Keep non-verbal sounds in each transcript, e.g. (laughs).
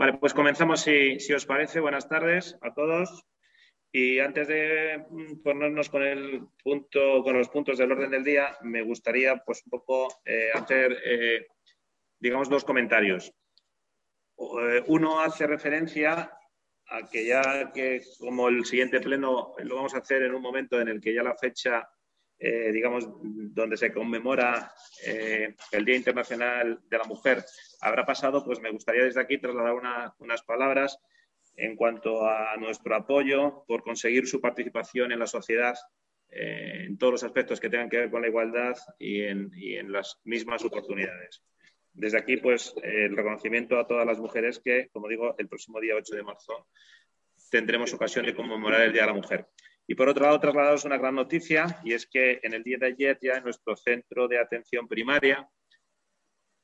Vale, pues comenzamos si, os parece. Buenas tardes a todos. Y antes de mm, ponernos con el punto, con los puntos del orden del día, me gustaría pues un poco eh, hacer, eh, digamos, dos comentarios. Eh, uno hace referencia a que ya que como el siguiente pleno lo vamos a hacer en un momento en el que ya la fecha eh, digamos, donde se conmemora eh, el Día Internacional de la Mujer habrá pasado, pues me gustaría desde aquí trasladar unas palabras en cuanto a nuestro apoyo por conseguir su participación en la sociedad eh, en todos los aspectos que tengan que ver con la igualdad y en, y en las mismas oportunidades. Desde aquí, pues, el reconocimiento a todas las mujeres que, como digo, el próximo día 8 de marzo tendremos ocasión de conmemorar el Día de la Mujer. Y por otro lado, trasladaros una gran noticia, y es que en el día de ayer ya en nuestro centro de atención primaria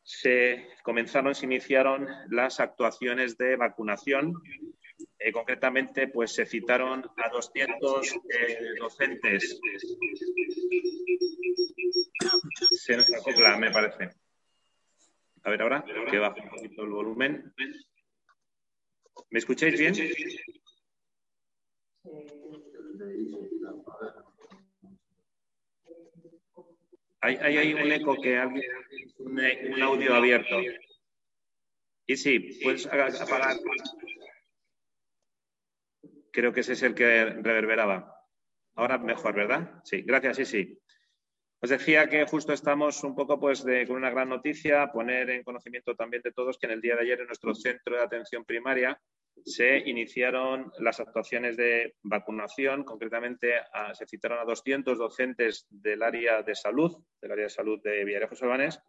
se comenzaron, se iniciaron las actuaciones de vacunación. Eh, concretamente, pues se citaron a 200 eh, docentes. Se nos acopla, me parece. A ver ahora, que baja un poquito el volumen. ¿Me escucháis bien? Hay, hay, un eco que alguien, un, un audio abierto. Y sí, puedes apagar. Creo que ese es el que reverberaba. Ahora mejor, ¿verdad? Sí, gracias, sí, sí. Os decía que justo estamos un poco pues con una gran noticia, poner en conocimiento también de todos que en el día de ayer en nuestro centro de atención primaria se iniciaron las actuaciones de vacunación. Concretamente, se citaron a 200 docentes del área de salud, del área de salud de Villarejo Salvanés,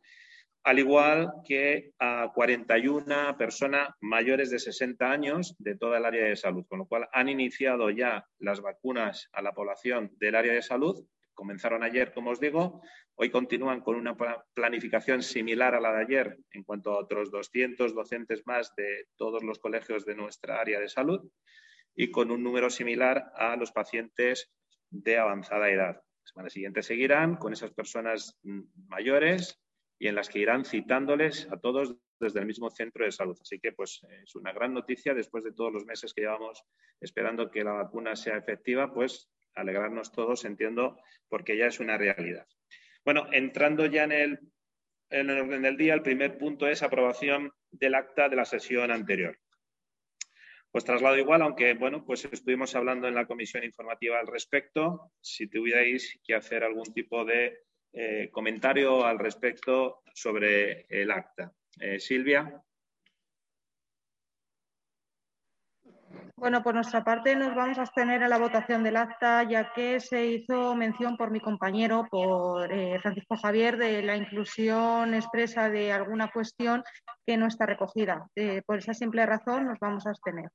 al igual que a 41 personas mayores de 60 años de toda el área de salud, con lo cual han iniciado ya las vacunas a la población del área de salud comenzaron ayer, como os digo, hoy continúan con una planificación similar a la de ayer en cuanto a otros 200 docentes más de todos los colegios de nuestra área de salud y con un número similar a los pacientes de avanzada edad. La semana siguiente seguirán con esas personas mayores y en las que irán citándoles a todos desde el mismo centro de salud. Así que pues es una gran noticia después de todos los meses que llevamos esperando que la vacuna sea efectiva, pues alegrarnos todos, entiendo, porque ya es una realidad. Bueno, entrando ya en el, en el orden del día, el primer punto es aprobación del acta de la sesión anterior. Pues traslado igual, aunque bueno, pues estuvimos hablando en la comisión informativa al respecto. Si tuvierais que hacer algún tipo de eh, comentario al respecto sobre el acta. Eh, Silvia. Bueno, por nuestra parte nos vamos a abstener en la votación del acta, ya que se hizo mención por mi compañero, por eh, Francisco Javier, de la inclusión expresa de alguna cuestión que no está recogida. Eh, por esa simple razón nos vamos a abstener.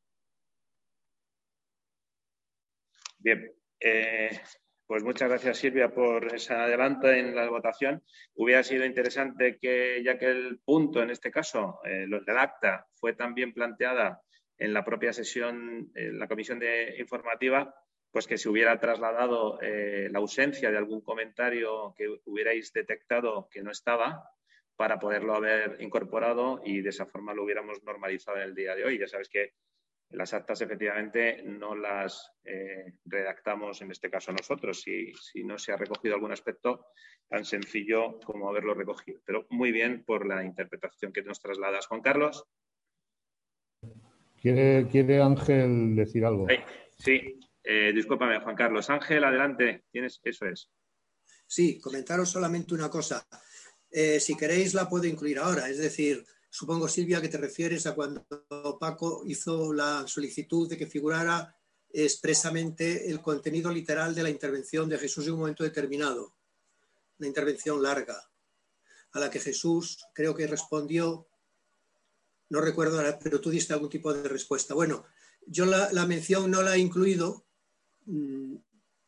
Bien, eh, pues muchas gracias Silvia por ese adelanto en la votación. Hubiera sido interesante que, ya que el punto, en este caso, los del acta, fue también planteada en la propia sesión, en la comisión de informativa, pues que se hubiera trasladado eh, la ausencia de algún comentario que hubierais detectado que no estaba para poderlo haber incorporado y de esa forma lo hubiéramos normalizado en el día de hoy. Ya sabes que las actas efectivamente no las eh, redactamos en este caso nosotros, si, si, no se ha recogido algún aspecto tan sencillo como haberlo recogido. Pero muy bien por la interpretación que nos trasladas, Juan Carlos. ¿Quiere, Ángel decir algo? Sí, eh, discúlpame, Juan Carlos. Ángel, adelante. Tienes, eso es. Sí, comentaros solamente una cosa. Eh, si queréis, la puedo incluir ahora. Es decir, supongo, Silvia, que te refieres a cuando Paco hizo la solicitud de que figurara expresamente el contenido literal de la intervención de Jesús en un momento determinado. Una intervención larga, a la que Jesús creo que respondió no recuerdo, pero tú diste algún tipo de respuesta. Bueno, yo la, mención no la he incluido, mm,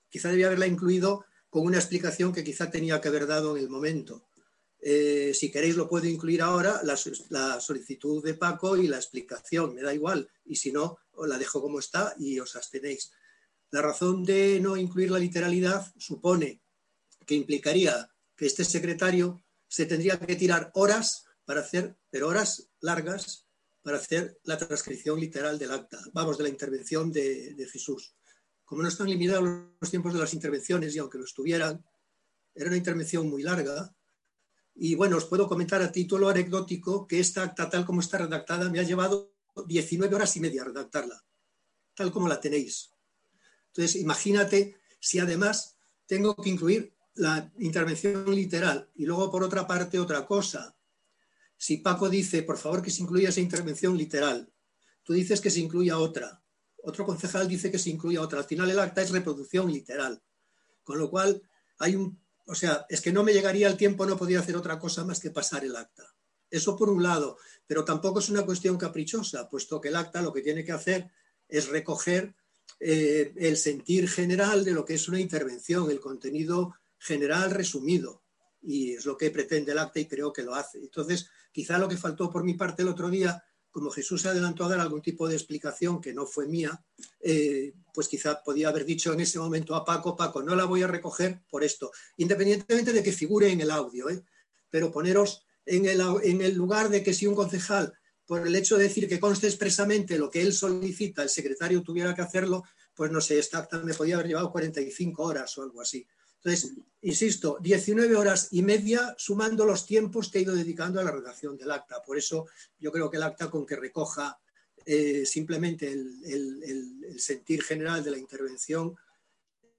quizá debía haberla incluido con una explicación que quizá tenía que haber dado en el momento. Eh, si queréis lo puedo incluir ahora, la, la, solicitud de Paco y la explicación, me da igual, y si no, la dejo como está y os abstenéis. La razón de no incluir la literalidad supone que implicaría que este secretario se tendría que tirar horas para hacer, pero horas largas, para hacer la transcripción literal del acta, vamos, de la intervención de, de Jesús. Como no están limitados los tiempos de las intervenciones, y aunque lo estuvieran, era una intervención muy larga, y bueno, os puedo comentar a título anecdótico que esta acta, tal como está redactada, me ha llevado 19 horas y media redactarla, tal como la tenéis. Entonces, imagínate si además tengo que incluir la intervención literal y luego por otra parte otra cosa. Si Paco dice, por favor, que se incluya esa intervención literal, tú dices que se incluya otra, otro concejal dice que se incluya otra. Al final el acta es reproducción literal, con lo cual hay un o sea, es que no me llegaría el tiempo, no podía hacer otra cosa más que pasar el acta. Eso por un lado, pero tampoco es una cuestión caprichosa, puesto que el acta lo que tiene que hacer es recoger eh, el sentir general de lo que es una intervención, el contenido general resumido. Y es lo que pretende el acta y creo que lo hace. Entonces, quizá lo que faltó por mi parte el otro día como Jesús se adelantó a dar algún tipo de explicación que no fue mía, eh, pues quizá podía haber dicho en ese momento a Paco, Paco, no la voy a recoger por esto, independientemente de que figure en el audio, ¿eh? pero poneros en el, lugar de que si un concejal, por el hecho de decir que conste expresamente lo que él solicita, el secretario tuviera que hacerlo, pues no sé, esta me podía haber llevado 45 horas o algo así. Entonces, insisto, 19 horas y media sumando los tiempos que he ido dedicando a la redacción del acta. Por eso yo creo que el acta con que recoja eh, simplemente el, sentir general de la intervención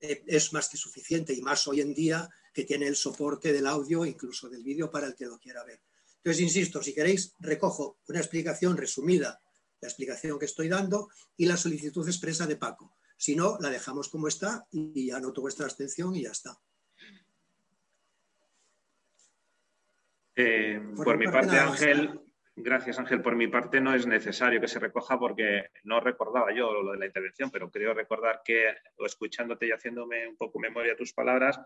eh, es más que suficiente y más hoy en día que tiene el soporte del audio incluso del vídeo para el que lo quiera ver. Entonces, insisto, si queréis, recojo una explicación resumida, la explicación que estoy dando y la solicitud expresa de Paco. Si no, la dejamos como está y anoto vuestra abstención y ya está. Eh, por, mi parte, Ángel, gracias Ángel, por mi parte no es necesario que se recoja porque no recordaba yo lo de la intervención, pero creo recordar que, escuchándote y haciéndome un poco memoria tus palabras,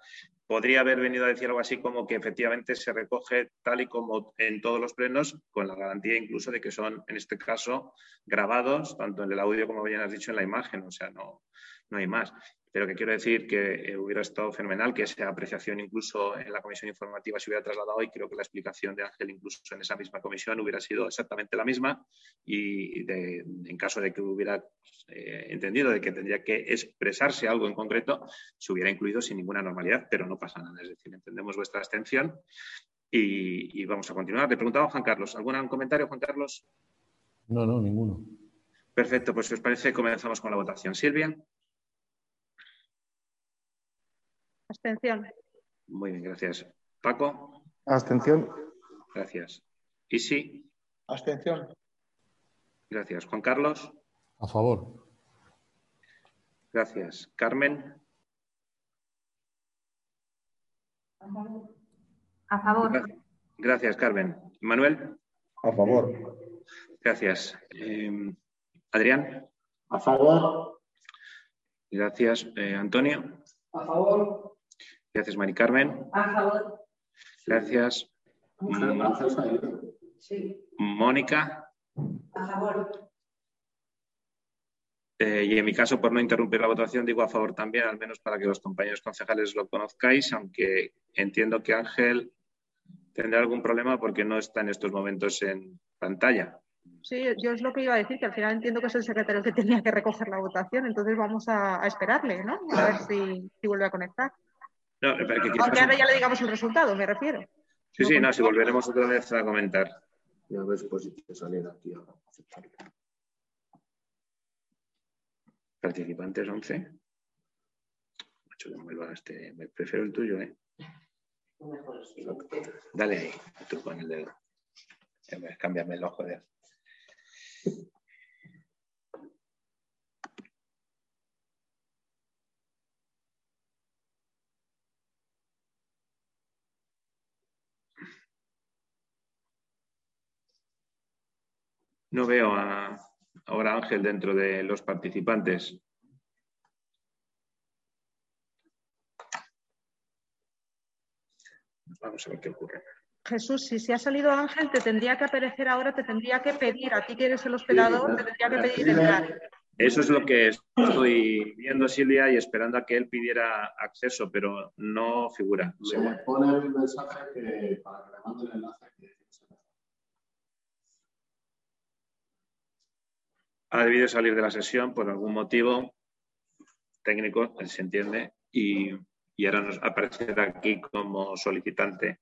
podría haber venido a decir algo así como que efectivamente se recoge tal y como en todos los plenos, con la garantía incluso de que son, en este caso, grabados, tanto en el audio como bien has dicho en la imagen, o sea, no, no hay más. Pero que quiero decir que eh, hubiera estado fenomenal que esa apreciación incluso en la comisión informativa se hubiera trasladado y creo que la explicación de Ángel incluso en esa misma comisión hubiera sido exactamente la misma y en caso de que hubiera eh, entendido de que tendría que expresarse algo en concreto, se hubiera incluido sin ninguna normalidad, pero no pasa nada. Es decir, entendemos vuestra abstención y, vamos a continuar. Le preguntaba Juan Carlos, ¿algún comentario, Juan Carlos? No, no, ninguno. Perfecto, pues si os parece, comenzamos con la votación. Silvia. Abstención. Muy bien, gracias. Paco. Abstención. Gracias. Isi. Abstención. Gracias. Juan Carlos. A favor. Gracias. Carmen. A favor. Gracias, Carmen. Manuel. A favor. Gracias. Eh, Adrián. A favor. Gracias. Eh, Antonio. A favor. Gracias, Mari Carmen. A favor. Gracias. Mónica. A favor. Eh, y en mi caso, por no interrumpir la votación, digo a favor también, al menos para que los compañeros concejales lo conozcáis, aunque entiendo que Ángel tendrá algún problema porque no está en estos momentos en pantalla. Sí, yo es lo que iba a decir, que al final entiendo que es el secretario que tenía que recoger la votación, entonces vamos a, esperarle, ¿no? A ver si, vuelve a conectar. No, Aunque ahora ya le digamos el resultado, me refiero. Sí, sí, no, si volveremos otra vez a comentar. a ver si te salir aquí a Participantes 11. Macho, que este. Me prefiero el tuyo, ¿eh? Dale ahí, tú con el dedo. Cámbiame el ojo de. No veo a, ahora Ángel dentro de los participantes. Vamos a ver qué ocurre. Jesús, si se ha salido Ángel, te tendría que aparecer ahora, te tendría que pedir, a ti que eres el hospedador, te tendría que pedir entrar. Eso es lo que estoy viendo, Silvia, y esperando a que él pidiera acceso, pero no figura. Se me pone el mensaje que, para que le mande el enlace. Ha debido salir de la sesión por algún motivo técnico, se entiende, y, y ahora nos aparecerá aquí como solicitante.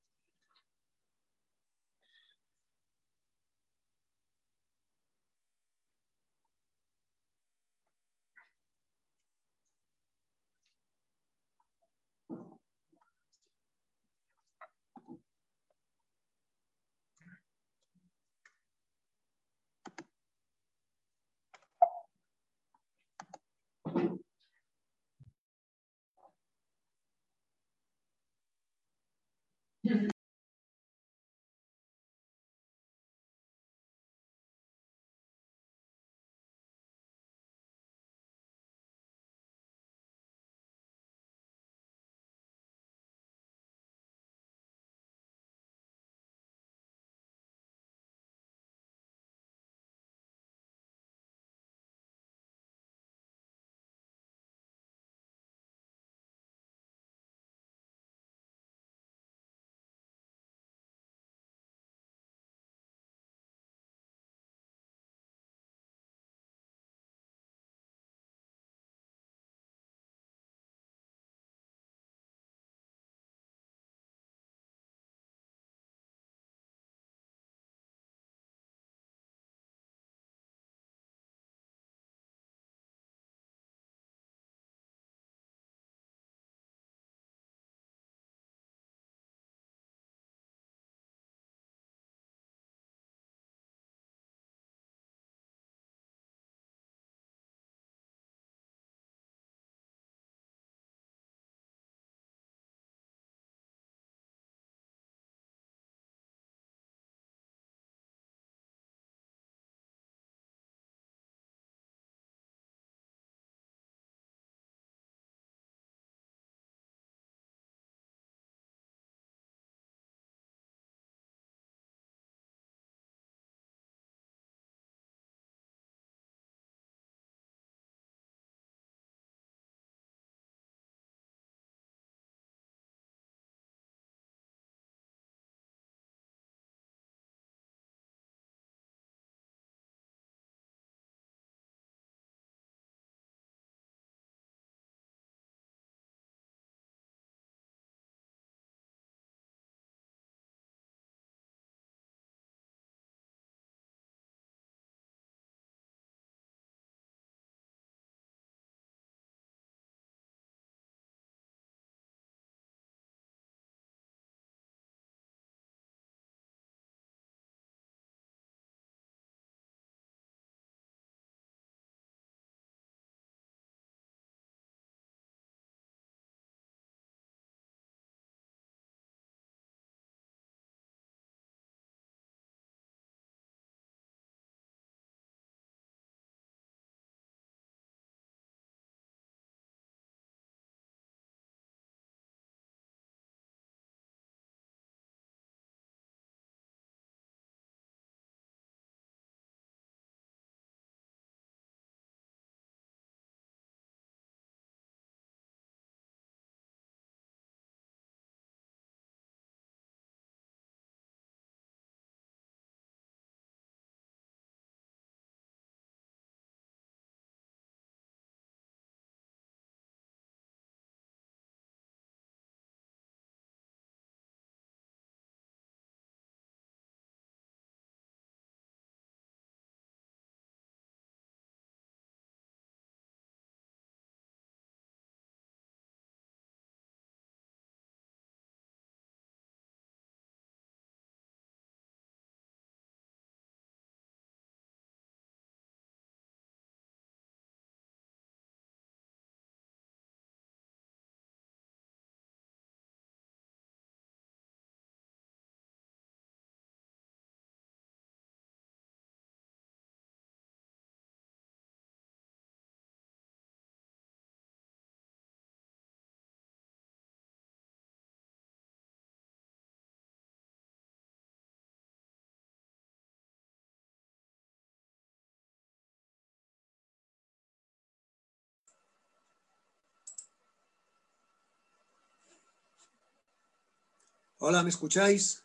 Hola, ¿me escucháis?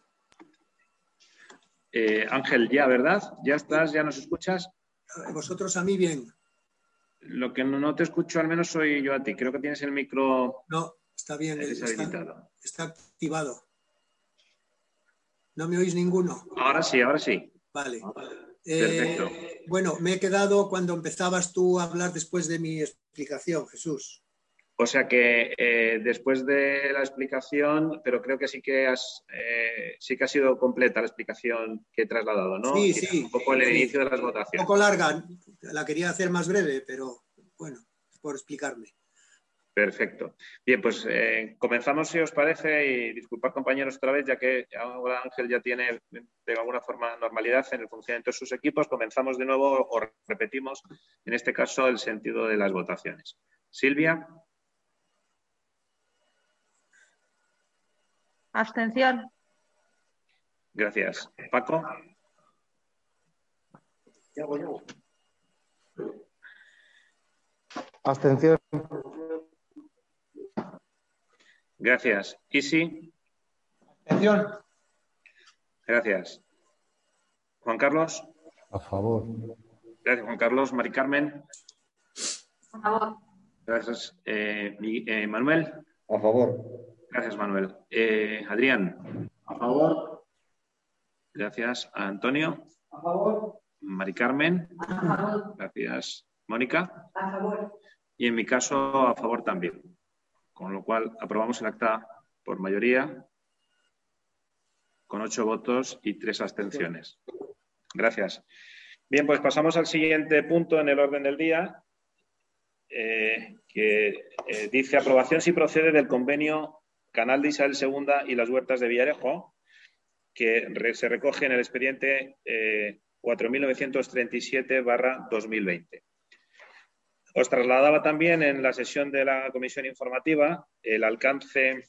Eh, Ángel, ya, ¿verdad? ¿Ya estás? ¿Ya nos escuchas? Vosotros a mí bien. Lo que no, te escucho al menos soy yo a ti. Creo que tienes el micro No, está bien, eh, está, deshabilitado. está activado. ¿No me oís ninguno? Ahora sí, ahora sí. Vale. Perfecto. Eh, bueno, me he quedado cuando empezabas tú a hablar después de mi explicación, Jesús. O sea que eh, después de la explicación, pero creo que sí que has eh, sí que ha sido completa la explicación que he trasladado, ¿no? Sí, Quizás sí. Un poco el Sí. inicio de las Un votaciones. poco larga, la quería hacer más breve, pero bueno, por explicarme. Perfecto. Bien, pues eh, comenzamos si os parece y disculpad compañeros otra vez, ya que ahora Ángel ya tiene de alguna forma normalidad en el funcionamiento de sus equipos. Comenzamos de nuevo o repetimos, en este caso, el sentido de las votaciones. Silvia, Abstención. gracias. Paco, Abstención. gracias. Isi, Abstención. gracias. Juan Carlos, A favor. gracias Juan Carlos. Mari Carmen, A favor. gracias. Eh, eh, Manuel, A favor. Gracias Manuel. Eh, Adrián, A favor. gracias. Antonio, A favor. Mari Carmen, A favor. gracias. Mónica. A favor. y en mi caso a favor también. Con lo cual aprobamos el acta por mayoría con ocho votos y tres abstenciones. Gracias. Bien, pues pasamos al siguiente punto en el orden del día, eh, que eh, dice aprobación si procede del convenio Canal de Isabel II y las huertas de Villarejo, que se recoge en el expediente eh, 4.937-2020. Os trasladaba también en la sesión de la comisión informativa el alcance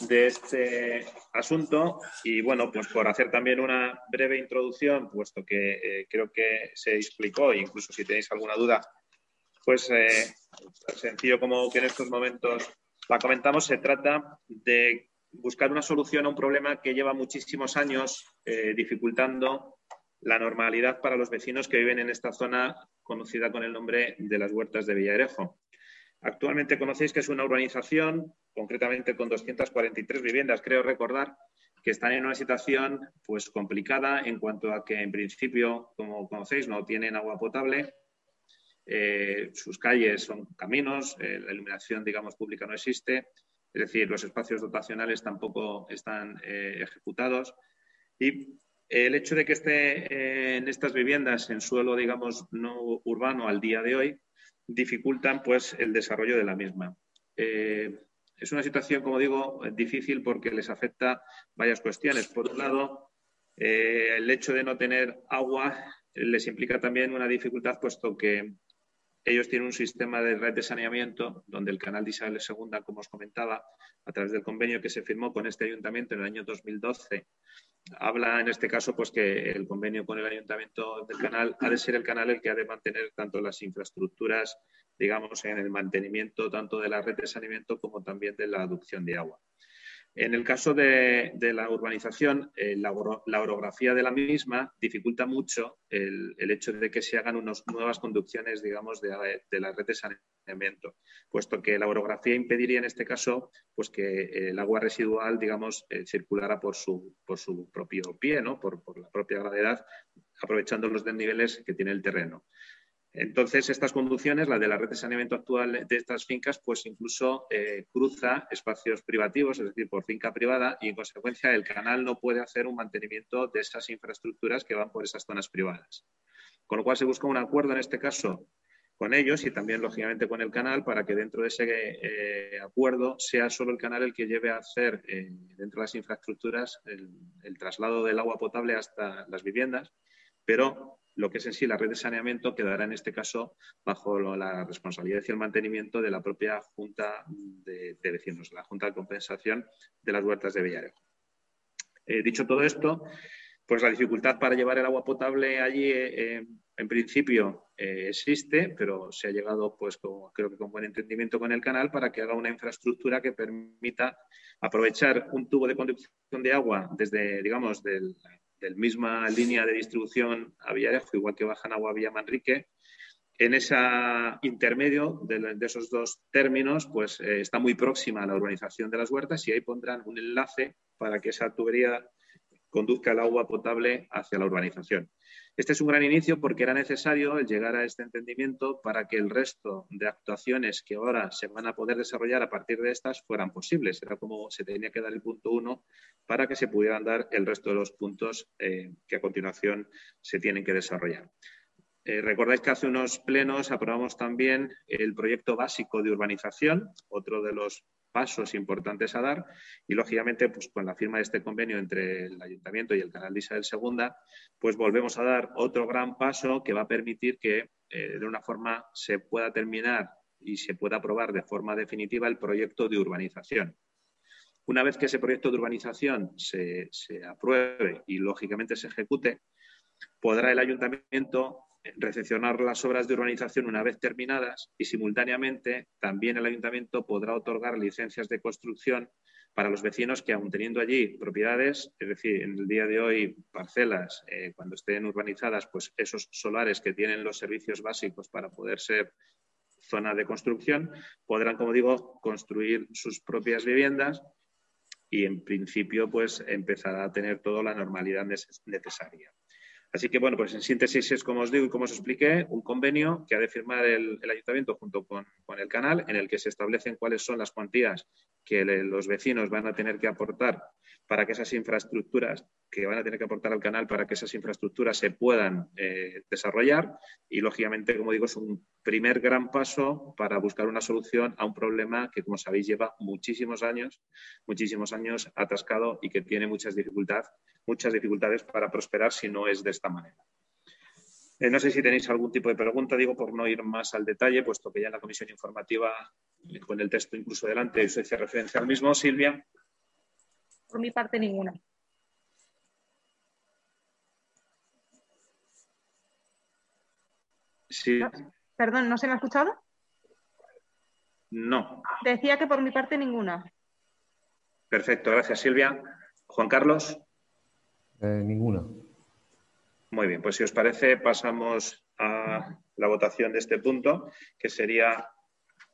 de este asunto y bueno, pues por hacer también una breve introducción, puesto que eh, creo que se explicó, e incluso si tenéis alguna duda, pues eh, tan sencillo como que en estos momentos la comentamos, se trata de buscar una solución a un problema que lleva muchísimos años eh, dificultando la normalidad para los vecinos que viven en esta zona conocida con el nombre de las Huertas de Villarejo. Actualmente conocéis que es una urbanización, concretamente con 243 viviendas, creo recordar, que están en una situación pues complicada en cuanto a que en principio, como conocéis, no tienen agua potable, eh, sus calles son caminos, eh, la iluminación, digamos, pública no existe, es decir, los espacios dotacionales tampoco están eh, ejecutados y el hecho de que esté eh, en estas viviendas en suelo, digamos, no urbano al día de hoy, dificultan pues el desarrollo de la misma. Eh, es una situación, como digo, difícil porque les afecta varias cuestiones. Por un lado, eh, el hecho de no tener agua les implica también una dificultad, puesto que ellos tienen un sistema de red de saneamiento donde el canal de Isabel II, como os comentaba, a través del convenio que se firmó con este ayuntamiento en el año 2012, habla en este caso pues que el convenio con el ayuntamiento del canal ha de ser el canal el que ha de mantener tanto las infraestructuras, digamos, en el mantenimiento tanto de la red de saneamiento como también de la aducción de agua. En el caso de, la urbanización, eh, la, oro- la orografía de la misma dificulta mucho el, hecho de que se hagan unas nuevas conducciones, digamos, de, de la red de saneamiento, puesto que la orografía impediría en este caso pues que eh, el agua residual, digamos, eh, circulara por su, propio pie, ¿no? por la propia gravedad, aprovechando los desniveles que tiene el terreno. Entonces, estas conducciones, la de la red de saneamiento actual de estas fincas, pues incluso eh, cruza espacios privativos, es decir, por finca privada, y en consecuencia el canal no puede hacer un mantenimiento de esas infraestructuras que van por esas zonas privadas. Con lo cual se busca un acuerdo en este caso con ellos y también, lógicamente, con el canal para que dentro de ese eh, acuerdo sea solo el canal el que lleve a hacer eh, dentro de las infraestructuras el, el traslado del agua potable hasta las viviendas, pero lo que es en sí la red de saneamiento quedará en este caso bajo la responsabilidad y el mantenimiento de la propia Junta de, de Vecinos, la Junta de Compensación de las Huertas de Villarejo. Eh, dicho todo esto, pues la dificultad para llevar el agua potable allí, eh, en principio, eh, existe, pero se ha llegado, pues, con, creo que con buen entendimiento con el canal para que haga una infraestructura que permita aprovechar un tubo de conducción de agua desde, digamos, del, del misma línea de distribución a Villarejo, igual que bajan agua a Villa Manrique, en ese intermedio de, esos dos términos, pues eh, está muy próxima a la urbanización de las huertas y ahí pondrán un enlace para que esa tubería conduzca el agua potable hacia la urbanización. Este es un gran inicio porque era necesario llegar a este entendimiento para que el resto de actuaciones que ahora se van a poder desarrollar a partir de estas fueran posibles. Era como se tenía que dar el punto uno para que se pudieran dar el resto de los puntos eh, que a continuación se tienen que desarrollar. Eh, recordáis que hace unos plenos aprobamos también el proyecto básico de urbanización, otro de los pasos importantes a dar y, lógicamente, pues con la firma de este convenio entre el Ayuntamiento y el Canal de Isabel II, pues volvemos a dar otro gran paso que va a permitir que eh, de una forma se pueda terminar y se pueda aprobar de forma definitiva el proyecto de urbanización. Una vez que ese proyecto de urbanización se, se apruebe y, lógicamente, se ejecute, podrá el Ayuntamiento recepcionar las obras de urbanización una vez terminadas y simultáneamente también el ayuntamiento podrá otorgar licencias de construcción para los vecinos que, aun teniendo allí propiedades, es decir, en el día de hoy parcelas, eh, cuando estén urbanizadas, pues esos solares que tienen los servicios básicos para poder ser zona de construcción, podrán, como digo, construir sus propias viviendas y, en principio, pues empezará a tener toda la normalidad necesaria. Así que, bueno, pues en síntesis es como os digo y como os expliqué, un convenio que ha de firmar el, ayuntamiento junto con, el canal en el que se establecen cuáles son las cuantías que los vecinos van a tener que aportar para que esas infraestructuras que van a tener que aportar al canal para que esas infraestructuras se puedan eh, desarrollar y, lógicamente, como digo, es un primer gran paso para buscar una solución a un problema que, como sabéis, lleva muchísimos años, muchísimos años atascado y que tiene muchas dificultades, muchas dificultades para prosperar si no es de esta manera. Eh, no sé si tenéis algún tipo de pregunta, digo, por no ir más al detalle, puesto que ya en la comisión informativa, con el texto incluso delante, se hace referencia al mismo. Silvia. Por mi parte, ninguna. Sí. Perdón, ¿no se me ha escuchado? No. Decía que por mi parte ninguna. Perfecto, gracias Silvia. Juan Carlos. Eh, ninguna. Muy bien, pues si os parece pasamos a la votación de este punto, que sería,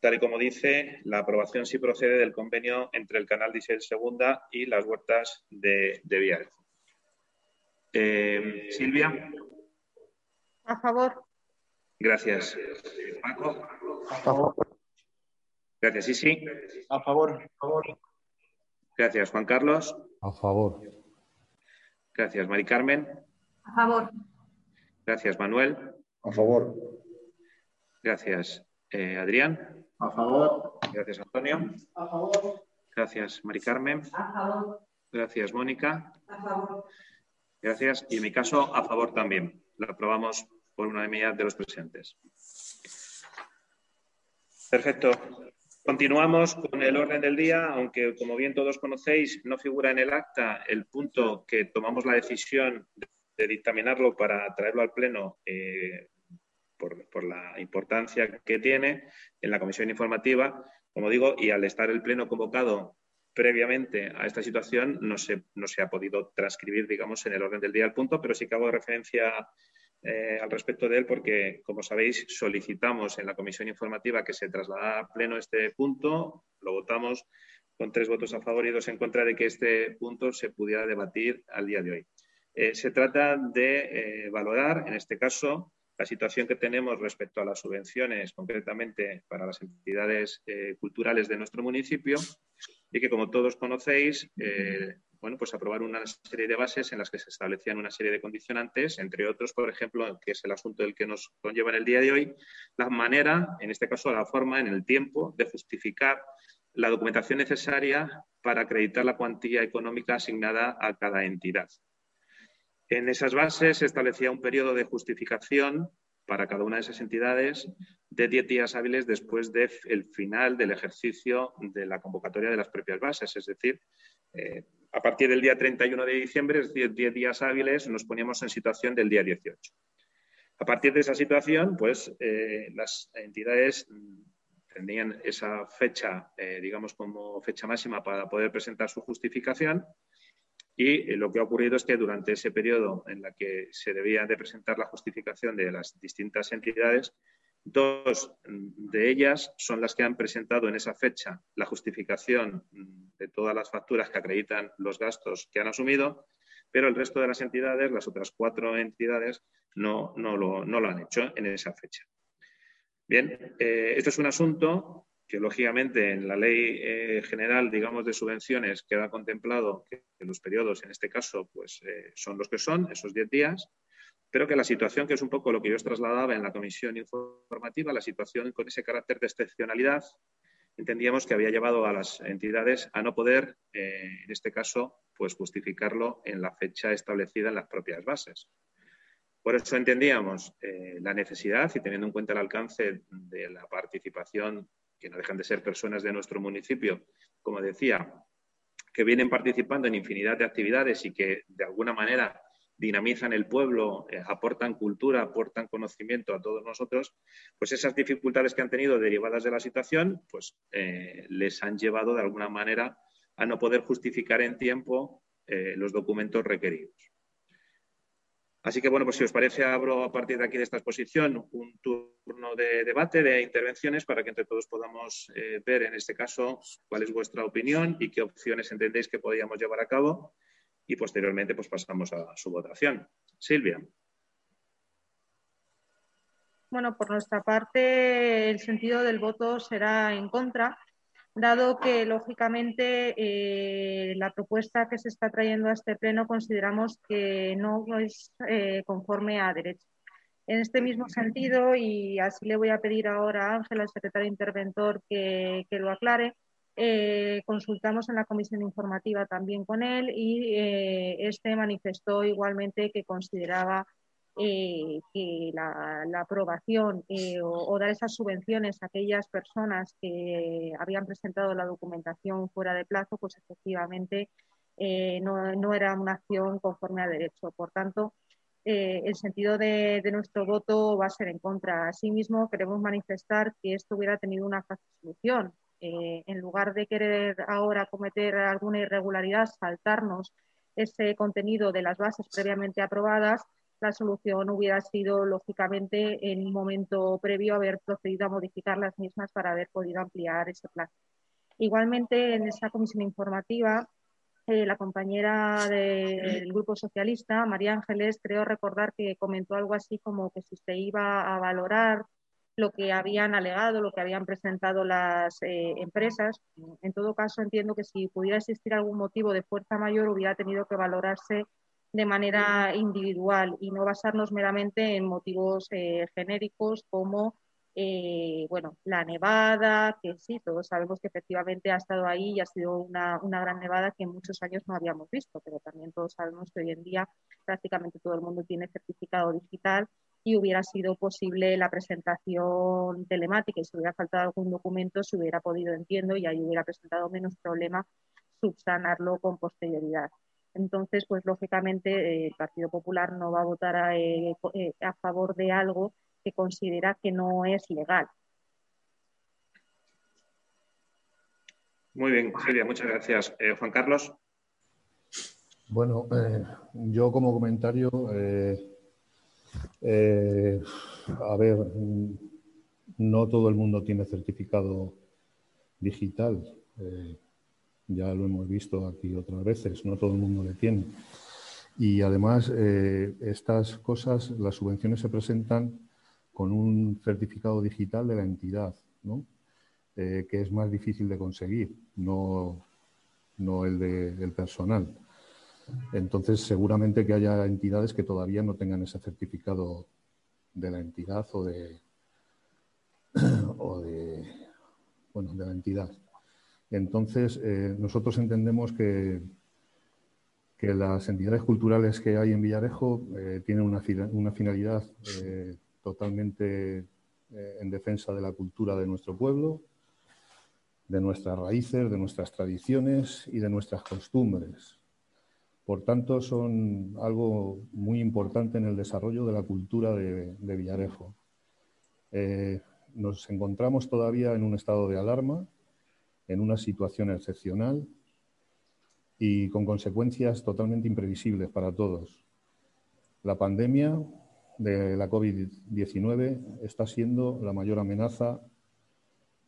tal y como dice, la aprobación si procede del convenio entre el Canal Diesel Segunda y las huertas de, de eh, Silvia. A favor. Gracias. Paco. A favor. Gracias, Isi. A favor. A favor. Gracias, Juan Carlos. A favor. Gracias, Mari Carmen. A favor. Gracias, Manuel. A favor. Gracias, eh, Adrián. A favor. Gracias, Antonio. A favor. Gracias, Mari Carmen. A favor. Gracias, Mónica. A favor. Gracias. Y en mi caso, a favor también. Lo aprobamos por unanimidad de los presentes. Perfecto. Continuamos con el orden del día, aunque como bien todos conocéis, no figura en el acta el punto que tomamos la decisión de dictaminarlo para traerlo al Pleno eh, por, por, la importancia que tiene en la comisión informativa. Como digo, y al estar el Pleno convocado previamente a esta situación, no se, no se ha podido transcribir, digamos, en el orden del día el punto, pero sí que hago referencia eh, al respecto de él porque, como sabéis, solicitamos en la comisión informativa que se trasladara a pleno este punto, lo votamos con tres votos a favor y dos en contra de que este punto se pudiera debatir al día de hoy. Eh, se trata de eh, valorar, en este caso, la situación que tenemos respecto a las subvenciones, concretamente para las entidades culturales de nuestro municipio, y que, como todos conocéis, bueno, pues aprobar una serie de bases en las que se establecían una serie de condicionantes, entre otros, por ejemplo, que es el asunto del que nos conlleva en el día de hoy, la manera, en este caso la forma, en el tiempo, de justificar la documentación necesaria para acreditar la cuantía económica asignada a cada entidad. En esas bases se establecía un periodo de justificación para cada una de esas entidades de 10 días hábiles después del final del ejercicio de la convocatoria de las propias bases. Es decir, eh, a partir del día 31 de diciembre, es decir, 10 días hábiles, nos poníamos en situación del día 18. A partir de esa situación, pues eh, las entidades tendrían esa fecha, eh, digamos, como fecha máxima para poder presentar su justificación Y lo que ha ocurrido es que durante ese periodo en la que se debía de presentar la justificación de las distintas entidades, dos de ellas son las que han presentado en esa fecha la justificación de todas las facturas que acreditan los gastos que han asumido, pero el resto de las entidades, las otras cuatro entidades, no, no, lo, no lo han hecho en esa fecha. Bien, eh, esto es un asunto que lógicamente en la ley eh, general, digamos, de subvenciones queda contemplado que, los periodos, en este caso, pues eh, son los que son, esos 10 días, pero que la situación, que es un poco lo que yo os trasladaba en la comisión informativa, la situación con ese carácter de excepcionalidad, entendíamos que había llevado a las entidades a no poder, en este caso, pues justificarlo en la fecha establecida en las propias bases. Por eso entendíamos eh, la necesidad y teniendo en cuenta el alcance de la participación, que no dejan de ser personas de nuestro municipio, como decía, que vienen participando en infinidad de actividades y que de alguna manera dinamizan el pueblo, eh, aportan cultura, aportan conocimiento a todos nosotros, pues esas dificultades que han tenido derivadas de la situación, pues eh, les han llevado de alguna manera a no poder justificar en tiempo los documentos requeridos. Así que, bueno, pues si os parece, abro a partir de aquí de esta exposición un turno de debate, de intervenciones, para que entre todos podamos eh, ver, en este caso, cuál es vuestra opinión y qué opciones entendéis que podríamos llevar a cabo. Y posteriormente, pues pasamos a su votación. Silvia. Bueno, por nuestra parte, el sentido del voto será en contra dado que, lógicamente, eh, la propuesta que se está trayendo a este pleno consideramos que no es eh, conforme a derecho. En este mismo sentido, y así le voy a pedir ahora a Ángela, el secretario interventor, que, lo aclare, eh, consultamos en la comisión informativa también con él y este manifestó igualmente que consideraba eh, que la, aprobación eh, o, dar esas subvenciones a aquellas personas que habían presentado la documentación fuera de plazo, pues efectivamente eh, no, era una acción conforme a derecho. Por tanto, el sentido de, nuestro voto va a ser en contra. Asimismo, queremos manifestar que esto hubiera tenido una fácil solución. en lugar de querer ahora cometer alguna irregularidad, saltarnos ese contenido de las bases previamente aprobadas, la solución hubiera sido, lógicamente, en un momento previo haber procedido a modificar las mismas para haber podido ampliar ese plazo. Igualmente, en esa comisión informativa, eh, la compañera del Grupo Socialista, María Ángeles, creo recordar que comentó algo así como que si se iba a valorar lo que habían alegado, lo que habían presentado las eh, empresas. En todo caso, entiendo que si pudiera existir algún motivo de fuerza mayor, hubiera tenido que valorarse de manera individual y no basarnos meramente en motivos eh, genéricos como eh, bueno, la nevada, que sí, todos sabemos que efectivamente ha estado ahí y ha sido una, gran nevada que en muchos años no habíamos visto, pero también todos sabemos que hoy en día prácticamente todo el mundo tiene certificado digital y hubiera sido posible la presentación telemática y si hubiera faltado algún documento se hubiera podido, entiendo, y ahí hubiera presentado menos problema subsanarlo con posterioridad. Entonces, pues lógicamente eh, el Partido Popular no va a votar a, eh, eh, a, favor de algo que considera que no es legal. Muy bien, Silvia, muchas gracias. Juan Carlos. Bueno, yo como comentario, a ver, no todo el mundo tiene certificado digital ya lo hemos visto aquí otras veces, no todo el mundo le tiene. Y además, eh, estas cosas, las subvenciones se presentan con un certificado digital de la entidad, ¿no? Eh, que es más difícil de conseguir, no, no el del personal. Entonces, seguramente que haya entidades que todavía no tengan ese certificado de la entidad o de, (clears throat) o de, bueno, de la entidad. Entonces, eh, nosotros entendemos que, las entidades culturales que hay en Villarejo eh, tienen una, finalidad eh, totalmente en defensa de la cultura de nuestro pueblo, de nuestras raíces, de nuestras tradiciones y de nuestras costumbres. Por tanto, son algo muy importante en el desarrollo de la cultura de Villarejo. nos encontramos todavía en un estado de alarma en una situación excepcional y con consecuencias totalmente imprevisibles para todos. La pandemia de la COVID-19 está siendo la mayor amenaza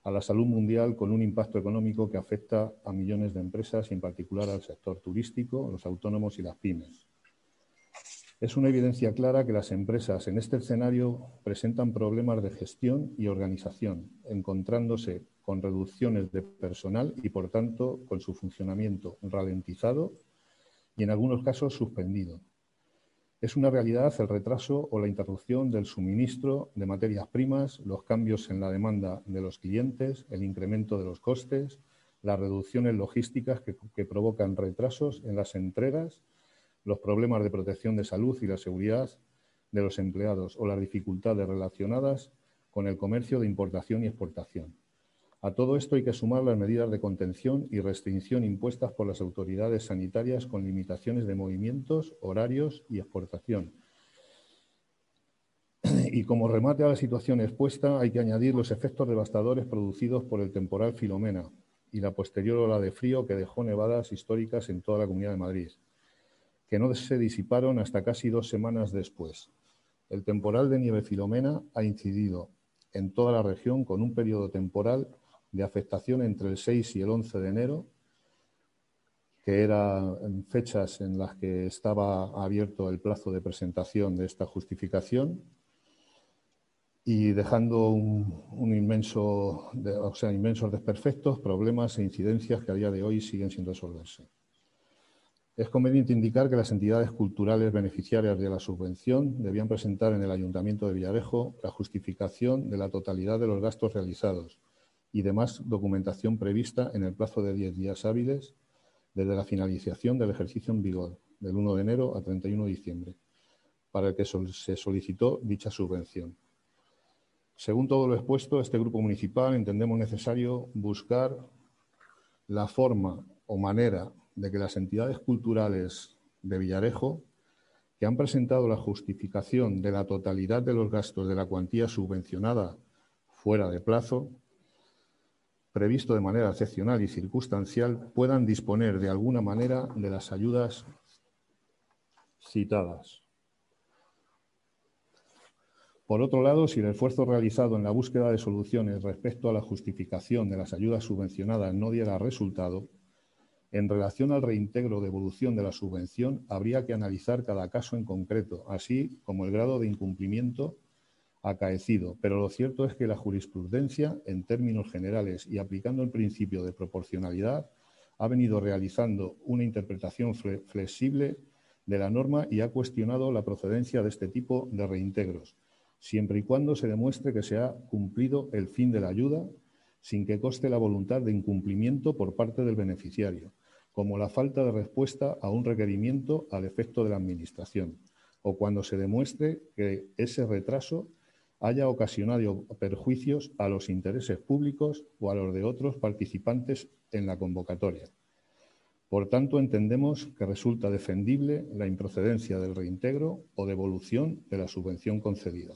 a la salud mundial con un impacto económico que afecta a millones de empresas y en particular al sector turístico, los autónomos y las pymes. Es una evidencia clara que las empresas en este escenario presentan problemas de gestión y organización, encontrándose con reducciones de personal y, por tanto, con su funcionamiento ralentizado y, en algunos casos, suspendido. Es una realidad el retraso o la interrupción del suministro de materias primas, los cambios en la demanda de los clientes, el incremento de los costes, las reducciones logísticas que, provocan retrasos en las entregas los problemas de protección de salud y la seguridad de los empleados o las dificultades relacionadas con el comercio de importación y exportación. A todo esto hay que sumar las medidas de contención y restricción impuestas por las autoridades sanitarias con limitaciones de movimientos, horarios y exportación. Y como remate a la situación expuesta, hay que añadir los efectos devastadores producidos por el temporal Filomena y la posterior ola de frío que dejó nevadas históricas en toda la Comunidad de Madrid que no se disiparon hasta casi dos semanas después. El temporal de nieve Filomena ha incidido en toda la región con un periodo temporal de afectación entre el 6 y el 11 de enero, que eran fechas en las que estaba abierto el plazo de presentación de esta justificación y dejando un, inmenso, o sea, inmensos desperfectos, problemas e incidencias que a día de hoy siguen sin resolverse. Es conveniente indicar que las entidades culturales beneficiarias de la subvención debían presentar en el Ayuntamiento de Villarejo la justificación de la totalidad de los gastos realizados y demás documentación prevista en el plazo de 10 días hábiles desde la finalización del ejercicio en vigor, del 1 de enero a 31 de diciembre, para el que se solicitó dicha subvención. Según todo lo expuesto, este grupo municipal entendemos necesario buscar la forma o manera de que las entidades culturales de Villarejo, que han presentado la justificación de la totalidad de los gastos de la cuantía subvencionada fuera de plazo, previsto de manera excepcional y circunstancial, puedan disponer de alguna manera de las ayudas citadas. Por otro lado, si el esfuerzo realizado en la búsqueda de soluciones respecto a la justificación de las ayudas subvencionadas no diera resultado, en relación al reintegro de evolución de la subvención, habría que analizar cada caso en concreto, así como el grado de incumplimiento acaecido. Pero lo cierto es que la jurisprudencia, en términos generales y aplicando el principio de proporcionalidad, ha venido realizando una interpretación flexible de la norma y ha cuestionado la procedencia de este tipo de reintegros, siempre y cuando se demuestre que se ha cumplido el fin de la ayuda sin que coste la voluntad de incumplimiento por parte del beneficiario como la falta de respuesta a un requerimiento al efecto de la Administración, o cuando se demuestre que ese retraso haya ocasionado perjuicios a los intereses públicos o a los de otros participantes en la convocatoria. Por tanto, entendemos que resulta defendible la improcedencia del reintegro o devolución de la subvención concedida.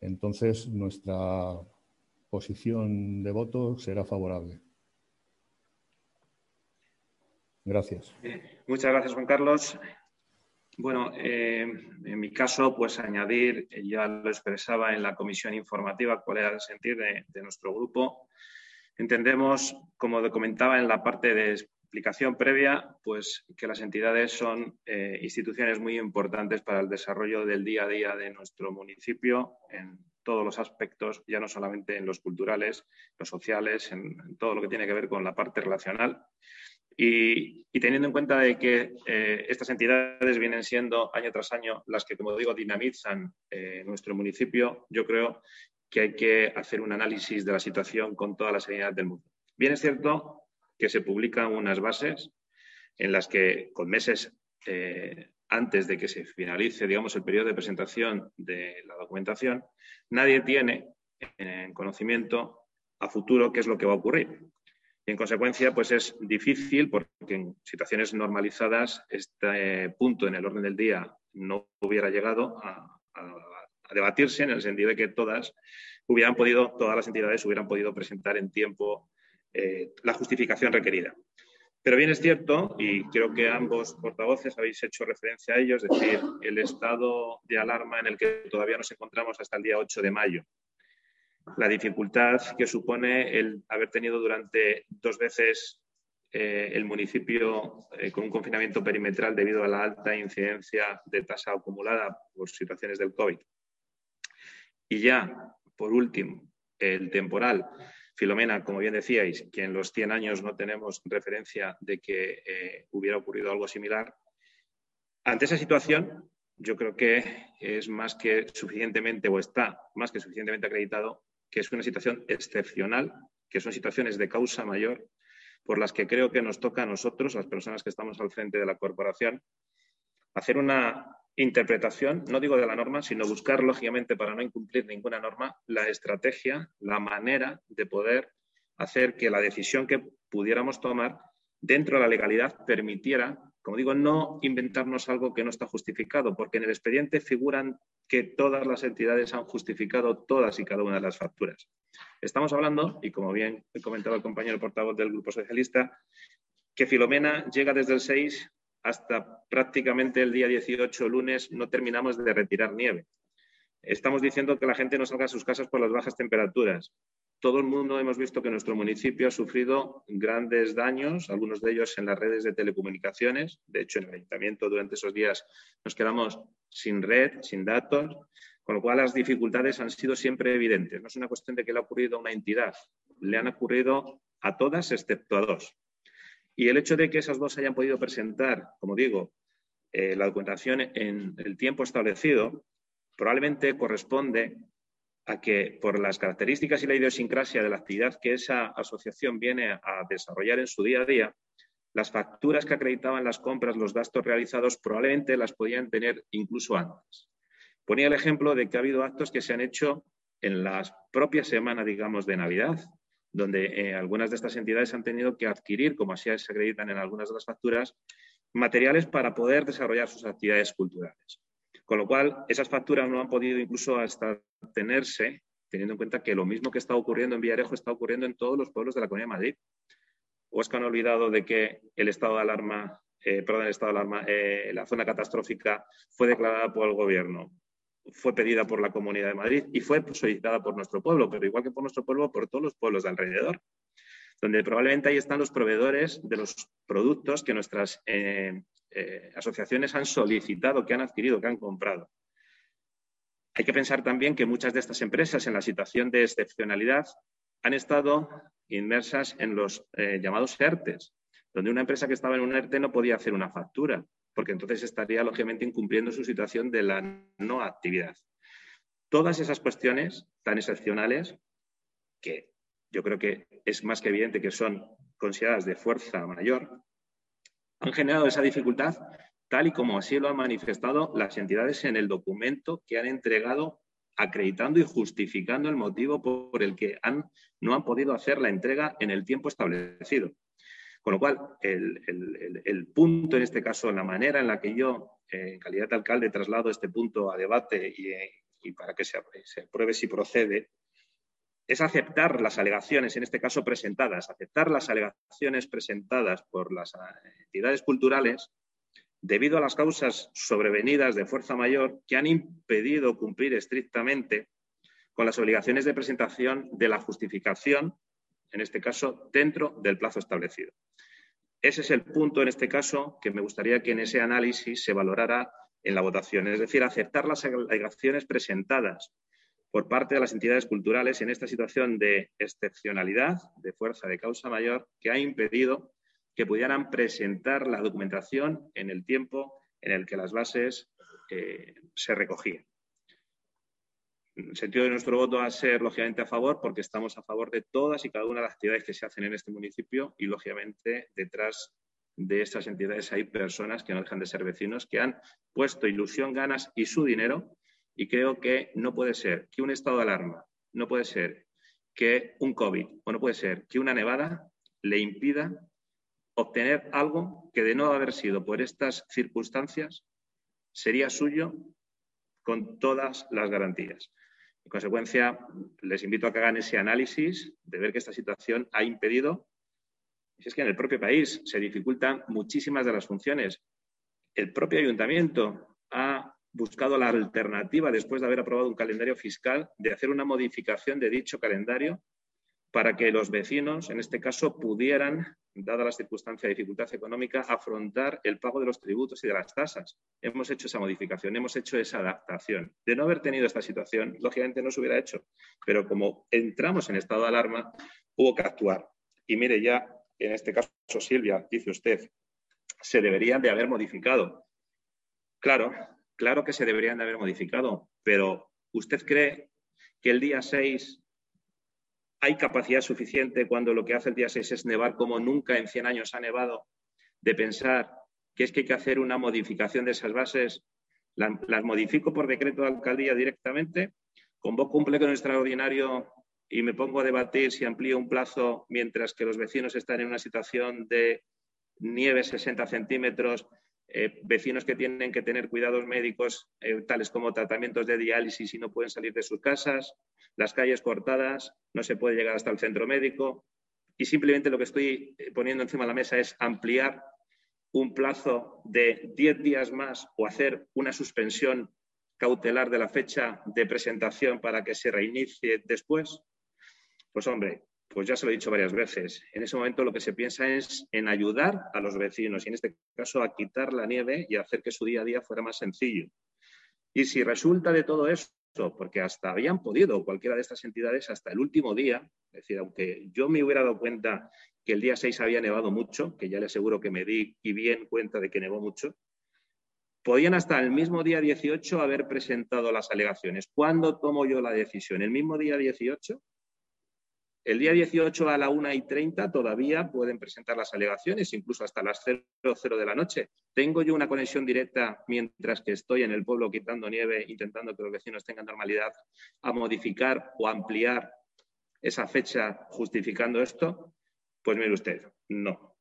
Entonces, nuestra posición de voto será favorable. Gracias. Muchas gracias, Juan Carlos. Bueno, eh, en mi caso, pues añadir, ya lo expresaba en la comisión informativa, cuál era el sentir de, nuestro grupo. Entendemos, como comentaba en la parte de explicación previa, pues que las entidades son eh, instituciones muy importantes para el desarrollo del día a día de nuestro municipio en todos los aspectos, ya no solamente en los culturales, los sociales, en todo lo que tiene que ver con la parte relacional. Y, teniendo en cuenta de que eh, estas entidades vienen siendo año tras año las que, como digo, dinamizan eh, nuestro municipio, yo creo que hay que hacer un análisis de la situación con toda la seriedad del mundo. Bien es cierto que se publican unas bases en las que, con meses eh, antes de que se finalice, digamos, el periodo de presentación de la documentación, nadie tiene en conocimiento a futuro qué es lo que va a ocurrir. Y en consecuencia, pues es difícil porque en situaciones normalizadas este punto en el orden del día no hubiera llegado a, debatirse en el sentido de que todas hubieran podido, todas las entidades hubieran podido presentar en tiempo eh, la justificación requerida. Pero bien es cierto, y creo que ambos portavoces habéis hecho referencia a ello, es decir, el estado de alarma en el que todavía nos encontramos hasta el día 8 de mayo. La dificultad que supone el haber tenido durante dos veces eh, el municipio eh, con un confinamiento perimetral debido a la alta incidencia de tasa acumulada por situaciones del COVID. Y ya, por último, el temporal Filomena, como bien decíais, que en los 100 años no tenemos referencia de que eh, hubiera ocurrido algo similar. Ante esa situación, yo creo que es más que suficientemente, o está más que suficientemente acreditado, que es una situación excepcional, que son situaciones de causa mayor, por las que creo que nos toca a nosotros, las personas que estamos al frente de la corporación, hacer una interpretación, no digo de la norma, sino buscar, lógicamente, para no incumplir ninguna norma, la estrategia, la manera de poder hacer que la decisión que pudiéramos tomar dentro de la legalidad permitiera, como digo, no inventarnos algo que no está justificado, porque en el expediente figuran que todas las entidades han justificado todas y cada una de las facturas. Estamos hablando, y como bien he comentado el compañero portavoz del Grupo Socialista, que Filomena llega desde el 6 hasta prácticamente el día 18, lunes, no terminamos de retirar nieve. Estamos diciendo que la gente no salga a sus casas por las bajas temperaturas. Todo el mundo hemos visto que nuestro municipio ha sufrido grandes daños, algunos de ellos en las redes de telecomunicaciones. De hecho, en el ayuntamiento durante esos días nos quedamos sin red, sin datos, con lo cual las dificultades han sido siempre evidentes. No es una cuestión de que le ha ocurrido a una entidad, le han ocurrido a todas excepto a dos. Y el hecho de que esas dos hayan podido presentar, como digo, eh, la documentación en el tiempo establecido, probablemente corresponde a que por las características y la idiosincrasia de la actividad que esa asociación viene a desarrollar en su día a día, las facturas que acreditaban las compras, los gastos realizados, probablemente las podían tener incluso antes. Ponía el ejemplo de que ha habido actos que se han hecho en las propias semanas, digamos, de Navidad, donde eh, algunas de estas entidades han tenido que adquirir, como así se acreditan en algunas de las facturas, materiales para poder desarrollar sus actividades culturales. Con lo cual, esas facturas no han podido incluso hasta tenerse, teniendo en cuenta que lo mismo que está ocurriendo en Villarejo está ocurriendo en todos los pueblos de la Comunidad de Madrid. ¿O es que han olvidado de que el estado de alarma, eh, perdón, el estado de alarma, eh, la zona catastrófica fue declarada por el gobierno? fue pedida por la Comunidad de Madrid y fue solicitada por nuestro pueblo, pero igual que por nuestro pueblo, por todos los pueblos de alrededor, donde probablemente ahí están los proveedores de los productos que nuestras eh, eh, asociaciones han solicitado, que han adquirido, que han comprado. Hay que pensar también que muchas de estas empresas en la situación de excepcionalidad han estado inmersas en los eh, llamados ERTES, donde una empresa que estaba en un ERTE no podía hacer una factura, porque entonces estaría lógicamente incumpliendo su situación de la no actividad. Todas esas cuestiones tan excepcionales, que yo creo que es más que evidente que son consideradas de fuerza mayor, han generado esa dificultad tal y como así lo han manifestado las entidades en el documento que han entregado acreditando y justificando el motivo por el que no han podido hacer la entrega en el tiempo establecido. Con lo cual, el, punto en este caso, la manera en la que yo, eh, en calidad de alcalde, traslado este punto a debate y, para que se, se apruebe si procede, es aceptar las alegaciones, en este caso presentadas, aceptar las alegaciones presentadas por las entidades culturales debido a las causas sobrevenidas de fuerza mayor que han impedido cumplir estrictamente con las obligaciones de presentación de la justificación en este caso, dentro del plazo establecido. Ese es el punto, en este caso, que me gustaría que en ese análisis se valorara en la votación, es decir, aceptar las alegaciones presentadas por parte de las entidades culturales en esta situación de excepcionalidad, de fuerza de causa mayor, que ha impedido que pudieran presentar la documentación en el tiempo en el que las bases eh, se recogían. El sentido de nuestro voto va a ser, lógicamente, a favor, porque estamos a favor de todas y cada una de las actividades que se hacen en este municipio y, lógicamente, detrás de estas entidades hay personas que no dejan de ser vecinos, que han puesto ilusión, ganas y su dinero y creo que no puede ser que un estado de alarma, no puede ser que un COVID o no puede ser que una nevada le impida obtener algo que de no haber sido por estas circunstancias sería suyo con todas las garantías. En consecuencia, les invito a que hagan ese análisis de ver que esta situación ha impedido es que en el propio país se dificultan muchísimas de las funciones. El propio ayuntamiento buscado la alternativa, después de haber aprobado un calendario fiscal, de hacer una modificación de dicho calendario para que los vecinos, en este caso, pudieran, dada la circunstancia de dificultad económica, afrontar el pago de los tributos y de las tasas. Hemos hecho esa modificación, hemos hecho esa adaptación. De no haber tenido esta situación, lógicamente no se hubiera hecho, pero como entramos en estado de alarma, hubo que actuar. Y mire, ya en este caso, Silvia, dice usted, se deberían de haber modificado. Claro, claro que se deberían de haber modificado, pero ¿usted cree que el día 6 hay capacidad suficiente cuando lo que hace el día 6 es nevar como nunca en 100 años ha nevado, de pensar que es que hay que hacer una modificación de esas bases, las, modifico por decreto de alcaldía directamente, convoco un pleno extraordinario y me pongo a debatir si amplío un plazo mientras que los vecinos están en una situación de nieve 60 centímetros, eh, vecinos que tienen que tener cuidados médicos, eh, tales como tratamientos de diálisis y no pueden salir de sus casas, las calles cortadas, no se puede llegar hasta el centro médico. Y simplemente lo que estoy eh, poniendo encima de la mesa es ampliar un plazo de 10 días más o hacer una suspensión cautelar de la fecha de presentación para que se reinicie después. Pues hombre, pues ya se lo he dicho varias veces. En ese momento lo que se piensa es en ayudar a los vecinos y en este caso a quitar la nieve y hacer que su día a día fuera más sencillo. Y si resulta de todo esto, porque hasta habían podido cualquiera de estas entidades hasta el último día, es decir, aunque yo me hubiera dado cuenta que el día 6 había nevado mucho, que ya le aseguro que me di y bien cuenta de que nevó mucho, podían hasta el mismo día 18 haber presentado las alegaciones. ¿Cuándo tomo yo la decisión? ¿El mismo día 18? El día 18 a la 1 y 30 todavía pueden presentar las alegaciones, incluso hasta las 00 de la noche. Tengo yo una conexión directa mientras que estoy en el pueblo quitando nieve, intentando que los vecinos tengan normalidad, a modificar o ampliar esa fecha justificando esto. Pues mire usted, no.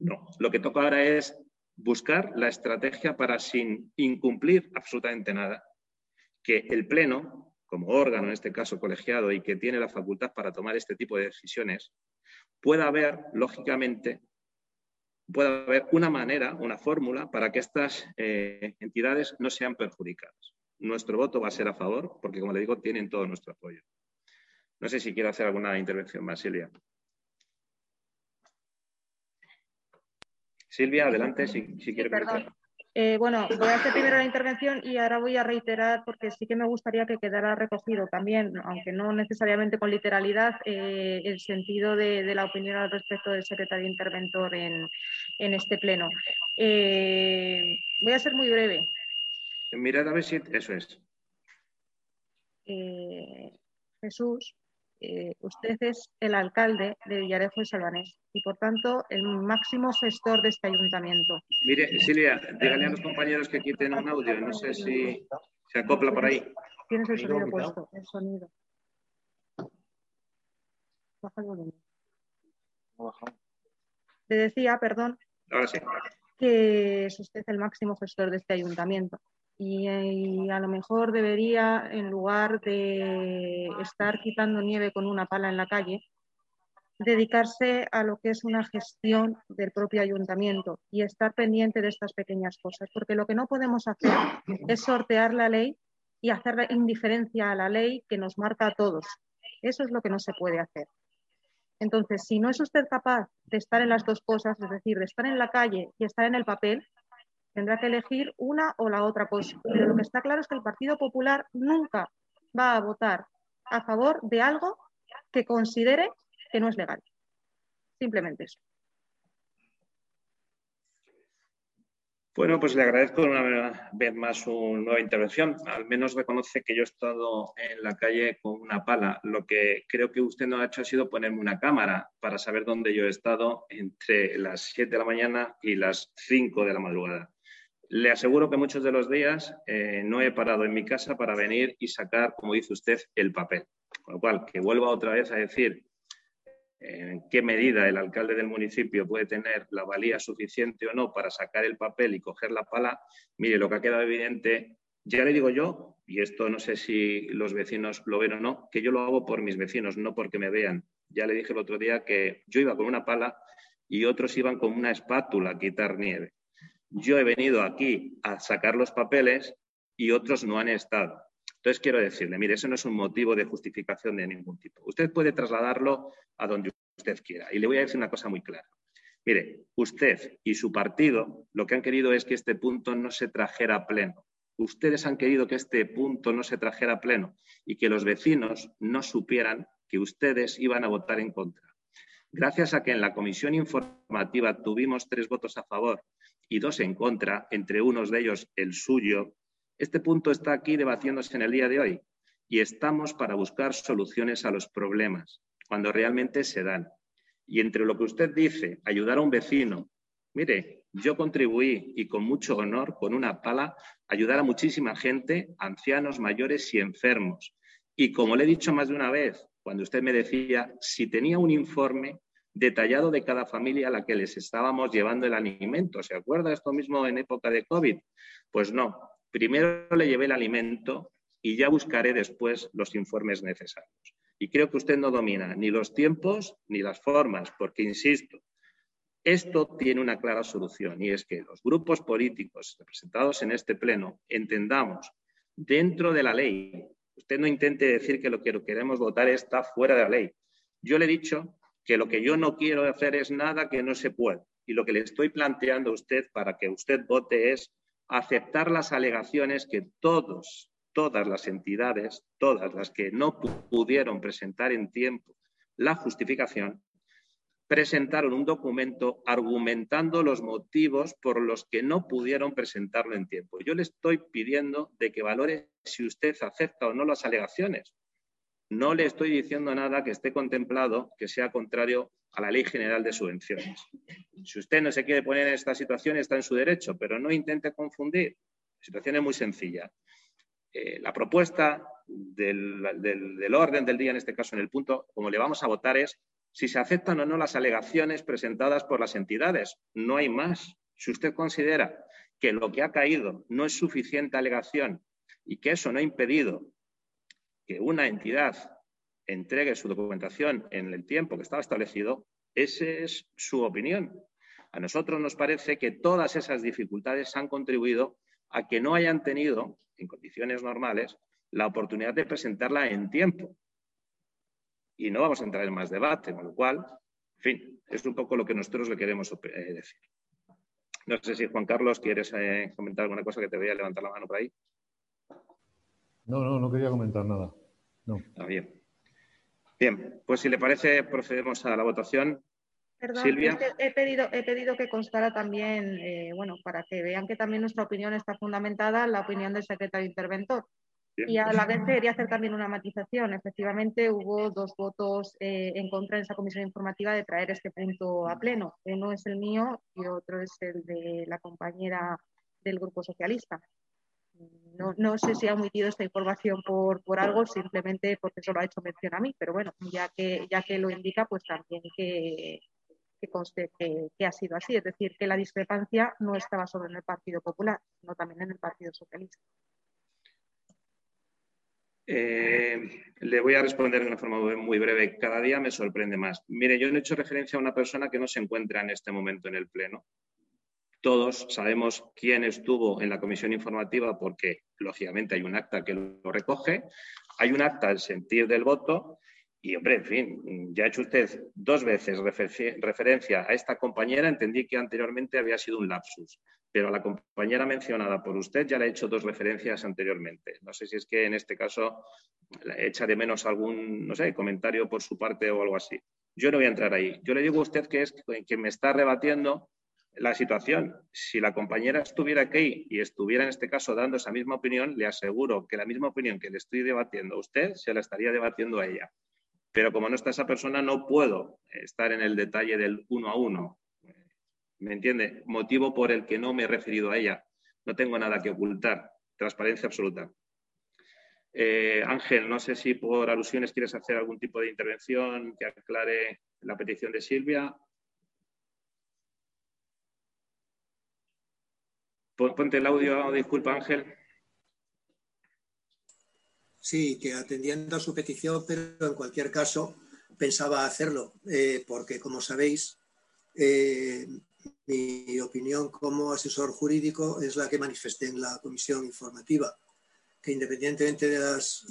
No. Lo que toca ahora es buscar la estrategia para, sin incumplir absolutamente nada, que el Pleno como órgano, en este caso colegiado, y que tiene la facultad para tomar este tipo de decisiones, pueda haber, lógicamente, pueda haber una manera, una fórmula para que estas eh, entidades no sean perjudicadas. Nuestro voto va a ser a favor, porque, como le digo, tienen todo nuestro apoyo. No sé si quiero hacer alguna intervención más, Silvia. Silvia, adelante, si, si quiere. Eh, bueno, voy a hacer primero la intervención y ahora voy a reiterar, porque sí que me gustaría que quedara recogido también, aunque no necesariamente con literalidad, eh, el sentido de, la opinión al respecto del secretario interventor en, este pleno. Eh, voy a ser muy breve. Mirad a ver si eso es. Jesús, eh, usted es el alcalde de Villarejo y Salvanés y, por tanto, el máximo gestor de este ayuntamiento. Mire, Silvia, dígale a los compañeros que quiten un audio. No sé si se acopla por ahí. Tienes el sonido puesto, el sonido. Baja el volumen. Le decía, perdón, Ahora sí. que es usted el máximo gestor de este ayuntamiento y, a lo mejor debería, en lugar de estar quitando nieve con una pala en la calle, dedicarse a lo que es una gestión del propio ayuntamiento y estar pendiente de estas pequeñas cosas, porque lo que no podemos hacer es sortear la ley y hacer indiferencia a la ley que nos marca a todos. Eso es lo que no se puede hacer. Entonces, si no es usted capaz de estar en las dos cosas, es decir, de estar en la calle y estar en el papel, Tendrá que elegir una o la otra cosa. Pero lo que está claro es que el Partido Popular nunca va a votar a favor de algo que considere que no es legal. Simplemente eso. Bueno, pues le agradezco una vez más su nueva intervención. Al menos reconoce que yo he estado en la calle con una pala. Lo que creo que usted no ha hecho ha sido ponerme una cámara para saber dónde yo he estado entre las 7 de la mañana y las 5 de la madrugada. Le aseguro que muchos de los días eh, no he parado en mi casa para venir y sacar, como dice usted, el papel. Con lo cual, que vuelva otra vez a decir en qué medida el alcalde del municipio puede tener la valía suficiente o no para sacar el papel y coger la pala, mire, lo que ha quedado evidente, ya le digo yo, y esto no sé si los vecinos lo ven o no, que yo lo hago por mis vecinos, no porque me vean. Ya le dije el otro día que yo iba con una pala y otros iban con una espátula a quitar nieve. Yo he venido aquí a sacar los papeles y otros no han estado. Entonces quiero decirle, mire, eso no es un motivo de justificación de ningún tipo. Usted puede trasladarlo a donde usted quiera. Y le voy a decir una cosa muy clara. Mire, usted y su partido lo que han querido es que este punto no se trajera a pleno. Ustedes han querido que este punto no se trajera a pleno y que los vecinos no supieran que ustedes iban a votar en contra. Gracias a que en la comisión informativa tuvimos tres votos a favor y dos en contra, entre unos de ellos el suyo, este punto está aquí debatiéndose en el día de hoy y estamos para buscar soluciones a los problemas cuando realmente se dan. Y entre lo que usted dice, ayudar a un vecino, mire, yo contribuí y con mucho honor, con una pala, ayudar a muchísima gente, ancianos, mayores y enfermos. Y como le he dicho más de una vez, cuando usted me decía si tenía un informe detallado de cada familia a la que les estábamos llevando el alimento. ¿Se acuerda esto mismo en época de COVID? Pues no. Primero le llevé el alimento y ya buscaré después los informes necesarios. Y creo que usted no domina ni los tiempos ni las formas, porque, insisto, esto tiene una clara solución y es que los grupos políticos representados en este pleno entendamos dentro de la ley. Usted no intente decir que lo que queremos votar está fuera de la ley. Yo le he dicho que lo que yo no quiero hacer es nada que no se pueda. Y lo que le estoy planteando a usted para que usted vote es aceptar las alegaciones que todos todas las entidades, todas las que no pudieron presentar en tiempo la justificación, presentaron un documento argumentando los motivos por los que no pudieron presentarlo en tiempo. Yo le estoy pidiendo de que valore si usted acepta o no las alegaciones. No le estoy diciendo nada que esté contemplado que sea contrario a la Ley General de Subvenciones. Si usted no se quiere poner en esta situación, está en su derecho, pero no intente confundir. La situación es muy sencilla. Eh, la propuesta del, orden del día, en este caso en el punto, como le vamos a votar, es si se aceptan o no las alegaciones presentadas por las entidades. No hay más. Si usted considera que lo que ha caído no es suficiente alegación y que eso no ha impedido que una entidad entregue su documentación en el tiempo que estaba establecido, esa es su opinión. A nosotros nos parece que todas esas dificultades han contribuido a que no hayan tenido en condiciones normales, la oportunidad de presentarla en tiempo. Y no vamos a entrar en más debate, con lo cual, en fin, es un poco lo que nosotros le queremos eh, decir. No sé si Juan Carlos quieres eh, comentar alguna cosa que te voy a levantar la mano por ahí. No, no, no quería comentar nada. No. Ah, bien. Bien, pues si le parece, procedemos a la votación. Perdón, Silvia. he, pedido, he pedido que constara también, eh, bueno, para que vean que también nuestra opinión está fundamentada en la opinión del secretario interventor. Y a la vez quería hacer también una matización. Efectivamente, hubo dos votos eh, en contra en esa comisión informativa de traer este punto a pleno. Uno es el mío y otro es el de la compañera del Grupo Socialista. No, no sé si ha omitido esta información por, por algo, simplemente porque solo ha hecho mención a mí, pero bueno, ya que, ya que lo indica, pues también que, que conste que, ha sido así, es decir, que la discrepancia no estaba solo en el Partido Popular, sino también en el Partido Socialista. Eh, le voy a responder de una forma muy breve. Cada día me sorprende más. Mire, yo no he hecho referencia a una persona que no se encuentra en este momento en el Pleno. Todos sabemos quién estuvo en la comisión informativa porque, lógicamente, hay un acta que lo recoge, hay un acta al sentir del voto y, hombre, en fin, ya ha hecho usted dos veces referencia a esta compañera. Entendí que anteriormente había sido un lapsus, pero a la compañera mencionada por usted ya le he hecho dos referencias anteriormente. No sé si es que en este caso echa de menos algún, no sé, comentario por su parte o algo así. Yo no voy a entrar ahí. Yo le digo a usted que es que me está rebatiendo la situación. Si la compañera estuviera aquí y estuviera en este caso dando esa misma opinión, le aseguro que la misma opinión que le estoy debatiendo a usted se la estaría debatiendo a ella. Pero como no está esa persona, no puedo estar en el detalle del uno a uno. ¿Me entiende? Motivo por el que no me he referido a ella. No tengo nada que ocultar. Transparencia absoluta. Eh, Ángel, no sé si por alusiones quieres hacer algún tipo de intervención que aclare la petición de Silvia. Ponte el audio, disculpa Ángel. Sí, que atendiendo a su petición, pero en cualquier caso, pensaba hacerlo, eh, porque como sabéis, eh, mi opinión como asesor jurídico es la que manifesté en la comisión informativa, que independientemente de los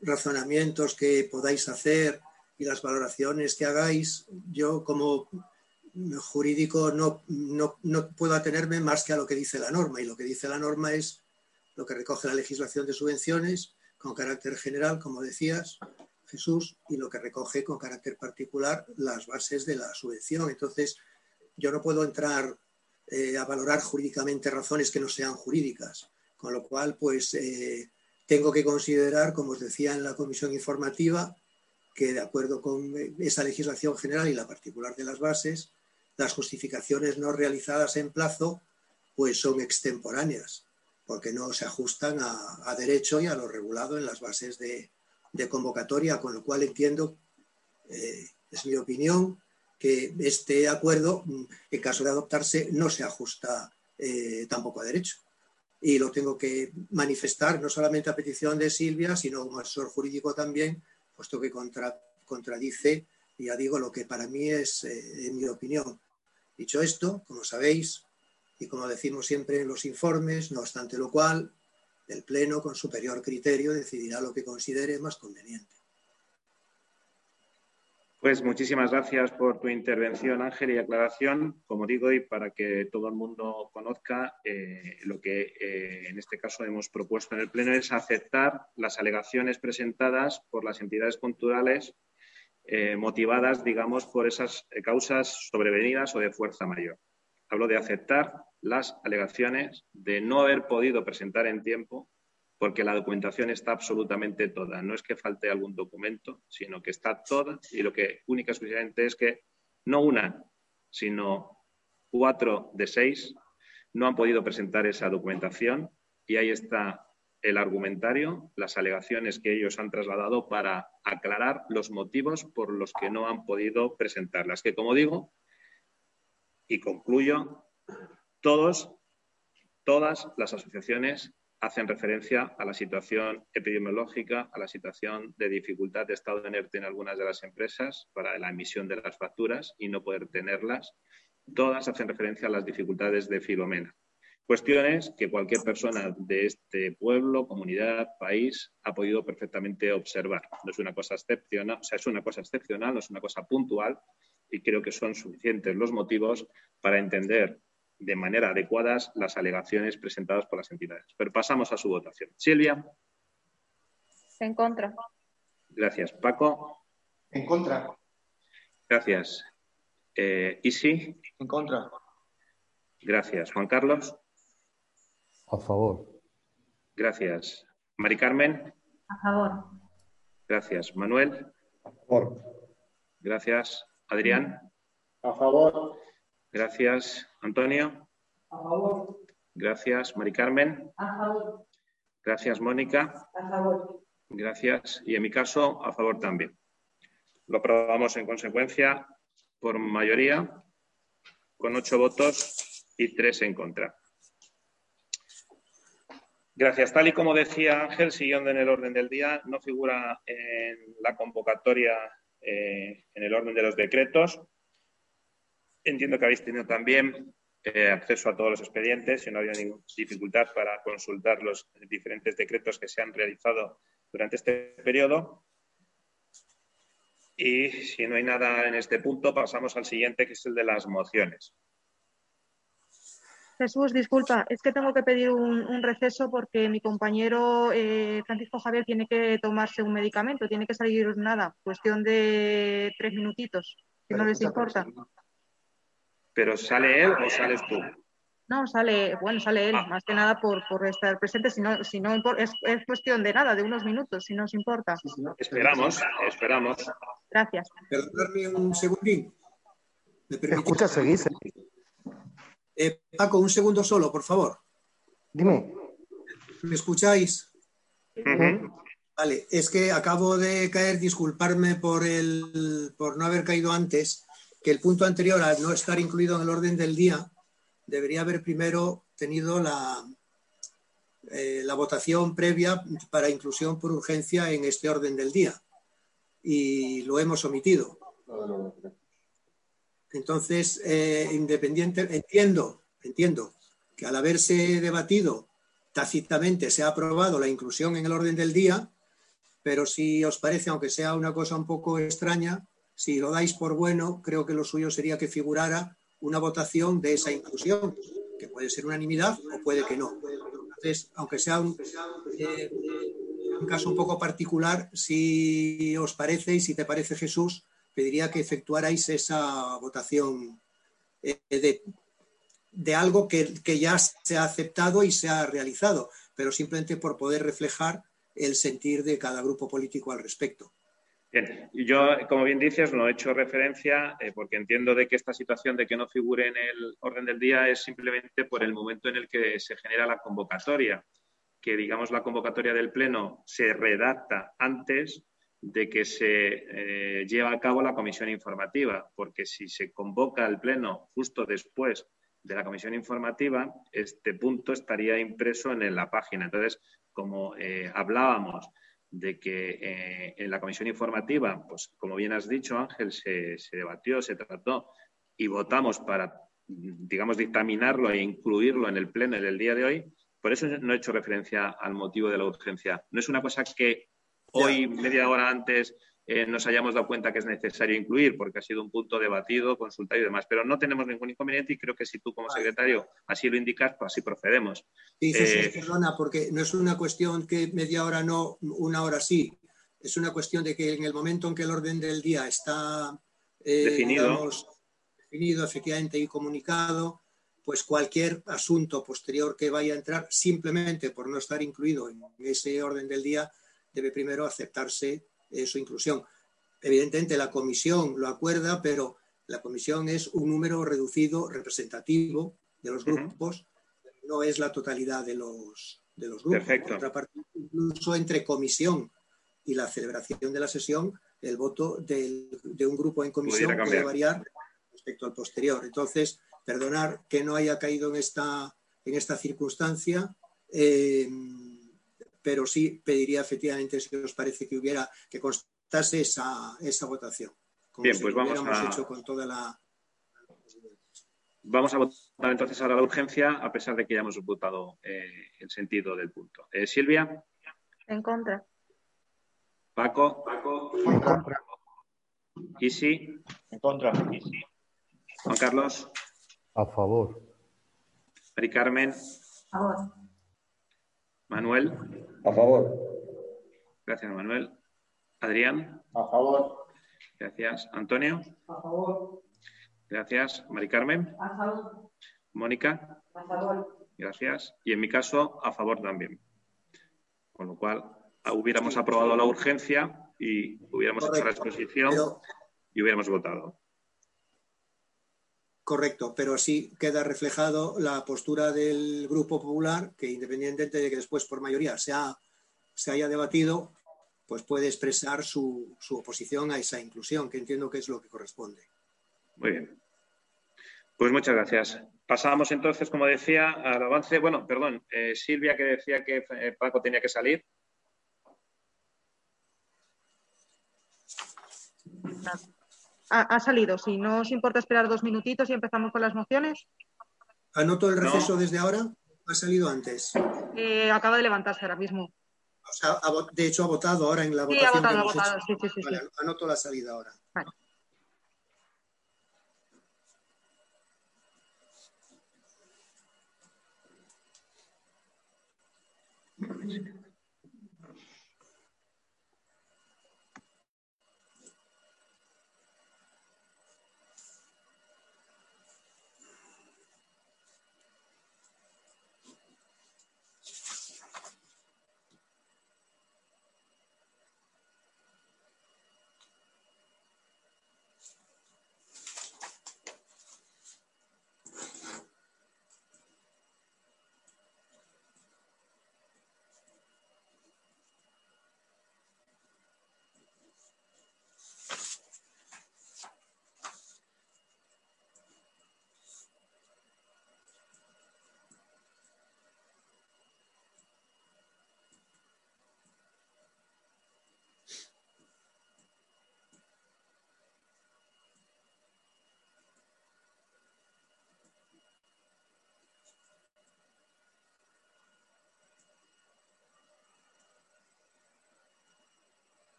razonamientos que podáis hacer y las valoraciones que hagáis, yo como jurídico no, no, no, puedo atenerme más que a lo que dice la norma. Y lo que dice la norma es lo que recoge la legislación de subvenciones con carácter general, como decías, Jesús, y lo que recoge con carácter particular las bases de la subvención. Entonces, yo no puedo entrar eh, a valorar jurídicamente razones que no sean jurídicas, con lo cual, pues, eh, tengo que considerar, como os decía en la comisión informativa, que de acuerdo con esa legislación general y la particular de las bases, las justificaciones no realizadas en plazo pues son extemporáneas, porque no se ajustan a, derecho y a lo regulado en las bases de, convocatoria, con lo cual entiendo, eh, es mi opinión, que este acuerdo, en caso de adoptarse, no se ajusta eh, tampoco a derecho. Y lo tengo que manifestar no solamente a petición de Silvia, sino como asesor jurídico también, puesto que contradice, ya digo, lo que para mí es, eh, en mi opinión. Dicho esto, como sabéis, y como decimos siempre en los informes, no obstante lo cual, el Pleno, con superior criterio, decidirá lo que considere más conveniente. Pues muchísimas gracias por tu intervención, Ángel, y aclaración. Como digo, y para que todo el mundo conozca, eh, lo que eh, en este caso hemos propuesto en el Pleno es aceptar las alegaciones presentadas por las entidades culturales eh, motivadas, digamos, por esas causas sobrevenidas o de fuerza mayor. Hablo de aceptar las alegaciones de no haber podido presentar en tiempo porque la documentación está absolutamente toda. No es que falte algún documento, sino que está toda y lo que única es que no una, sino cuatro de seis no han podido presentar esa documentación y ahí está el argumentario, las alegaciones que ellos han trasladado para aclarar los motivos por los que no han podido presentarlas. Que como digo, y concluyo, todos, todas las asociaciones hacen referencia a la situación epidemiológica, a la situación de dificultad de estado de ERTE en algunas de las empresas para la emisión de las facturas y no poder tenerlas. Todas hacen referencia a las dificultades de Filomena. Cuestiones que cualquier persona de este pueblo, comunidad, país ha podido perfectamente observar. No es una cosa excepcional, o sea, es una cosa excepcional, no es una cosa puntual y creo que son suficientes los motivos para entender de manera adecuada las alegaciones presentadas por las entidades. Pero pasamos a su votación. Silvia. En contra. Gracias. Paco. En contra. Gracias. Eh, Isi. En contra. Gracias. Juan Carlos. A favor. Gracias. Mari Carmen. A favor. Gracias. Manuel. A favor. Gracias. Adrián. A favor. Gracias. Antonio. A favor. Gracias. Mari Carmen. A favor. Gracias, Mónica. A favor. Gracias. Y en mi caso, a favor también. Lo aprobamos en consecuencia por mayoría, con ocho votos y tres en contra. Gracias. Tal y como decía Ángel, siguiendo en el orden del día, no figura en la convocatoria eh, en el orden de los decretos. Entiendo que habéis tenido también eh, acceso a todos los expedientes y no había ninguna dificultad para consultar los diferentes decretos que se han realizado durante este periodo. Y si no hay nada en este punto, pasamos al siguiente, que es el de las mociones. Jesús, disculpa, es que tengo que pedir un, receso porque mi compañero eh, Francisco Javier tiene que tomarse un medicamento, tiene que salir nada, cuestión de tres minutitos, si no les importa. ¿Pero sale él o sales tú? No, sale, bueno, sale él, ah. más que nada por, estar presente, si no, si no es, es, cuestión de nada, de unos minutos, si no os importa. Esperamos, esperamos. Gracias. Perdonadme un segundín. ¿Me escucha seguir? Eh, Paco, un segundo solo, por favor. Dime. ¿Me escucháis? Vale, es que acabo de caer, disculparme por, el, por no haber caído antes que el punto anterior, al no estar incluido en el orden del día, debería haber primero tenido la, eh, la votación previa para inclusión por urgencia en este orden del día. y lo hemos omitido. Entonces, eh, independiente, entiendo, entiendo que al haberse debatido tácitamente se ha aprobado la inclusión en el orden del día, pero si os parece, aunque sea una cosa un poco extraña, si lo dais por bueno, creo que lo suyo sería que figurara una votación de esa inclusión, que puede ser unanimidad o puede que no. Entonces, aunque sea un, eh, un caso un poco particular, si os parece y si te parece Jesús, pediría que efectuarais esa votación eh, de, algo que, ya se ha aceptado y se ha realizado, pero simplemente por poder reflejar el sentir de cada grupo político al respecto. Bien, yo, como bien dices, no he hecho referencia eh, porque entiendo de que esta situación de que no figure en el orden del día es simplemente por el momento en el que se genera la convocatoria que, digamos, la convocatoria del Pleno se redacta antes de que se eh, lleve a cabo la comisión informativa, porque si se convoca el Pleno justo después de la comisión informativa, este punto estaría impreso en la página. Entonces, como eh, hablábamos de que eh, en la comisión informativa, pues como bien has dicho, Ángel, se, se debatió, se trató y votamos para, digamos, dictaminarlo e incluirlo en el Pleno del día de hoy, por eso no he hecho referencia al motivo de la urgencia. No es una cosa que hoy, media hora antes, eh, nos hayamos dado cuenta que es necesario incluir, porque ha sido un punto debatido, consultado y demás. Pero no tenemos ningún inconveniente y creo que si tú como secretario así lo indicas, pues así procedemos. Sí, eh, perdona, porque no es una cuestión que media hora no, una hora sí. Es una cuestión de que en el momento en que el orden del día está eh, definido. definido efectivamente y comunicado, pues cualquier asunto posterior que vaya a entrar, simplemente por no estar incluido en ese orden del día, debe primero aceptarse eh, su inclusión. Evidentemente la comisión lo acuerda, pero la comisión es un número reducido representativo de los grupos, no es la totalidad de los, de los grupos. Perfecto. Por otra parte, incluso entre comisión y la celebración de la sesión, el voto de un grupo en comisión puede variar respecto al posterior. Entonces, perdonar que no haya caído en esta, en esta circunstancia, eh, pero sí pediría efectivamente, si os parece, que hubiera, que constase esa, esa votación. Bien, pues vamos a... hecho con toda la... Vamos a votar entonces ahora la urgencia, a pesar de que ya hemos votado eh, el sentido del punto. Eh, Silvia. En contra. Paco. Paco. En contra. Isi. En contra. Juan Carlos. A favor. Mari Carmen. A favor. Manuel. A favor. Gracias, Manuel. Adrián. A favor. Gracias. Antonio. A favor. Gracias. Mari Carmen. A favor. Mónica. A favor. Gracias. Y en mi caso, a favor también. Con lo cual, hubiéramos aprobado la urgencia y hubiéramos hecho la exposición y hubiéramos votado. Correcto, pero así queda reflejado la postura del Grupo Popular, que independientemente de que después por mayoría se, se haya debatido, pues puede expresar su, oposición a esa inclusión, que entiendo que es lo que corresponde. Muy bien. Pues muchas gracias. Pasamos entonces, como decía, al avance. Bueno, perdón, eh, Silvia que decía que eh, Paco tenía que salir. Ha, ha, salido. Si no os importa esperar dos minutitos y empezamos con las mociones. ¿Anoto el receso no. desde ahora? ¿Ha salido antes? Eh, acaba de levantarse ahora mismo. O sea, de hecho ha votado ahora en la sí, votación. Ha votado, que hemos ha votado. Hecho. Sí, sí, vale, anoto la salida ahora. Vale.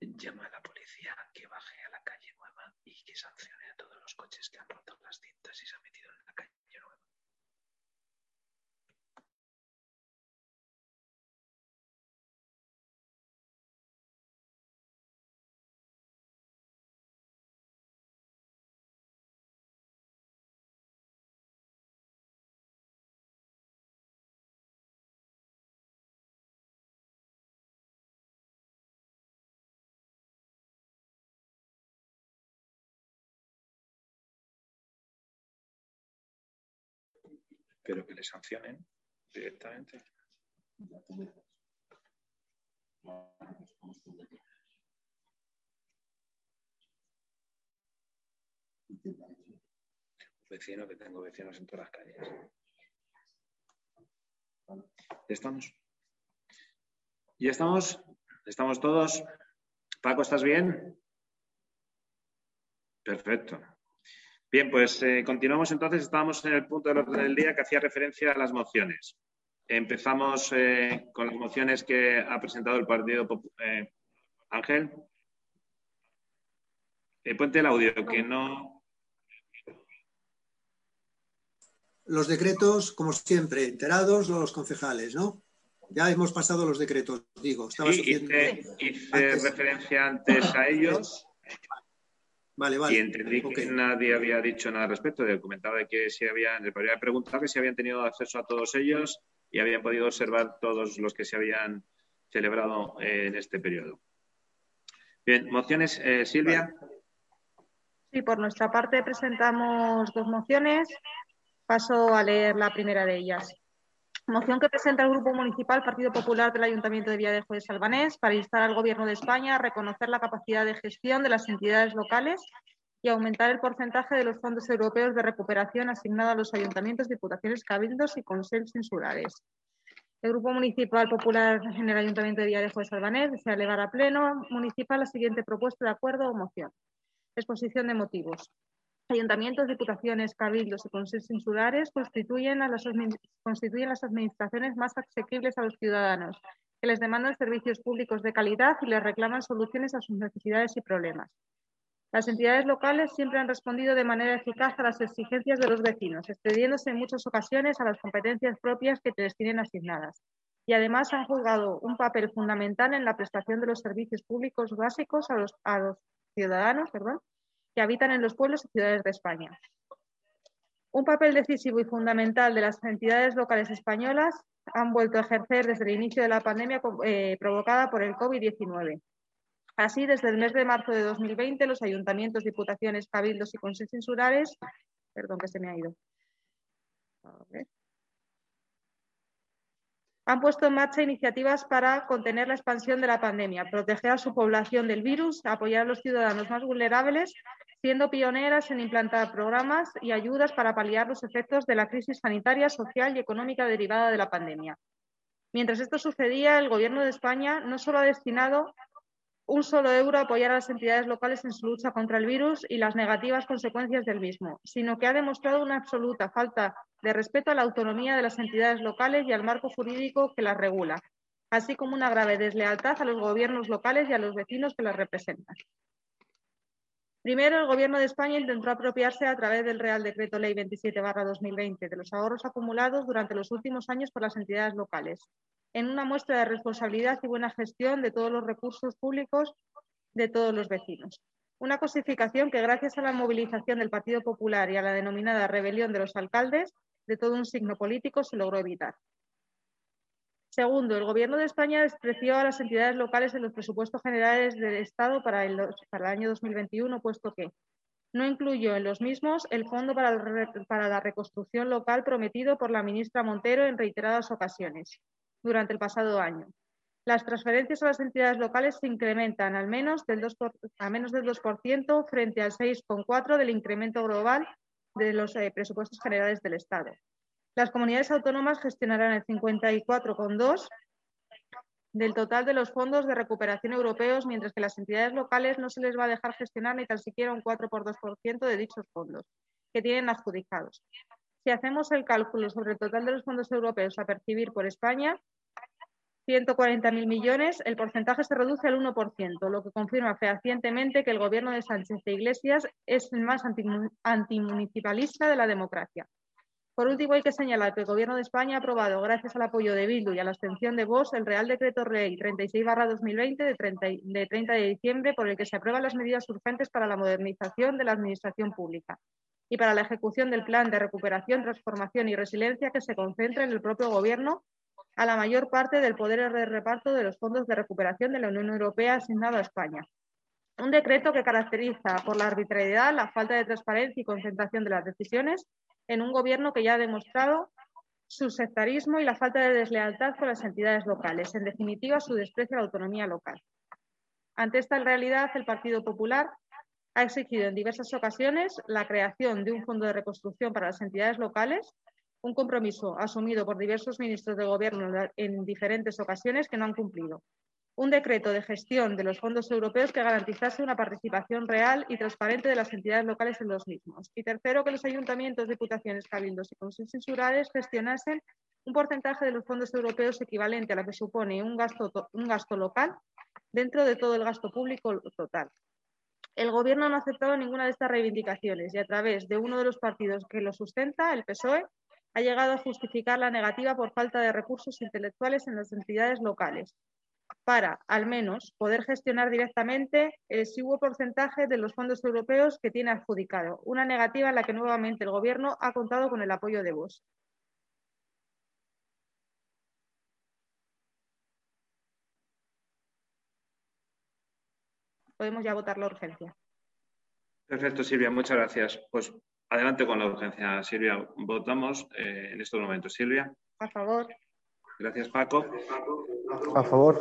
Llama a la policía que baje a la calle nueva y que sancione a todos los coches que han roto las cintas y se han metido en la calle nueva. Pero que le sancionen directamente. Vecino que tengo vecinos en todas las calles. ¿Ya estamos? ¿Ya estamos? ¿Estamos todos? Paco, ¿estás bien? Perfecto. Bien, pues eh, continuamos entonces. Estábamos en el punto del orden del día que hacía referencia a las mociones. Empezamos eh, con las mociones que ha presentado el Partido Popular. Ángel. Eh, ponte el audio, que no. Los decretos, como siempre, enterados los concejales, ¿no? Ya hemos pasado los decretos, digo. Sí, hice, hice antes. referencia antes a ellos. Vale, vale. Y entendí que nadie había dicho nada al respecto. Le comentaba de que si habían, le había preguntado que si habían tenido acceso a todos ellos y habían podido observar todos los que se habían celebrado eh, en este periodo. Bien, mociones, eh, Silvia. Sí, por nuestra parte presentamos dos mociones. Paso a leer la primera de ellas. Moción que presenta el Grupo Municipal Partido Popular del Ayuntamiento de Villadejo de Salvanés para instar al Gobierno de España a reconocer la capacidad de gestión de las entidades locales y aumentar el porcentaje de los fondos europeos de recuperación asignado a los ayuntamientos, diputaciones, cabildos y consejos insulares. El Grupo Municipal Popular en el Ayuntamiento de Villadejo de Salvanés desea elevar a pleno municipal la siguiente propuesta de acuerdo o moción. Exposición de motivos. Ayuntamientos, diputaciones, cabildos y consejos insulares constituyen, las administraciones más asequibles a los ciudadanos, que les demandan servicios públicos de calidad y les reclaman soluciones a sus necesidades y problemas. Las entidades locales siempre han respondido de manera eficaz a las exigencias de los vecinos, excediéndose en muchas ocasiones a las competencias propias que les tienen asignadas. Y además han jugado un papel fundamental en la prestación de los servicios públicos básicos a los, a los ciudadanos perdón, que habitan en los pueblos y ciudades de España. Un papel decisivo y fundamental de las entidades locales españolas han vuelto a ejercer desde el inicio de la pandemia eh, provocada por el COVID-19. Así, desde el mes de marzo de 2020, los ayuntamientos, diputaciones, cabildos y consejos insulares, perdón que se me ha ido, A ver. Han puesto en marcha iniciativas para contener la expansión de la pandemia, proteger a su población del virus, apoyar a los ciudadanos más vulnerables, siendo pioneras en implantar programas y ayudas para paliar los efectos de la crisis sanitaria, social y económica derivada de la pandemia. Mientras esto sucedía, el Gobierno de España no solo ha destinado un solo euro a apoyar a las entidades locales en su lucha contra el virus y las negativas consecuencias del mismo, sino que ha demostrado una absoluta falta de respeto a la autonomía de las entidades locales y al marco jurídico que las regula, así como una grave deslealtad a los gobiernos locales y a los vecinos que las representan. Primero, el Gobierno de España intentó apropiarse a través del Real Decreto Ley 27-2020 de los ahorros acumulados durante los últimos años por las entidades locales, en una muestra de responsabilidad y buena gestión de todos los recursos públicos de todos los vecinos. Una cosificación que, gracias a la movilización del Partido Popular y a la denominada rebelión de los alcaldes, de todo un signo político se logró evitar. Segundo, el Gobierno de España despreció a las entidades locales en los presupuestos generales del Estado para el, para el año 2021, puesto que no incluyó en los mismos el Fondo para, la Reconstrucción Local prometido por la ministra Montero en reiteradas ocasiones durante el pasado año. Las transferencias a las entidades locales se incrementan al menos del 2%, por, a menos del 2% frente al 6,4% del incremento global de los eh, presupuestos generales del Estado. Las comunidades autónomas gestionarán el 54,2% del total de los fondos de recuperación europeos, mientras que las entidades locales no se les va a dejar gestionar ni tan siquiera un 4 por 2% de dichos fondos que tienen adjudicados. Si hacemos el cálculo sobre el total de los fondos europeos a percibir por España, 140.000 millones, el porcentaje se reduce al 1%, lo que confirma fehacientemente que el gobierno de Sánchez de Iglesias es el más antimunicipalista de la democracia. Por último, hay que señalar que el Gobierno de España ha aprobado, gracias al apoyo de Bildu y a la abstención de Vox, el Real Decreto Ley 36-2020 de 30, de 30 de diciembre, por el que se aprueban las medidas urgentes para la modernización de la Administración Pública y para la ejecución del Plan de Recuperación, Transformación y Resiliencia que se concentra en el propio Gobierno a la mayor parte del poder de reparto de los fondos de recuperación de la Unión Europea asignado a España. Un decreto que caracteriza por la arbitrariedad, la falta de transparencia y concentración de las decisiones en un gobierno que ya ha demostrado su sectarismo y la falta de deslealtad con las entidades locales, en definitiva, su desprecio a la autonomía local. Ante esta realidad, el Partido Popular ha exigido en diversas ocasiones la creación de un fondo de reconstrucción para las entidades locales, un compromiso asumido por diversos ministros de Gobierno en diferentes ocasiones que no han cumplido un decreto de gestión de los fondos europeos que garantizase una participación real y transparente de las entidades locales en los mismos. Y tercero, que los ayuntamientos, diputaciones, cabildos y consejos gestionasen un porcentaje de los fondos europeos equivalente a lo que supone un gasto local dentro de todo el gasto público total. El Gobierno no ha aceptado ninguna de estas reivindicaciones y a través de uno de los partidos que lo sustenta, el PSOE, ha llegado a justificar la negativa por falta de recursos intelectuales en las entidades locales, para, al menos, poder gestionar directamente el exiguo porcentaje de los fondos europeos que tiene adjudicado, una negativa en la que nuevamente el Gobierno ha contado con el apoyo de vos. Podemos ya votar la urgencia. Perfecto, Silvia, muchas gracias. Pues adelante con la urgencia, Silvia. Votamos eh, en estos momentos. Silvia. A favor. Gracias, Paco. A favor.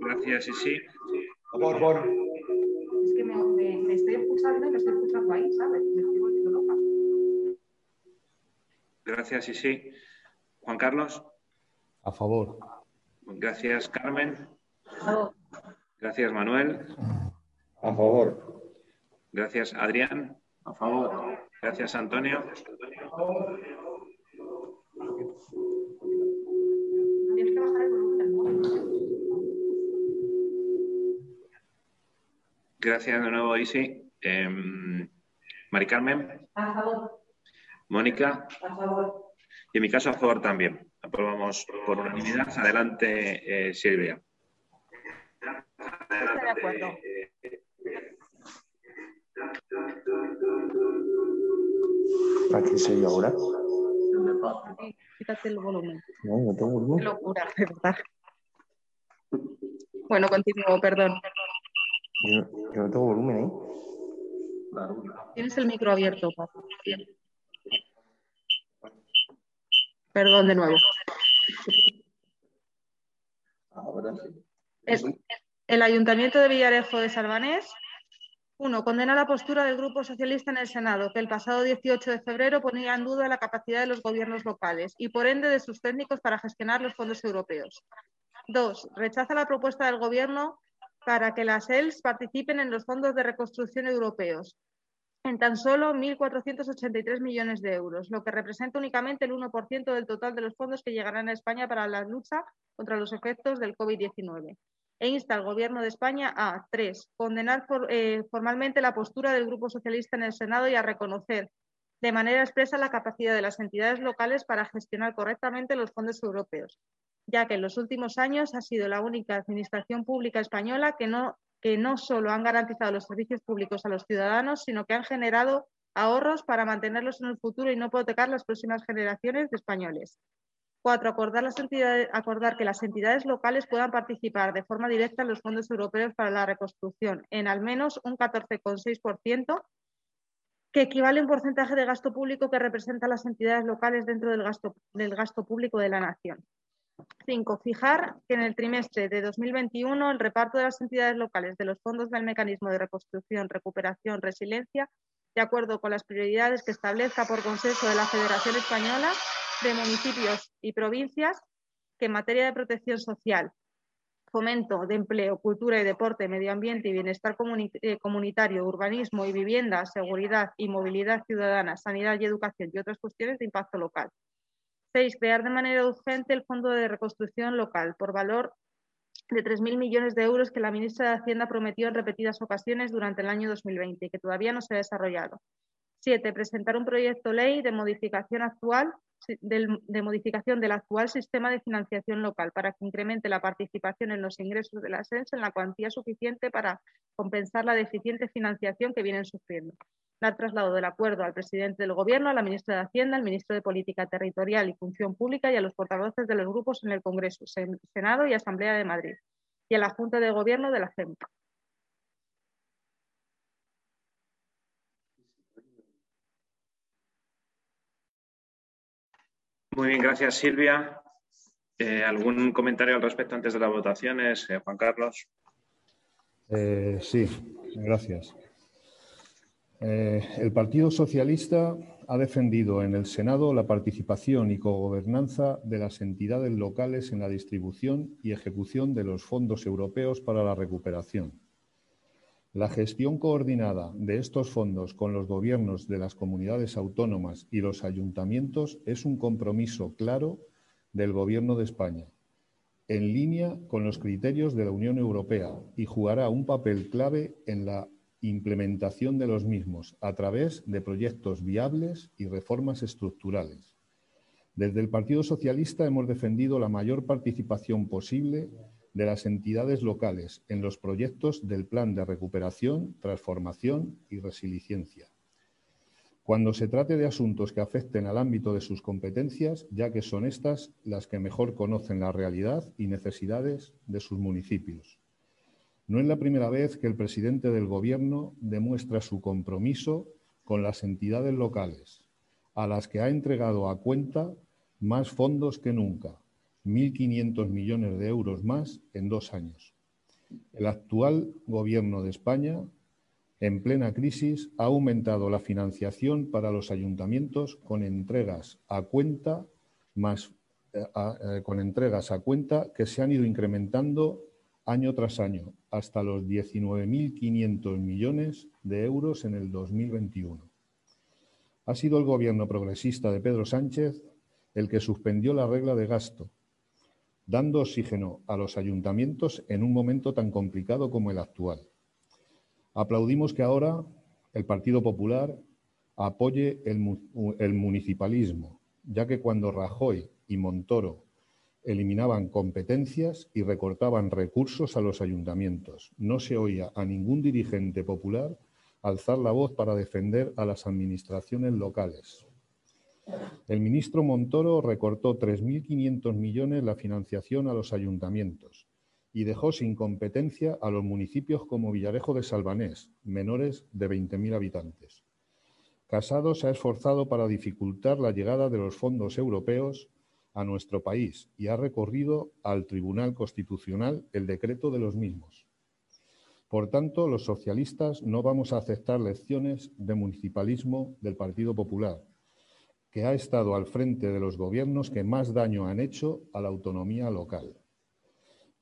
Gracias, sí. A favor. Es que me, estoy escuchando y me estoy escuchando ahí, ¿sabes? Me estoy volviendo loca. Gracias, sí. Juan Carlos. A favor. Gracias, Carmen. A favor. Gracias, Manuel. A favor. Gracias, Adrián. A favor. Gracias, Antonio. Tienes Gracias de nuevo, Isi. Eh, Mari Carmen. A favor. Mónica. A favor. Y en mi caso, a favor también. Aprobamos por unanimidad. Adelante, eh, Silvia. Estoy de acuerdo. ¿A qué soy yo ahora? Quítate el volumen. No, no tengo Qué volumen. locura, de verdad. Bueno, continúo, perdón. Yo, no- yo no tengo volumen ahí. Tienes el micro abierto. Perdón de nuevo. Ahora sí. El, el Ayuntamiento de Villarejo de Salvanés, uno, condena la postura del Grupo Socialista en el Senado, que el pasado 18 de febrero ponía en duda la capacidad de los gobiernos locales y, por ende, de sus técnicos para gestionar los fondos europeos. Dos, rechaza la propuesta del Gobierno para que las ELS participen en los fondos de reconstrucción europeos en tan solo 1.483 millones de euros, lo que representa únicamente el 1% del total de los fondos que llegarán a España para la lucha contra los efectos del COVID-19. E insta al Gobierno de España a, tres, condenar for- eh, formalmente la postura del Grupo Socialista en el Senado y a reconocer de manera expresa la capacidad de las entidades locales para gestionar correctamente los fondos europeos, ya que en los últimos años ha sido la única administración pública española que no, que no solo han garantizado los servicios públicos a los ciudadanos, sino que han generado ahorros para mantenerlos en el futuro y no hipotecar las próximas generaciones de españoles. Cuatro, acordar, las entidades- acordar que las entidades locales puedan participar de forma directa en los fondos europeos para la reconstrucción en al menos un 14,6%, que equivale a un porcentaje de gasto público que representa las entidades locales dentro del gasto, del gasto público de la nación. Cinco, fijar que en el trimestre de 2021 el reparto de las entidades locales de los fondos del mecanismo de reconstrucción, recuperación, resiliencia, de acuerdo con las prioridades que establezca por consenso de la Federación Española de Municipios y Provincias, que en materia de protección social, fomento de empleo, cultura y deporte, medio ambiente y bienestar eh, comunitario, urbanismo y vivienda, seguridad y movilidad ciudadana, sanidad y educación y otras cuestiones de impacto local. Seis, crear de manera urgente el Fondo de Reconstrucción Local por valor de 3.000 millones de euros que la ministra de Hacienda prometió en repetidas ocasiones durante el año 2020 y que todavía no se ha desarrollado. Siete, presentar un proyecto ley de modificación actual de, modificación del actual sistema de financiación local para que incremente la participación en los ingresos de la SENS en la cuantía suficiente para compensar la deficiente financiación que vienen sufriendo. Dar traslado del acuerdo al presidente del Gobierno, a la ministra de Hacienda, al ministro de Política Territorial y Función Pública y a los portavoces de los grupos en el Congreso, Senado y Asamblea de Madrid y a la Junta de Gobierno de la CEMP. Muy bien, gracias Silvia. Eh, ¿Algún comentario al respecto antes de las votaciones, eh, Juan Carlos? Eh, sí, gracias. El Partido Socialista ha defendido en el Senado la participación y cogobernanza de las entidades locales en la distribución y ejecución de los fondos europeos para la recuperación. La gestión coordinada de estos fondos con los gobiernos de las comunidades autónomas y los ayuntamientos es un compromiso claro del Gobierno de España, en línea con los criterios de la Unión Europea y jugará un papel clave en la implementación de los mismos a través de proyectos viables y reformas estructurales. Desde el Partido Socialista hemos defendido la mayor participación posible de las entidades locales en los proyectos del Plan de Recuperación, Transformación y Resiliencia. Cuando se trate de asuntos que afecten al ámbito de sus competencias, ya que son estas las que mejor conocen la realidad y necesidades de sus municipios. No es la primera vez que el presidente del Gobierno demuestra su compromiso con las entidades locales, a las que ha entregado a cuenta más fondos que nunca, 1.500 millones de euros más en dos años. El actual Gobierno de España, en plena crisis, ha aumentado la financiación para los ayuntamientos con entregas a cuenta más eh, eh, con entregas a cuenta que se han ido incrementando año tras año hasta los 19.500 millones de euros en el 2021. Ha sido el gobierno progresista de Pedro Sánchez el que suspendió la regla de gasto, dando oxígeno a los ayuntamientos en un momento tan complicado como el actual. Aplaudimos que ahora el Partido Popular apoye el, municipalismo, ya que cuando Rajoy y Montoro eliminaban competencias y recortaban recursos a los ayuntamientos, no se oía a ningún dirigente popular alzar la voz para defender a las administraciones locales. El ministro Montoro recortó 3.500 millones la financiación a los ayuntamientos y dejó sin competencia a los municipios como Villarejo de Salvanés, menores de 20.000 habitantes. Casado se ha esforzado para dificultar la llegada de los fondos europeos a nuestro país y ha recorrido al Tribunal Constitucional el decreto de los mismos. Por tanto, los socialistas no vamos a aceptar lecciones de municipalismo del Partido Popular que ha estado al frente de los gobiernos que más daño han hecho a la autonomía local.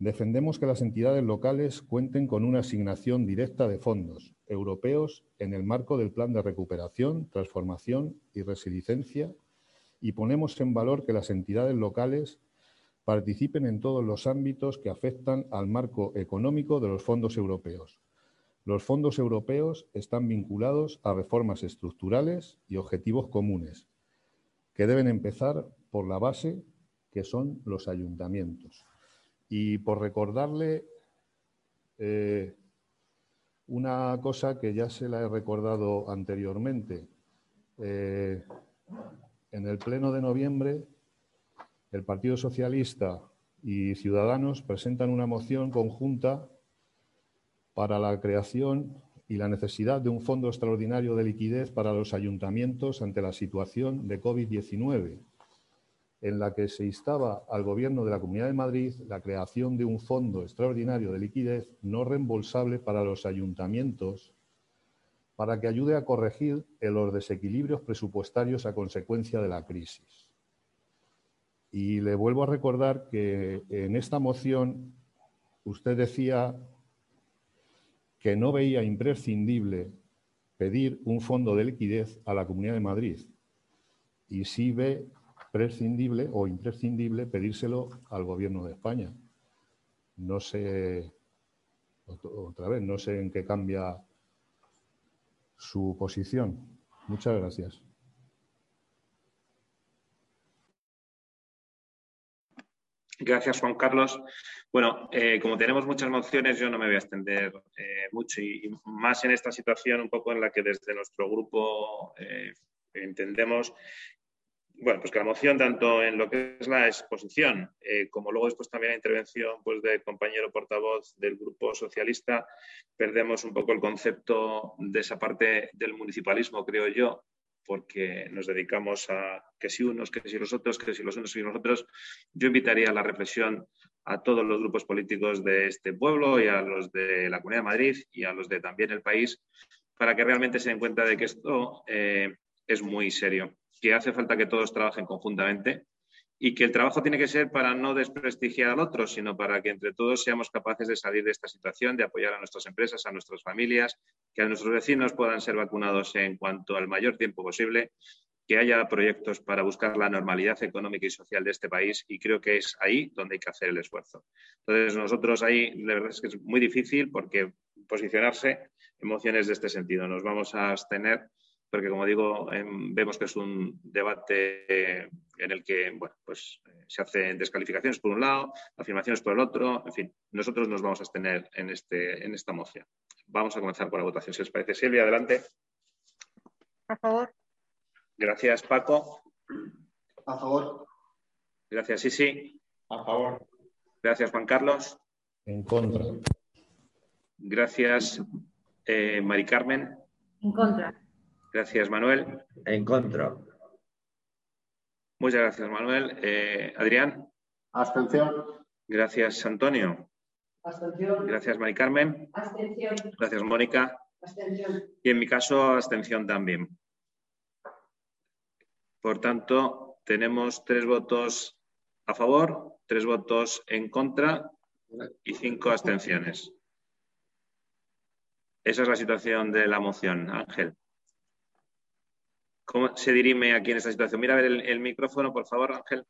Defendemos que las entidades locales cuenten con una asignación directa de fondos europeos en el marco del Plan de Recuperación, Transformación y Resiliencia y ponemos en valor que las entidades locales participen en todos los ámbitos que afectan al marco económico de los fondos europeos. Los fondos europeos están vinculados a reformas estructurales y objetivos comunes, que deben empezar por la base, que son los ayuntamientos. Y por recordarle eh, una cosa que ya se la he recordado anteriormente. Eh, en el Pleno de noviembre, el Partido Socialista y Ciudadanos presentan una moción conjunta para la creación y la necesidad de un fondo extraordinario de liquidez para los ayuntamientos ante la situación de COVID-19, en la que se instaba al Gobierno de la Comunidad de Madrid la creación de un fondo extraordinario de liquidez no reembolsable para los ayuntamientos para que ayude a corregir los desequilibrios presupuestarios a consecuencia de la crisis. Y le vuelvo a recordar que en esta moción usted decía que no veía imprescindible pedir un fondo de liquidez a la Comunidad de Madrid y sí ve prescindible o imprescindible pedírselo al Gobierno de España. No sé, otra vez, no sé en qué cambia su posición. Muchas gracias. Gracias, Juan Carlos. Bueno, eh, como tenemos muchas mociones, yo no me voy a extender eh, mucho y, más en esta situación un poco en la que desde nuestro grupo eh, entendemos bueno, pues que la moción, tanto en lo que es la exposición, como luego después también la intervención pues, del compañero portavoz del Grupo Socialista, perdemos un poco el concepto de esa parte del municipalismo, creo yo, porque nos dedicamos a que si unos, que si los otros, que si los unos y los otros. Yo invitaría a la reflexión a todos los grupos políticos de este pueblo y a los de la Comunidad de Madrid y a los de también el país para que realmente se den cuenta de que esto eh, es muy serio, que hace falta que todos trabajen conjuntamente y que el trabajo tiene que ser para no desprestigiar al otro, sino para que entre todos seamos capaces de salir de esta situación, de apoyar a nuestras empresas, a nuestras familias, que a nuestros vecinos puedan ser vacunados en cuanto al mayor tiempo posible, que haya proyectos para buscar la normalidad económica y social de este país y creo que es ahí donde hay que hacer el esfuerzo. Entonces, nosotros ahí, la verdad es que es muy difícil porque posicionarse en mociones de este sentido. Nos vamos a abstener porque, como digo, em, vemos que es un debate en el que bueno, pues, eh, se hacen descalificaciones por un lado, afirmaciones por el otro, en fin, nosotros nos vamos a abstener en, este, en esta moción. Vamos a comenzar con la votación, si os parece. Silvia, adelante. A favor. Gracias, Paco. A favor. Gracias, Sisi. A favor. Gracias, Juan Carlos. En contra. Gracias, eh, Mari Carmen. En contra. Gracias, Manuel. En contra. Muchas gracias, Manuel. Eh, Adrián. Abstención. Gracias, Antonio. Abstención. Gracias, Mari Carmen. Abstención. Gracias, mónica. Abstención. Y en mi caso, abstención también. Por tanto, tenemos tres votos a favor, tres votos en contra y cinco abstenciones. Esa es la situación de la moción, Ángel. ¿Cómo se dirime aquí en esta situación? Mira a ver el, micrófono, por favor, Ángel.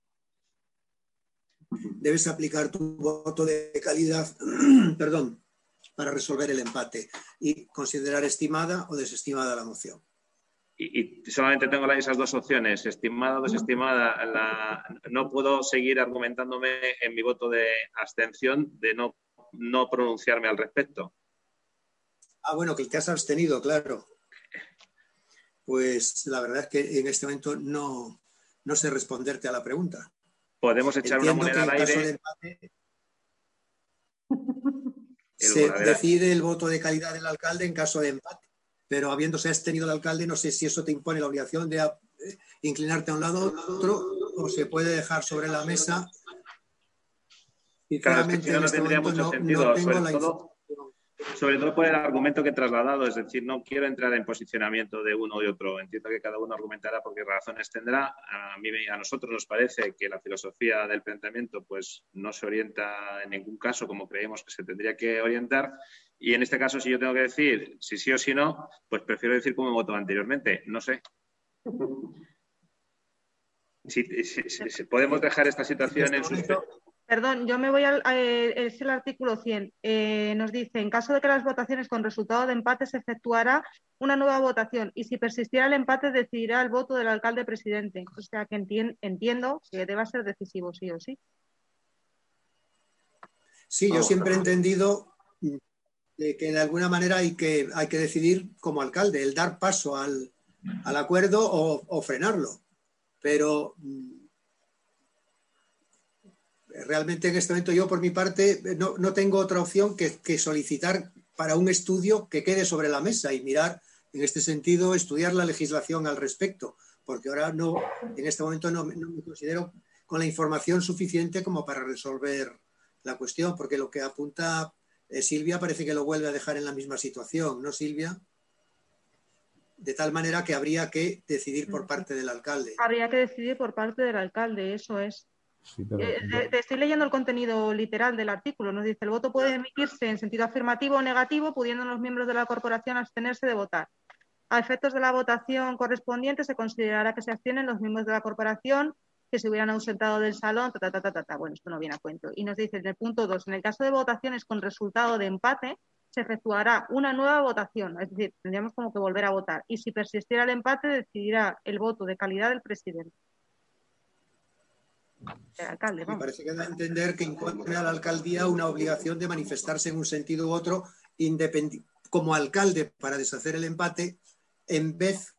Debes aplicar tu voto de calidad, (clears throat) perdón, para resolver el empate y considerar estimada o desestimada la moción. Y, solamente tengo esas dos opciones, estimada o desestimada. no puedo seguir argumentándome en mi voto de abstención de no, no pronunciarme al respecto. Ah, bueno, que te has abstenido, claro pues la verdad es que en este momento no, sé responderte a la pregunta. Podemos echar una moneda al aire. (laughs) se decide el voto de calidad del alcalde en caso de empate, pero habiéndose abstenido el alcalde, no sé si eso te impone la obligación de eh, inclinarte a un lado o otro, o se puede dejar sobre la mesa. Claro, no, no este tendría mucho sentido, sobre todo, sobre todo por el argumento que he trasladado, es decir, no quiero entrar en posicionamiento de uno y otro. Entiendo que cada uno argumentará por qué razones tendrá. A mí, a nosotros nos parece que la filosofía del planteamiento, pues, no se orienta en ningún caso como creemos que se tendría que orientar. Y en este caso, si yo tengo que decir si sí o si no, pues prefiero decir como he votado anteriormente. No sé. (laughs) Si, podemos dejar esta situación en suspenso. Perdón, yo me voy al es el artículo 100. Eh, nos dice, en caso de que las votaciones con resultado de empate se efectuará una nueva votación y si persistiera el empate decidirá el voto del alcalde presidente. O sea que entiendo que deba ser decisivo, sí o sí. Sí, yo siempre he entendido que de alguna manera hay que, hay que decidir como alcalde, el dar paso al, acuerdo o, o frenarlo. Pero mm, realmente en este momento yo por mi parte no, tengo otra opción que, solicitar para un estudio que quede sobre la mesa y mirar en este sentido, estudiar la legislación al respecto, porque ahora no, en este momento no, me considero con la información suficiente como para resolver la cuestión, porque lo que apunta eh, Silvia parece que lo vuelve a dejar en la misma situación, ¿no, Silvia? De tal manera que habría que decidir por parte del alcalde. Habría que decidir por parte del alcalde, eso es. Eh, te, estoy leyendo el contenido literal del artículo. Nos dice, el voto puede emitirse en sentido afirmativo o negativo, pudiendo los miembros de la corporación abstenerse de votar. A efectos de la votación correspondiente, se considerará que se abstienen los miembros de la corporación que se hubieran ausentado del salón, ta, ta, ta, ta, ta. Bueno, esto no viene a cuento. Y nos dice en el punto 2, en el caso de votaciones con resultado de empate, se efectuará una nueva votación, es decir, tendríamos como que volver a votar. Y si persistiera el empate, decidirá el voto de calidad del presidente. Alcalde, Me parece que da a entender que impone a la alcaldía una obligación de manifestarse en un sentido u otro como alcalde para deshacer el empate en vez,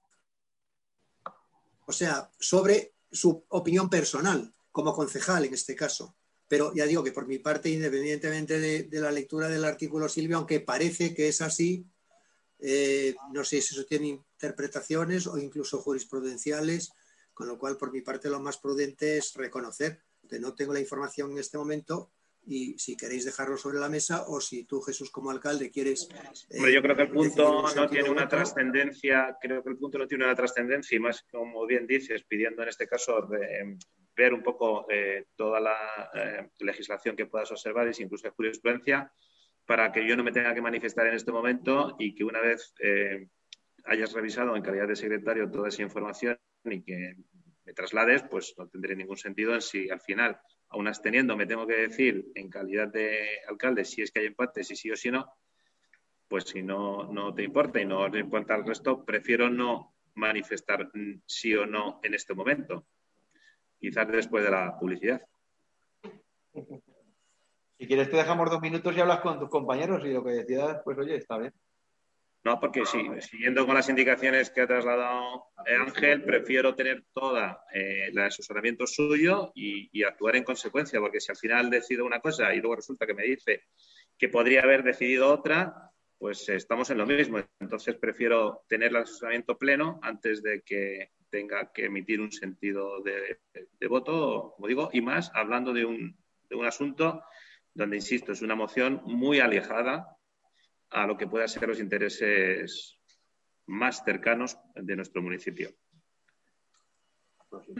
o sea, sobre su opinión personal, como concejal en este caso. Pero ya digo que por mi parte, independientemente de, la lectura del artículo Silvia, aunque parece que es así, eh, no sé si eso tiene interpretaciones o incluso jurisprudenciales, con lo cual por mi parte lo más prudente es reconocer que no tengo la información en este momento y si queréis dejarlo sobre la mesa o si tú, Jesús, como alcalde, quieres... Hombre, yo creo que el punto no tiene una trascendencia, creo que el punto no tiene una trascendencia y más, como bien dices, pidiendo en este caso ver un poco eh, toda la eh, legislación que puedas observar y incluso jurisprudencia para que yo no me tenga que manifestar en este momento y que una vez eh, hayas revisado en calidad de secretario toda esa información y que me traslades, pues no tendré ningún sentido en si al final aún absteniendo me tengo que decir en calidad de alcalde si es que hay empate, si sí o si no, pues si no, no te importa y no te importa el resto, prefiero no manifestar sí o no en este momento, quizás después de la publicidad. Si quieres te dejamos dos minutos y hablas con tus compañeros y lo que decías, pues oye, está bien. No, porque sí, siguiendo con las indicaciones que ha trasladado Ángel, prefiero tener toda eh, el asesoramiento suyo y, actuar en consecuencia, porque si al final decido una cosa y luego resulta que me dice que podría haber decidido otra, pues estamos en lo mismo. Entonces prefiero tener el asesoramiento pleno antes de que tenga que emitir un sentido de, voto, como digo, y más hablando de un, de un asunto donde, insisto, es una moción muy alejada a lo que puedan ser los intereses más cercanos de nuestro municipio.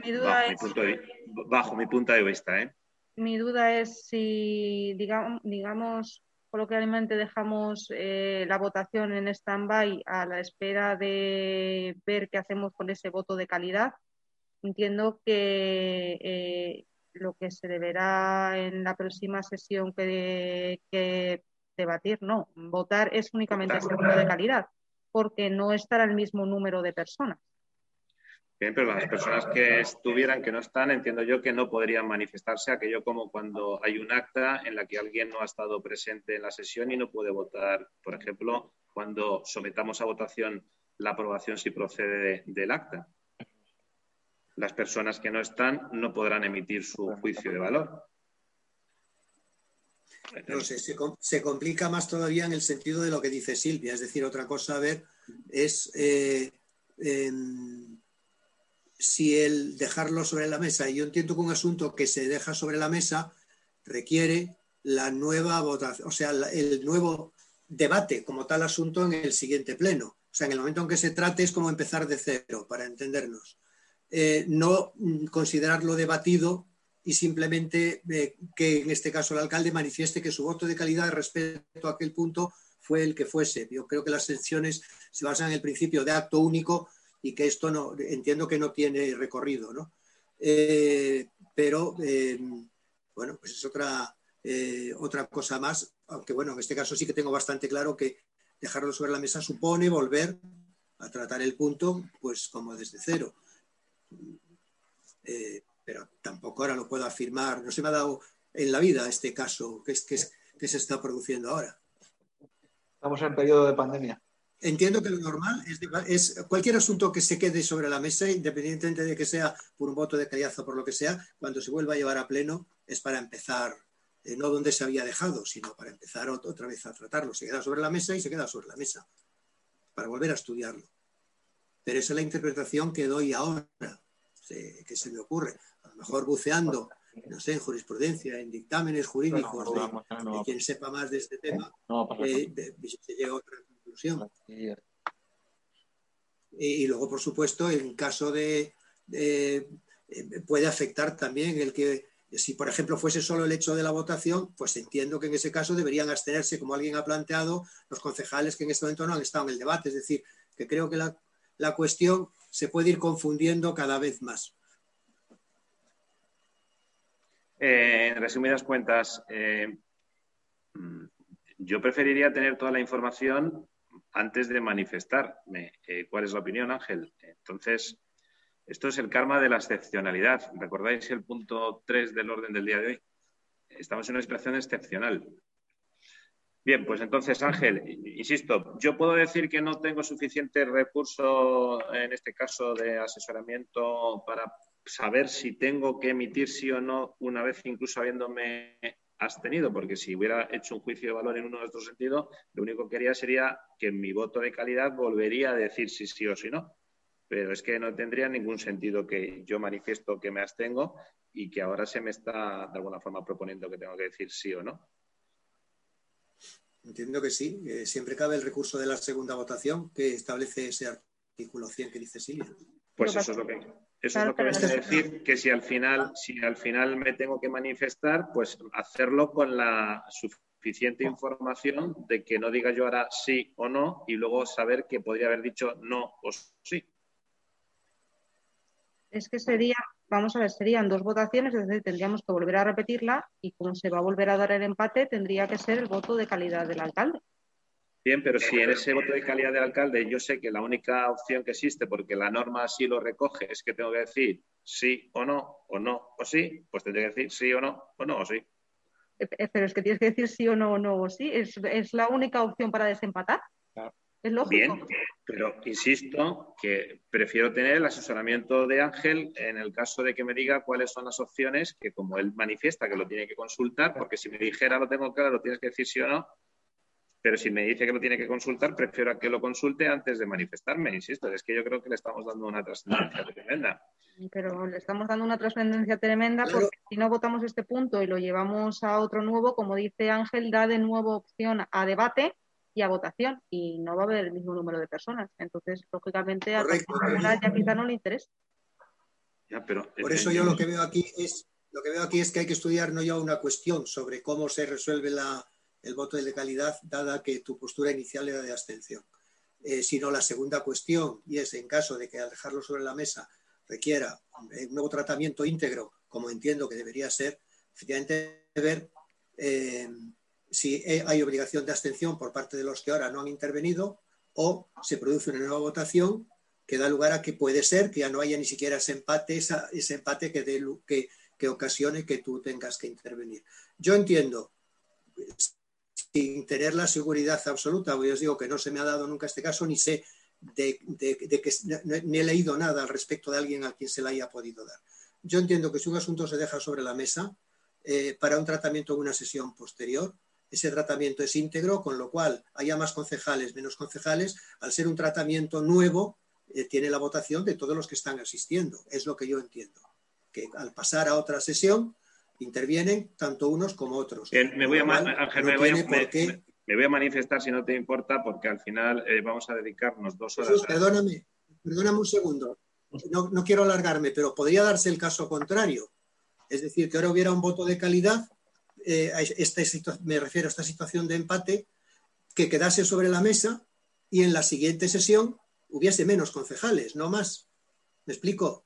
Mi duda bajo, es, mi punto de, bajo mi punto de vista. ¿eh? Mi duda es si, digamos, digamos coloquialmente dejamos eh, la votación en stand-by a la espera de ver qué hacemos con ese voto de calidad. Entiendo que eh, lo que se deberá en la próxima sesión que, que debatir, no. Votar es únicamente seguro de calidad, porque no estará el mismo número de personas. Bien, pero las personas que estuvieran, que no están, entiendo yo que no podrían manifestarse aquello como cuando hay un acta en la que alguien no ha estado presente en la sesión y no puede votar. Por ejemplo, cuando sometamos a votación la aprobación si procede del acta. Las personas que no están no podrán emitir su juicio de valor. No sé, se, complica más todavía en el sentido de lo que dice Silvia. Es decir, otra cosa a ver es eh, em, si el dejarlo sobre la mesa, y yo entiendo que un asunto que se deja sobre la mesa requiere la nueva votación, o sea, el nuevo debate como tal asunto en el siguiente pleno. O sea, en el momento en que se trate es como empezar de cero, para entendernos. Eh, no mm, considerarlo debatido y simplemente eh, que en este caso el alcalde manifieste que su voto de calidad respecto a aquel punto fue el que fuese. Yo creo que las sesiones se basan en el principio de acto único y que esto no entiendo que no tiene recorrido, ¿no? Eh, pero eh, bueno, pues es otra, otra cosa más, aunque bueno, en este caso sí que tengo bastante claro que dejarlo sobre la mesa supone volver a tratar el punto pues como desde cero pero tampoco ahora lo puedo afirmar. No se me ha dado en la vida este caso que, es, que, que se está produciendo ahora. Estamos en periodo de pandemia. Entiendo que lo normal es, cualquier asunto que se quede sobre la mesa, independientemente de que sea por un voto de calidad o por lo que sea, cuando se vuelva a llevar a pleno es para empezar, eh, no donde se había dejado, sino para empezar otra vez a tratarlo. Se queda sobre la mesa y se queda sobre la mesa, para volver a estudiarlo. Pero esa es la interpretación que doy ahora, que se me ocurre mejor buceando, no sé, en jurisprudencia, en dictámenes jurídicos de, quien sepa más de este tema, eh, se llega a otra conclusión. Y, luego, por supuesto, en caso de, eh, puede afectar también el que si, por ejemplo, fuese solo el hecho de la votación, pues entiendo que en ese caso deberían abstenerse, como alguien ha planteado, los concejales que en este momento no han estado en el debate. Es decir, que creo que la, la cuestión se puede ir confundiendo cada vez más. Eh, en resumidas cuentas, eh, yo preferiría tener toda la información antes de manifestarme. Eh, ¿Cuál es la opinión, Ángel? Entonces, esto es el karma de la excepcionalidad. ¿Recordáis el punto 3 del orden del día de hoy? Estamos en una situación excepcional. Bien, pues entonces, Ángel, insisto, yo puedo decir que no tengo suficiente recurso, en este caso, de asesoramiento para saber si tengo que emitir sí o no, una vez incluso habiéndome abstenido, porque si hubiera hecho un juicio de valor en uno de estos sentidos, lo único que haría sería que mi voto de calidad volvería a decir si sí o si no. Pero es que no tendría ningún sentido que yo manifiesto que me abstengo y que ahora se me está de alguna forma proponiendo que tengo que decir sí o no. Entiendo que sí. siempre cabe el recurso de la segunda votación que establece ese artículo 100 que dice Silvia. Pues eso es lo que, eso es lo que me decir, que si al final, si al final me tengo que manifestar, pues hacerlo con la suficiente información de que no diga yo ahora sí o no y luego saber que podría haber dicho no o sí. Es que sería vamos a ver, serían dos votaciones, es decir, tendríamos que volver a repetirla y como se va a volver a dar el empate, tendría que ser el voto de calidad del alcalde. Bien, pero si en ese voto de calidad del alcalde yo sé que la única opción que existe, porque la norma así lo recoge, es que tengo que decir sí o no, o no o sí, pues tendré que decir sí o no, o no o sí. Eh, eh, pero es que tienes que decir sí o no, o no o sí. ¿Es, es la única opción para desempatar? Es lógico. Bien, pero insisto que prefiero tener el asesoramiento de Ángel en el caso de que me diga cuáles son las opciones que, como él manifiesta que lo tiene que consultar, porque si me dijera lo tengo claro, lo tienes que decir sí o no, pero si me dice que lo tiene que consultar, prefiero que lo consulte antes de manifestarme, insisto, es que yo creo que le estamos dando una trascendencia (clears throat) tremenda. Pero le estamos dando una trascendencia tremenda porque si no votamos este punto y lo llevamos a otro nuevo, como dice Ángel, da de nuevo opción a debate y a votación y no va a haber el mismo número de personas. Entonces, lógicamente, a la ya quizá no le interesa. Por eso yo lo que veo aquí es lo que veo aquí es que hay que estudiar no ya una cuestión sobre cómo se resuelve la, el voto de legalidad, dada que tu postura inicial era de abstención, eh, sino la segunda cuestión, y es en caso de que al dejarlo sobre la mesa requiera un nuevo tratamiento íntegro, como entiendo que debería ser, efectivamente ver eh, si hay obligación de abstención por parte de los que ahora no han intervenido o se produce una nueva votación que da lugar a que puede ser que ya no haya ni siquiera ese empate, ese empate que, que, que, ocasione que tú tengas que intervenir. Yo entiendo, sin tener la seguridad absoluta, porque os digo que no se me ha dado nunca este caso, ni sé de, que ni he leído nada al respecto de alguien a quien se le haya podido dar. Yo entiendo que si un asunto se deja sobre la mesa eh, para un tratamiento en una sesión posterior, ese tratamiento es íntegro, con lo cual haya más concejales, menos concejales, al ser un tratamiento nuevo, eh, tiene la votación de todos los que están asistiendo. Es lo que yo entiendo. Que al pasar a otra sesión, intervienen tanto unos como otros. me, voy a, manifestar si no te importa, porque al final eh, vamos a dedicarnos dos horas. perdóname, perdóname un segundo. No, no quiero alargarme, pero podría darse el caso contrario. Es decir, que ahora hubiera un voto de calidad eh, me refiero a esta situación de empate, que quedase sobre la mesa y en la siguiente sesión hubiese menos concejales, no más. ¿Me explico?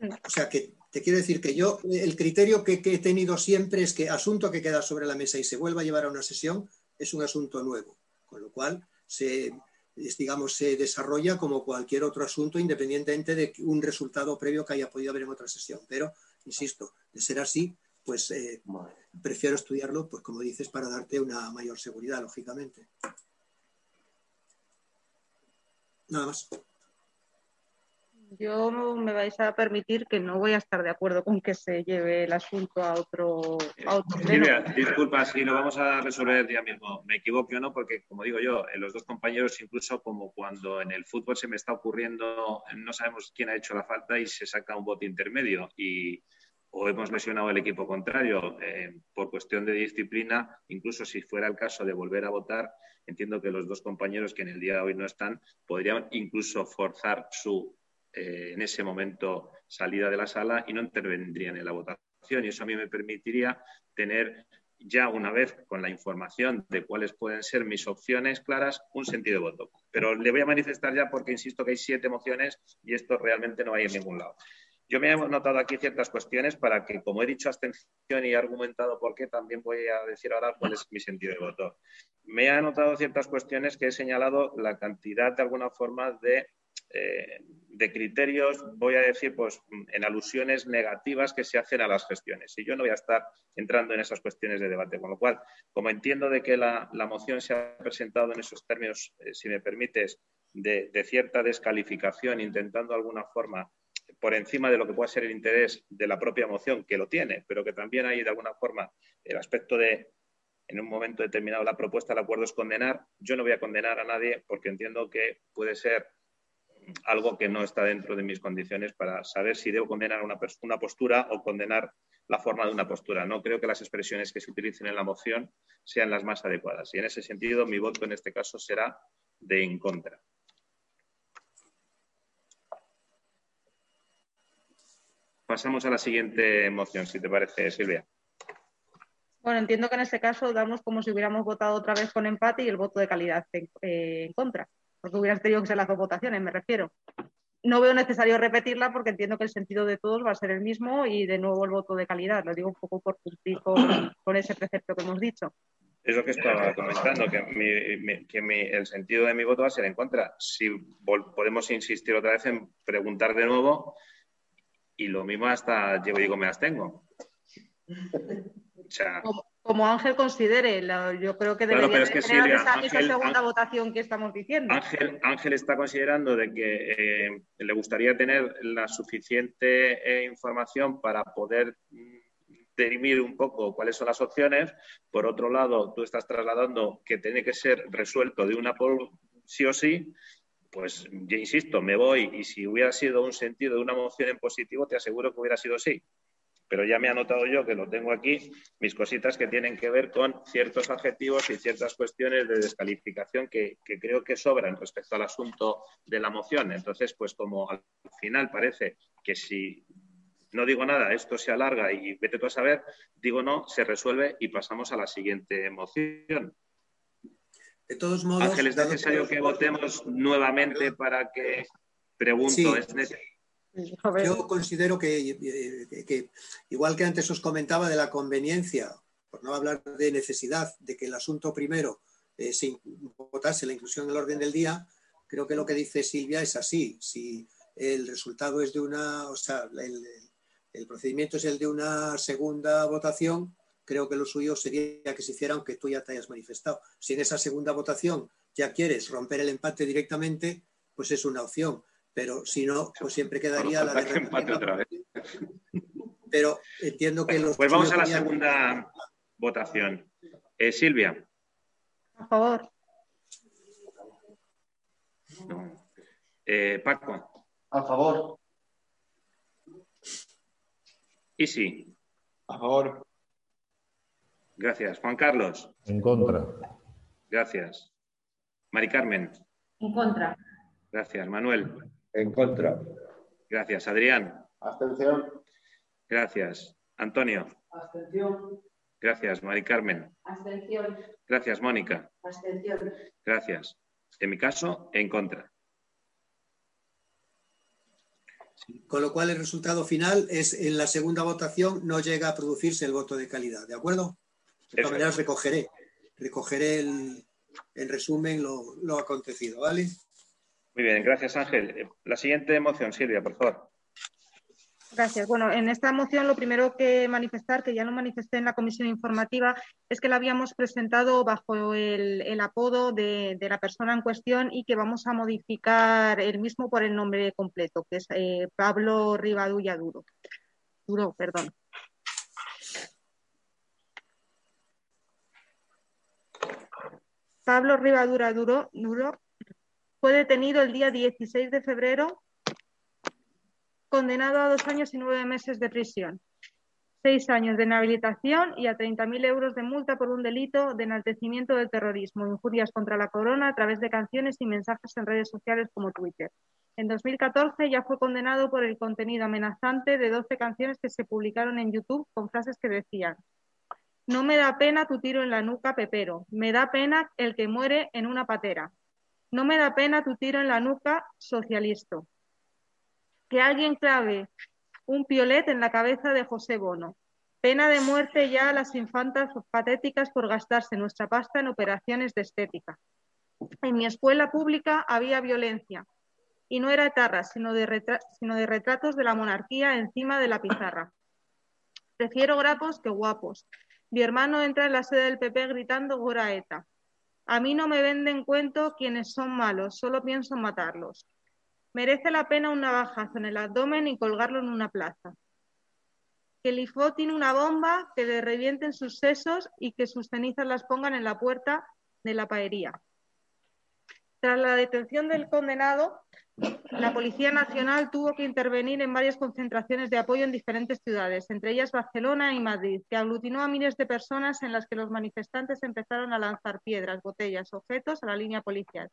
O sea, que te quiero decir que yo, el criterio que, he tenido siempre es que asunto que queda sobre la mesa y se vuelva a llevar a una sesión es un asunto nuevo, con lo cual se, digamos, se desarrolla como cualquier otro asunto independientemente de un resultado previo que haya podido haber en otra sesión. Pero, insisto, de ser así, pues eh, prefiero estudiarlo, pues como dices, para darte una mayor seguridad, lógicamente. Nada más. Yo me vais a permitir que no voy a estar de acuerdo con que se lleve el asunto a otro, a Silvia, disculpa, si lo vamos a resolver día mismo. Me equivoco o no, porque como digo yo, los dos compañeros, incluso como cuando en el fútbol se me está ocurriendo, no sabemos quién ha hecho la falta y se saca un bote intermedio. Y, o hemos lesionado al equipo contrario eh, por cuestión de disciplina, incluso si fuera el caso de volver a votar, entiendo que los dos compañeros que en el día de hoy no están podrían incluso forzar su, eh, en ese momento, salida de la sala y no intervendrían en la votación. Y eso a mí me permitiría tener ya una vez con la información de cuáles pueden ser mis opciones claras, un sentido de voto. Pero le voy a manifestar ya porque insisto que hay siete mociones y esto realmente no va a ningún lado. Yo me he notado aquí ciertas cuestiones para que, como he dicho abstención y he argumentado por qué, también voy a decir ahora cuál es mi sentido de voto. Me he anotado ciertas cuestiones que he señalado la cantidad de alguna forma de, eh, de criterios, voy a decir, pues en alusiones negativas que se hacen a las gestiones. Y yo no voy a estar entrando en esas cuestiones de debate. Con lo cual, como entiendo de que la, moción se ha presentado en esos términos, eh, si me permites, de, de cierta descalificación, intentando de alguna forma por encima de lo que pueda ser el interés de la propia moción, que lo tiene, pero que también hay de alguna forma el aspecto de, en un momento determinado, la propuesta del acuerdo es condenar. Yo no voy a condenar a nadie porque entiendo que puede ser algo que no está dentro de mis condiciones para saber si debo condenar una, una postura o condenar la forma de una postura. No creo que las expresiones que se utilicen en la moción sean las más adecuadas. Y en ese sentido, mi voto en este caso será de en contra. Pasamos a la siguiente moción, si te parece, Silvia. Bueno, entiendo que en este caso damos como si hubiéramos votado otra vez con empate y el voto de calidad en, eh, contra, porque hubieras tenido que ser las dos votaciones, me refiero. No veo necesario repetirla porque entiendo que el sentido de todos va a ser el mismo y de nuevo el voto de calidad. Lo digo un poco por cumplir con, ese precepto que hemos dicho. Es lo que estaba comentando, que, el sentido de mi voto va a ser en contra. Si podemos insistir otra vez en preguntar de nuevo y lo mismo hasta llevo y digo me las tengo. Como, Ángel considere, yo creo que debería tener esa, segunda votación que estamos diciendo. Ángel, Ángel está considerando de que eh, le gustaría tener la suficiente eh, información para poder mm, derimir un poco cuáles son las opciones. Por otro lado, tú estás trasladando que tiene que ser resuelto de una por sí o sí pues yo insisto, me voy y si hubiera sido un sentido de una moción en positivo, te aseguro que hubiera sido sí. Pero ya me he anotado yo que lo tengo aquí, mis cositas que tienen que ver con ciertos adjetivos y ciertas cuestiones de descalificación que, creo que sobran respecto al asunto de la moción. Entonces, pues como al final parece que si no digo nada, esto se alarga y vete tú a saber, digo no, se resuelve y pasamos a la siguiente moción. De todos modos. Ángel, ¿es necesario que votemos nuevamente para que pregunto? (laughs) Yo considero que, igual que antes os comentaba de la conveniencia, por no hablar de necesidad, de que el asunto primero eh, se votase la inclusión en el orden del día, creo que lo que dice Silvia es así. Si el resultado es de una, o sea, el procedimiento es el de una segunda votación, creo que lo suyo sería que se hiciera aunque tú ya te hayas manifestado. Si en esa segunda votación ya quieres romper el empate directamente, pues es una opción. Pero si no, pues siempre quedaría la de empate otra vez. Pero entiendo que los. Pues vamos a la segunda votación. Eh, Silvia. A favor. Eh, Paco. A favor. Y sí. A favor. Gracias. Juan Carlos. En contra. Gracias. Mari Carmen. En contra. Gracias. Manuel. En contra. Gracias. Adrián. Abstención. Gracias. Antonio. Abstención. Gracias. Mari Carmen. Abstención. Gracias. Mónica. Abstención. Gracias. En mi caso, en contra. Con lo cual el resultado final es en la segunda votación no llega a producirse el voto de calidad, ¿de acuerdo? De todas maneras, recogeré, recogeré el, en resumen lo, acontecido, ¿vale? Muy bien, gracias Ángel. Eh, la siguiente moción, Silvia, por favor. Gracias. Bueno, en esta moción lo primero que manifestar, que ya lo manifesté en la comisión informativa, es que la habíamos presentado bajo el, apodo de, la persona en cuestión y que vamos a modificar el mismo por el nombre completo, que es eh, Pablo Rivadulla Duro. Duro, perdón. Pablo Rivadura Duro, Duro fue detenido el día 16 de febrero, condenado a dos años y nueve meses de prisión, seis años de inhabilitación y a 30.000 euros de multa por un delito de enaltecimiento del terrorismo, injurias contra la corona a través de canciones y mensajes en redes sociales como Twitter. En 2014 ya fue condenado por el contenido amenazante de 12 canciones que se publicaron en YouTube con frases que decían no me da pena tu tiro en la nuca, Pepero. Me da pena el que muere en una patera. No me da pena tu tiro en la nuca, socialista. Que alguien clave un piolet en la cabeza de José Bono. Pena de muerte ya a las infantas patéticas por gastarse nuestra pasta en operaciones de estética. En mi escuela pública había violencia, y no era etarra, sino de, sino de retratos de la monarquía encima de la pizarra. Prefiero grapos que guapos. Mi hermano entra en la sede del PP gritando Goraeta. A mí no me venden cuento quienes son malos, solo pienso en matarlos. Merece la pena un navajazo en el abdomen y colgarlo en una plaza. Que el IFO tiene una bomba, que le revienten sus sesos y que sus cenizas las pongan en la puerta de la paería. Tras la detención del condenado, la Policía Nacional tuvo que intervenir en varias concentraciones de apoyo en diferentes ciudades, entre ellas Barcelona y Madrid, que aglutinó a miles de personas en las que los manifestantes empezaron a lanzar piedras, botellas, objetos a la línea policial,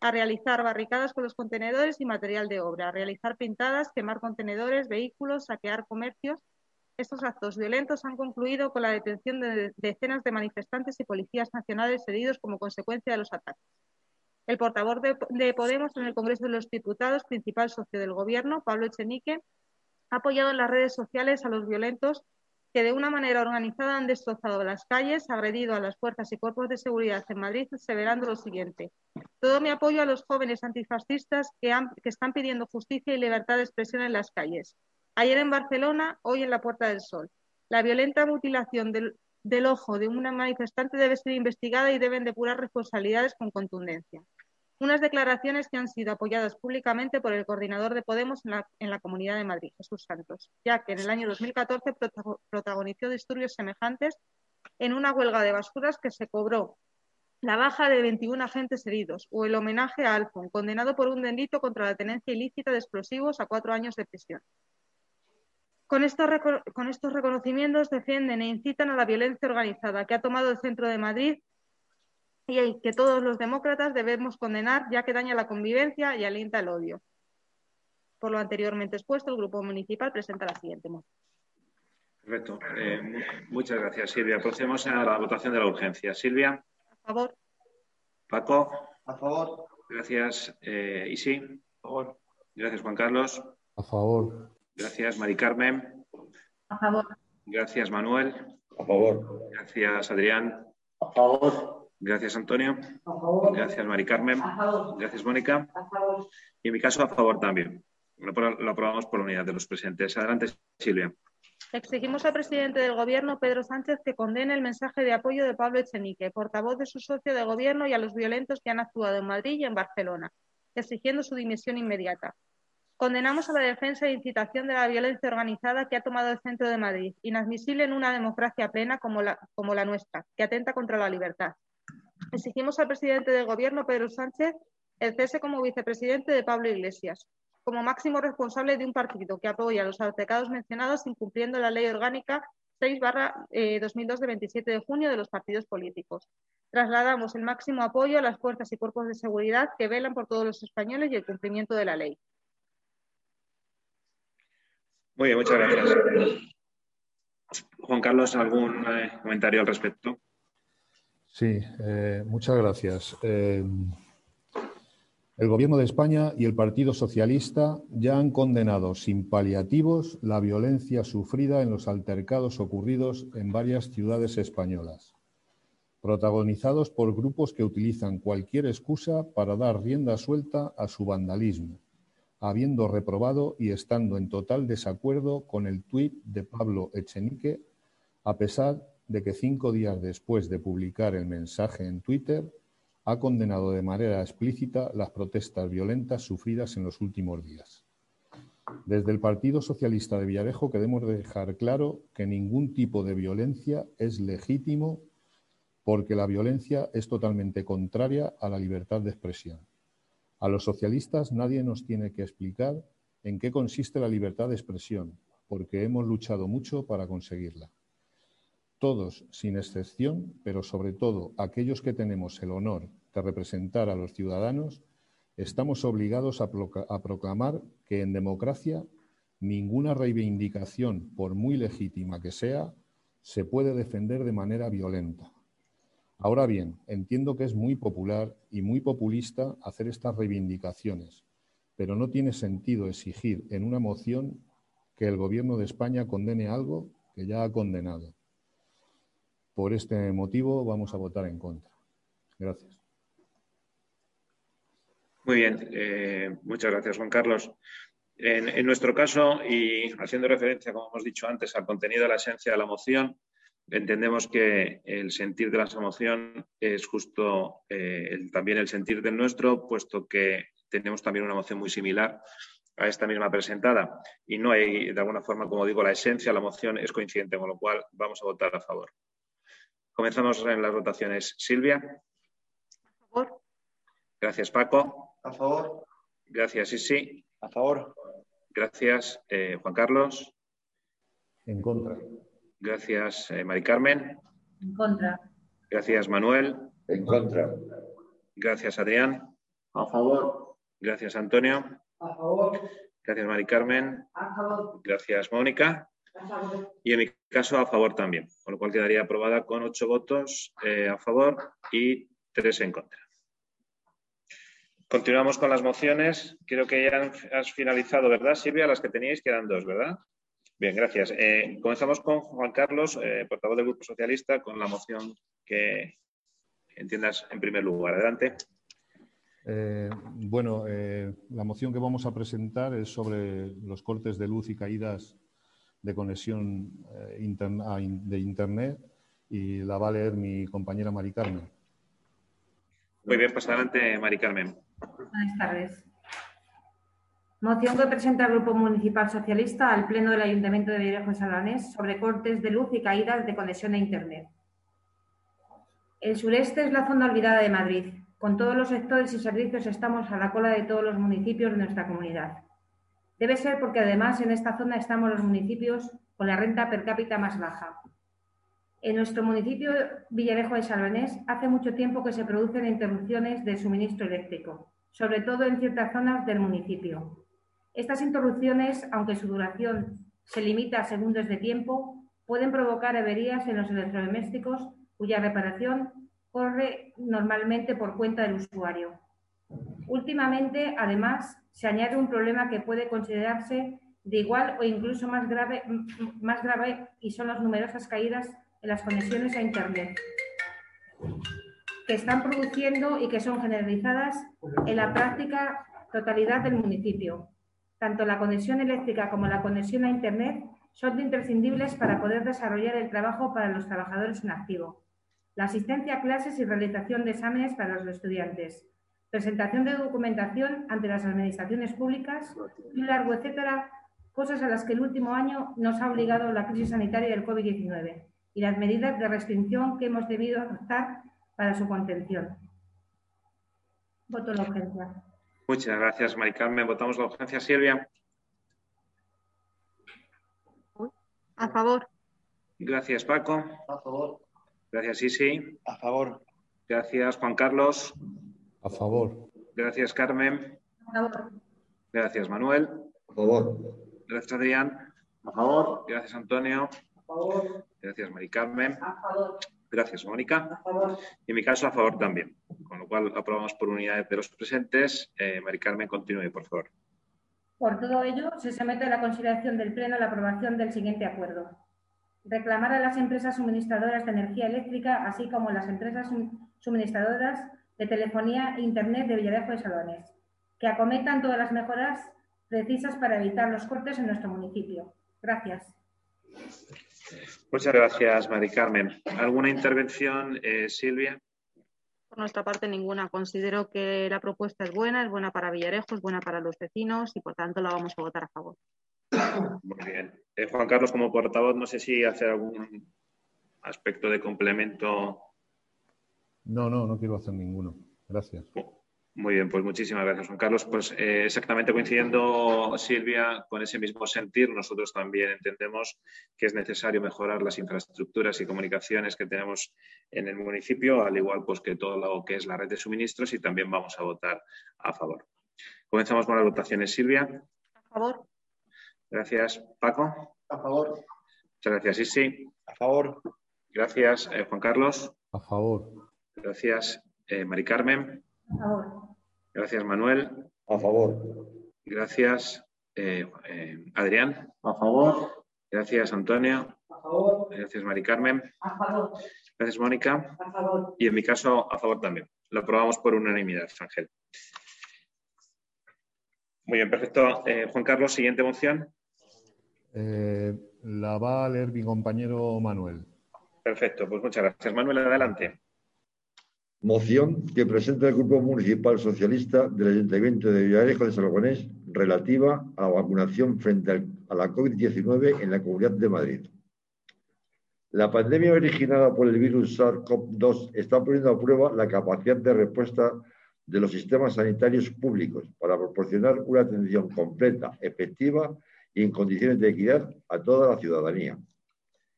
a realizar barricadas con los contenedores y material de obra, a realizar pintadas, quemar contenedores, vehículos, saquear comercios. Estos actos violentos han concluido con la detención de decenas de manifestantes y policías nacionales heridos como consecuencia de los ataques. El portavoz de, Podemos en el Congreso de los Diputados, principal socio del Gobierno, Pablo Echenique, ha apoyado en las redes sociales a los violentos que de una manera organizada han destrozado las calles, agredido a las fuerzas y cuerpos de seguridad en Madrid, aseverando lo siguiente. Todo mi apoyo a los jóvenes antifascistas que, están pidiendo justicia y libertad de expresión en las calles. Ayer en Barcelona, hoy en la Puerta del Sol. La violenta mutilación del, del ojo de una manifestante debe ser investigada y deben depurar responsabilidades con contundencia unas declaraciones que han sido apoyadas públicamente por el coordinador de Podemos en la, Comunidad de Madrid, Jesús Santos, ya que en el año 2014 protagonizó disturbios semejantes en una huelga de basuras que se cobró la baja de 21 agentes heridos o el homenaje a Alfon, condenado por un delito contra la tenencia ilícita de explosivos a cuatro años de prisión. Con estos, con estos reconocimientos defienden e incitan a la violencia organizada que ha tomado el centro de Madrid y que todos los demócratas debemos condenar ya que daña la convivencia y alienta el odio. Por lo anteriormente expuesto, el Grupo Municipal presenta la siguiente moción. Perfecto. Eh, muchas gracias, Silvia. Procedemos a la votación de la urgencia. Silvia. A favor. Paco. A favor. Gracias, eh, Isi. A favor. Gracias, Juan Carlos. A favor. Gracias, Mari Carmen. A favor. Gracias, Manuel. A favor. Gracias, Adrián. A favor. Gracias, Antonio. A favor. Gracias, Mari Carmen. A favor. Gracias, Mónica. A favor. Y en mi caso, a favor también. Lo, lo aprobamos por unidad de los presentes. Adelante, Silvia. Exigimos al presidente del Gobierno, Pedro Sánchez, que condene el mensaje de apoyo de Pablo Echenique, portavoz de su socio de Gobierno, y a los violentos que han actuado en Madrid y en Barcelona, exigiendo su dimisión inmediata. Condenamos a la defensa e incitación de la violencia organizada que ha tomado el centro de Madrid, inadmisible en una democracia plena como la, como la nuestra, que atenta contra la libertad. Exigimos al presidente del Gobierno, Pedro Sánchez, el cese como vicepresidente de Pablo Iglesias, como máximo responsable de un partido que apoya los altercados mencionados incumpliendo la ley orgánica 6-2002 eh, de 27 de junio de los partidos políticos. Trasladamos el máximo apoyo a las fuerzas y cuerpos de seguridad que velan por todos los españoles y el cumplimiento de la ley. Muy bien, muchas gracias. Juan Carlos, ¿algún eh, comentario al respecto? Sí, eh, muchas gracias. Eh, el Gobierno de España y el Partido Socialista ya han condenado sin paliativos la violencia sufrida en los altercados ocurridos en varias ciudades españolas, protagonizados por grupos que utilizan cualquier excusa para dar rienda suelta a su vandalismo, habiendo reprobado y estando en total desacuerdo con el tuit de Pablo Echenique, a pesar de que cinco días después de publicar el mensaje en Twitter, ha condenado de manera explícita las protestas violentas sufridas en los últimos días. Desde el Partido Socialista de Villarejo queremos dejar claro que ningún tipo de violencia es legítimo porque la violencia es totalmente contraria a la libertad de expresión. A los socialistas nadie nos tiene que explicar en qué consiste la libertad de expresión, porque hemos luchado mucho para conseguirla. Todos, sin excepción, pero sobre todo aquellos que tenemos el honor de representar a los ciudadanos, estamos obligados a, proclamar que en democracia ninguna reivindicación, por muy legítima que sea, se puede defender de manera violenta. Ahora bien, entiendo que es muy popular y muy populista hacer estas reivindicaciones, pero no tiene sentido exigir en una moción que el Gobierno de España condene algo que ya ha condenado. Por este motivo vamos a votar en contra. Gracias. Muy bien, eh, muchas gracias, Juan Carlos. En, nuestro caso, y haciendo referencia, como hemos dicho antes, al contenido de la esencia de la moción, entendemos que el sentir de la moción es justo eh, también el sentir del nuestro, puesto que tenemos también una moción muy similar a esta misma presentada y no hay, de alguna forma, como digo, la esencia, la moción es coincidente, con lo cual vamos a votar a favor. Comenzamos en las votaciones. Silvia. A favor. Gracias, Paco. A favor. Gracias, Isi. A favor. Gracias, eh, Juan Carlos. En contra. Gracias, eh, Mari Carmen. En contra. Gracias, Manuel. En contra. Gracias, Adrián. A favor. Gracias, Antonio. A favor. Gracias, Mari Carmen. A favor. Gracias, Mónica. Y en mi caso, a favor también, con lo cual quedaría aprobada con ocho votos eh, a favor y tres en contra. Continuamos con las mociones. Creo que ya has finalizado, ¿verdad, Silvia? Las que teníais, quedan dos, ¿verdad? Bien, gracias. Eh, comenzamos con Juan Carlos, eh, portavoz del Grupo Socialista, con la moción que entiendas en primer lugar. Adelante. Eh, bueno, la moción que vamos a presentar es sobre los cortes de luz y caídas de conexión de Internet y la va a leer mi compañera Mari Carmen. Muy bien, pues adelante, Mari Carmen. Buenas tardes. Moción que presenta el Grupo Municipal Socialista al Pleno del Ayuntamiento de Villarejo de Salanés sobre cortes de luz y caídas de conexión a Internet. El sureste es la zona olvidada de Madrid. Con todos los sectores y servicios estamos a la cola de todos los municipios de nuestra comunidad. Debe ser porque además en esta zona estamos los municipios con la renta per cápita más baja. En nuestro municipio Villarejo de Salvanés hace mucho tiempo que se producen interrupciones de suministro eléctrico, sobre todo en ciertas zonas del municipio. Estas interrupciones, aunque su duración se limita a segundos de tiempo, pueden provocar averías en los electrodomésticos cuya reparación corre normalmente por cuenta del usuario. Últimamente, además, se añade un problema que puede considerarse de igual o incluso más grave, más grave y son las numerosas caídas en las conexiones a Internet, que están produciendo y que son generalizadas en la práctica totalidad del municipio. Tanto la conexión eléctrica como la conexión a Internet son imprescindibles para poder desarrollar el trabajo para los trabajadores en activo. La asistencia a clases y realización de exámenes para los estudiantes. Presentación de documentación ante las administraciones públicas y un largo etcétera, cosas a las que el último año nos ha obligado la crisis sanitaria del COVID-19 y las medidas de restricción que hemos debido adoptar para su contención. Voto la urgencia. Muchas gracias, Mari Carmen. Votamos la urgencia, Silvia. A favor. Gracias, Paco. A favor. Gracias, Isi. A favor. Gracias, Juan Carlos. A favor. Gracias, Carmen. A favor. Gracias, Manuel. A favor. Gracias, Adrián. A favor. Gracias, Antonio. A favor. Gracias, Mari Carmen. A favor. Gracias, Mónica. A favor. Y en mi caso, a favor también. Con lo cual, aprobamos por unidades de los presentes. Eh, Mari Carmen, continúe, por favor. Por todo ello, se somete a la consideración del Pleno la aprobación del siguiente acuerdo. Reclamar a las empresas suministradoras de energía eléctrica, así como las empresas suministradoras de telefonía e Internet de Villarejo de Salones, que acometan todas las mejoras precisas para evitar los cortes en nuestro municipio. Gracias. Muchas gracias, Mari Carmen. ¿Alguna intervención, eh, Silvia? Por nuestra parte, ninguna. Considero que la propuesta es buena, es buena para Villarejo, es buena para los vecinos y, por tanto, la vamos a votar a favor. Muy bien. Eh, Juan Carlos, como portavoz, no sé si hacer algún aspecto de complemento. No, no, no quiero hacer ninguno. Gracias. Muy bien, pues muchísimas gracias, Juan Carlos. Pues eh, exactamente coincidiendo, Silvia, con ese mismo sentir, nosotros también entendemos que es necesario mejorar las infraestructuras y comunicaciones que tenemos en el municipio, al igual pues, que todo lo que es la red de suministros y también vamos a votar a favor. Comenzamos con las votaciones, Silvia. A favor. Gracias, Paco. A favor. Muchas gracias, Isi. A favor. Gracias, eh, Juan Carlos. A favor. Gracias, eh, Mari Carmen. A favor. Gracias, Manuel. A favor. Gracias, Eh, eh, Adrián. A favor. Gracias, Antonio. A favor. Gracias, Mari Carmen. A favor. Gracias, Mónica. A favor. Y en mi caso, a favor también. Lo aprobamos por unanimidad, Ángel. Muy bien, perfecto. Eh, Juan Carlos, siguiente moción. Eh, la va a leer mi compañero Manuel. Perfecto, pues muchas gracias. Manuel, adelante. Moción que presenta el Grupo Municipal Socialista del Ayuntamiento de Villarejo de Salagonés relativa a la vacunación frente a la COVID-19 en la Comunidad de Madrid. La pandemia originada por el virus SARS-CoV-2 está poniendo a prueba la capacidad de respuesta de los sistemas sanitarios públicos para proporcionar una atención completa, efectiva y en condiciones de equidad a toda la ciudadanía.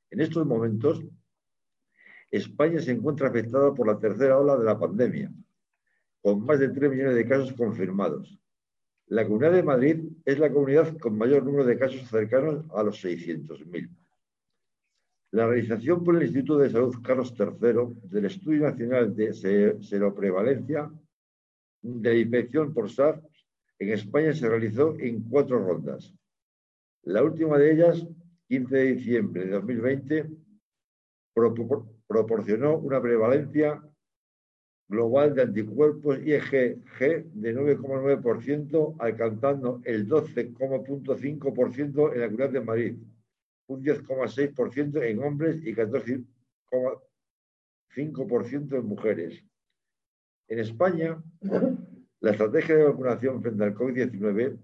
En estos momentos, España se encuentra afectada por la tercera ola de la pandemia, con más de 3 millones de casos confirmados. La Comunidad de Madrid es la comunidad con mayor número de casos cercanos a los 600.000. La realización por el Instituto de Salud Carlos III del Estudio Nacional de Se- Seroprevalencia de la infección por SARS en España se realizó en cuatro rondas. La última de ellas, 15 de diciembre de 2020, propor- proporcionó una prevalencia global de anticuerpos IgG de 9,9%, alcanzando el 12,5% en la Comunidad de Madrid, un 10,6% en hombres y 14,5% en mujeres. En España, la estrategia de vacunación frente al COVID-19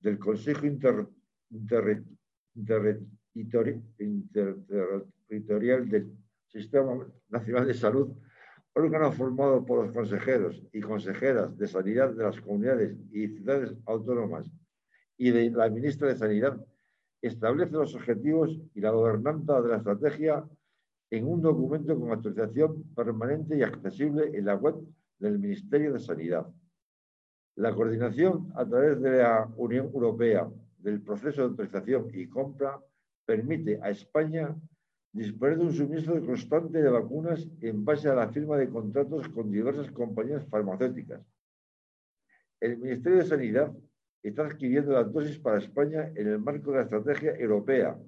del Consejo Inter- Interterritorial del Sistema Nacional de Salud, órgano formado por los consejeros y consejeras de Sanidad de las comunidades y ciudades autónomas y de la ministra de Sanidad, establece los objetivos y la gobernanza de la estrategia en un documento con actualización permanente y accesible en la web del Ministerio de Sanidad. La coordinación a través de la Unión Europea del proceso de autorización y compra permite a España disponer de un suministro constante de vacunas en base a la firma de contratos con diversas compañías farmacéuticas. El Ministerio de Sanidad está adquiriendo las dosis para España en el marco de la estrategia europea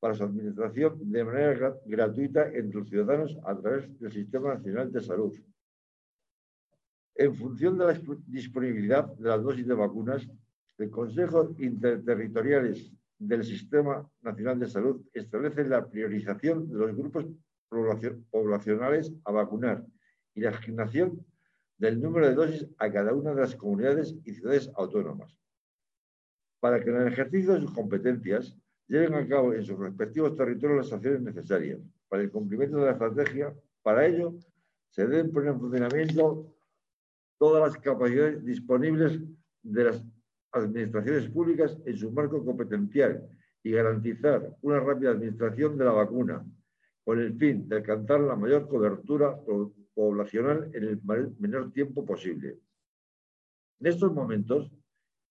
para su administración de manera gra- gratuita entre los ciudadanos a través del Sistema Nacional de Salud. En función de la disp- disponibilidad de las dosis de vacunas, el Consejo Interterritoriales del Sistema Nacional de Salud establece la priorización de los grupos poblacio- poblacionales a vacunar y la asignación del número de dosis a cada una de las comunidades y ciudades autónomas. Para que en el ejercicio de sus competencias lleven a cabo en sus respectivos territorios las acciones necesarias para el cumplimiento de la estrategia, para ello se deben poner en funcionamiento todas las capacidades disponibles de las administraciones públicas en su marco competencial y garantizar una rápida administración de la vacuna con el fin de alcanzar la mayor cobertura po- poblacional en el menor tiempo posible. En estos momentos,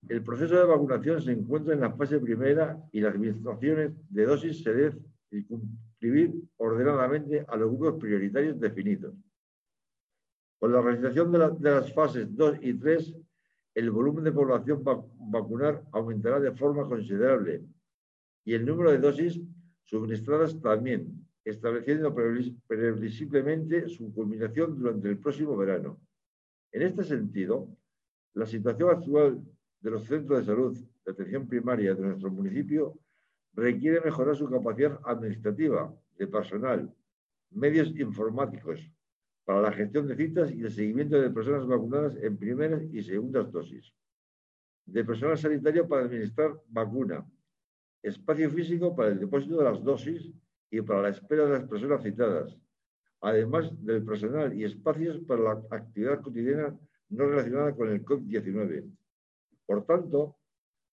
el proceso de vacunación se encuentra en la fase primera y las administraciones de dosis se deben circunscribir ordenadamente a los grupos prioritarios definidos. Con la realización de, la- de las fases 2 y 3, el volumen de población va- vacunar aumentará de forma considerable y el número de dosis suministradas también, estableciendo previs- previsiblemente su culminación durante el próximo verano. En este sentido, la situación actual de los centros de salud de atención primaria de nuestro municipio requiere mejorar su capacidad administrativa, de personal, medios informáticos, para la gestión de citas y el seguimiento de personas vacunadas en primeras y segundas dosis, de personal sanitario para administrar vacuna, espacio físico para el depósito de las dosis y para la espera de las personas citadas, además del personal y espacios para la actividad cotidiana no relacionada con el COVID-19. Por tanto,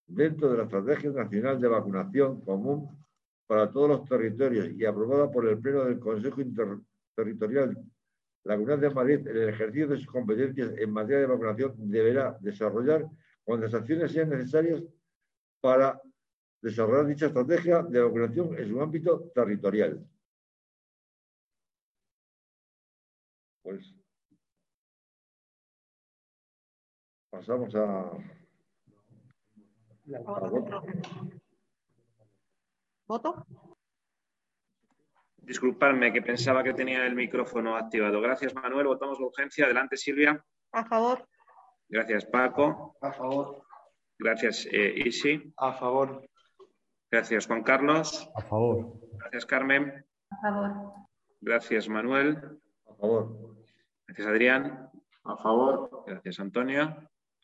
dentro de la Estrategia Nacional de Vacunación Común para todos los territorios y aprobada por el Pleno del Consejo Interterritorial, la Comunidad de Madrid, en el ejercicio de sus competencias en materia de vacunación, deberá desarrollar cuantas acciones sean necesarias para desarrollar dicha estrategia de vacunación en su ámbito territorial. Pues pasamos a ¿Voto? Disculpadme que pensaba que tenía el micrófono activado. Gracias, Manuel. Votamos la urgencia. Adelante, Silvia. A favor. Gracias, Paco. A favor. Gracias, eh, Isi. A favor. Gracias, Juan Carlos. A favor. Gracias, Carmen. A favor. Gracias, Manuel. A favor. Gracias, Adrián. A favor. Gracias, Antonio.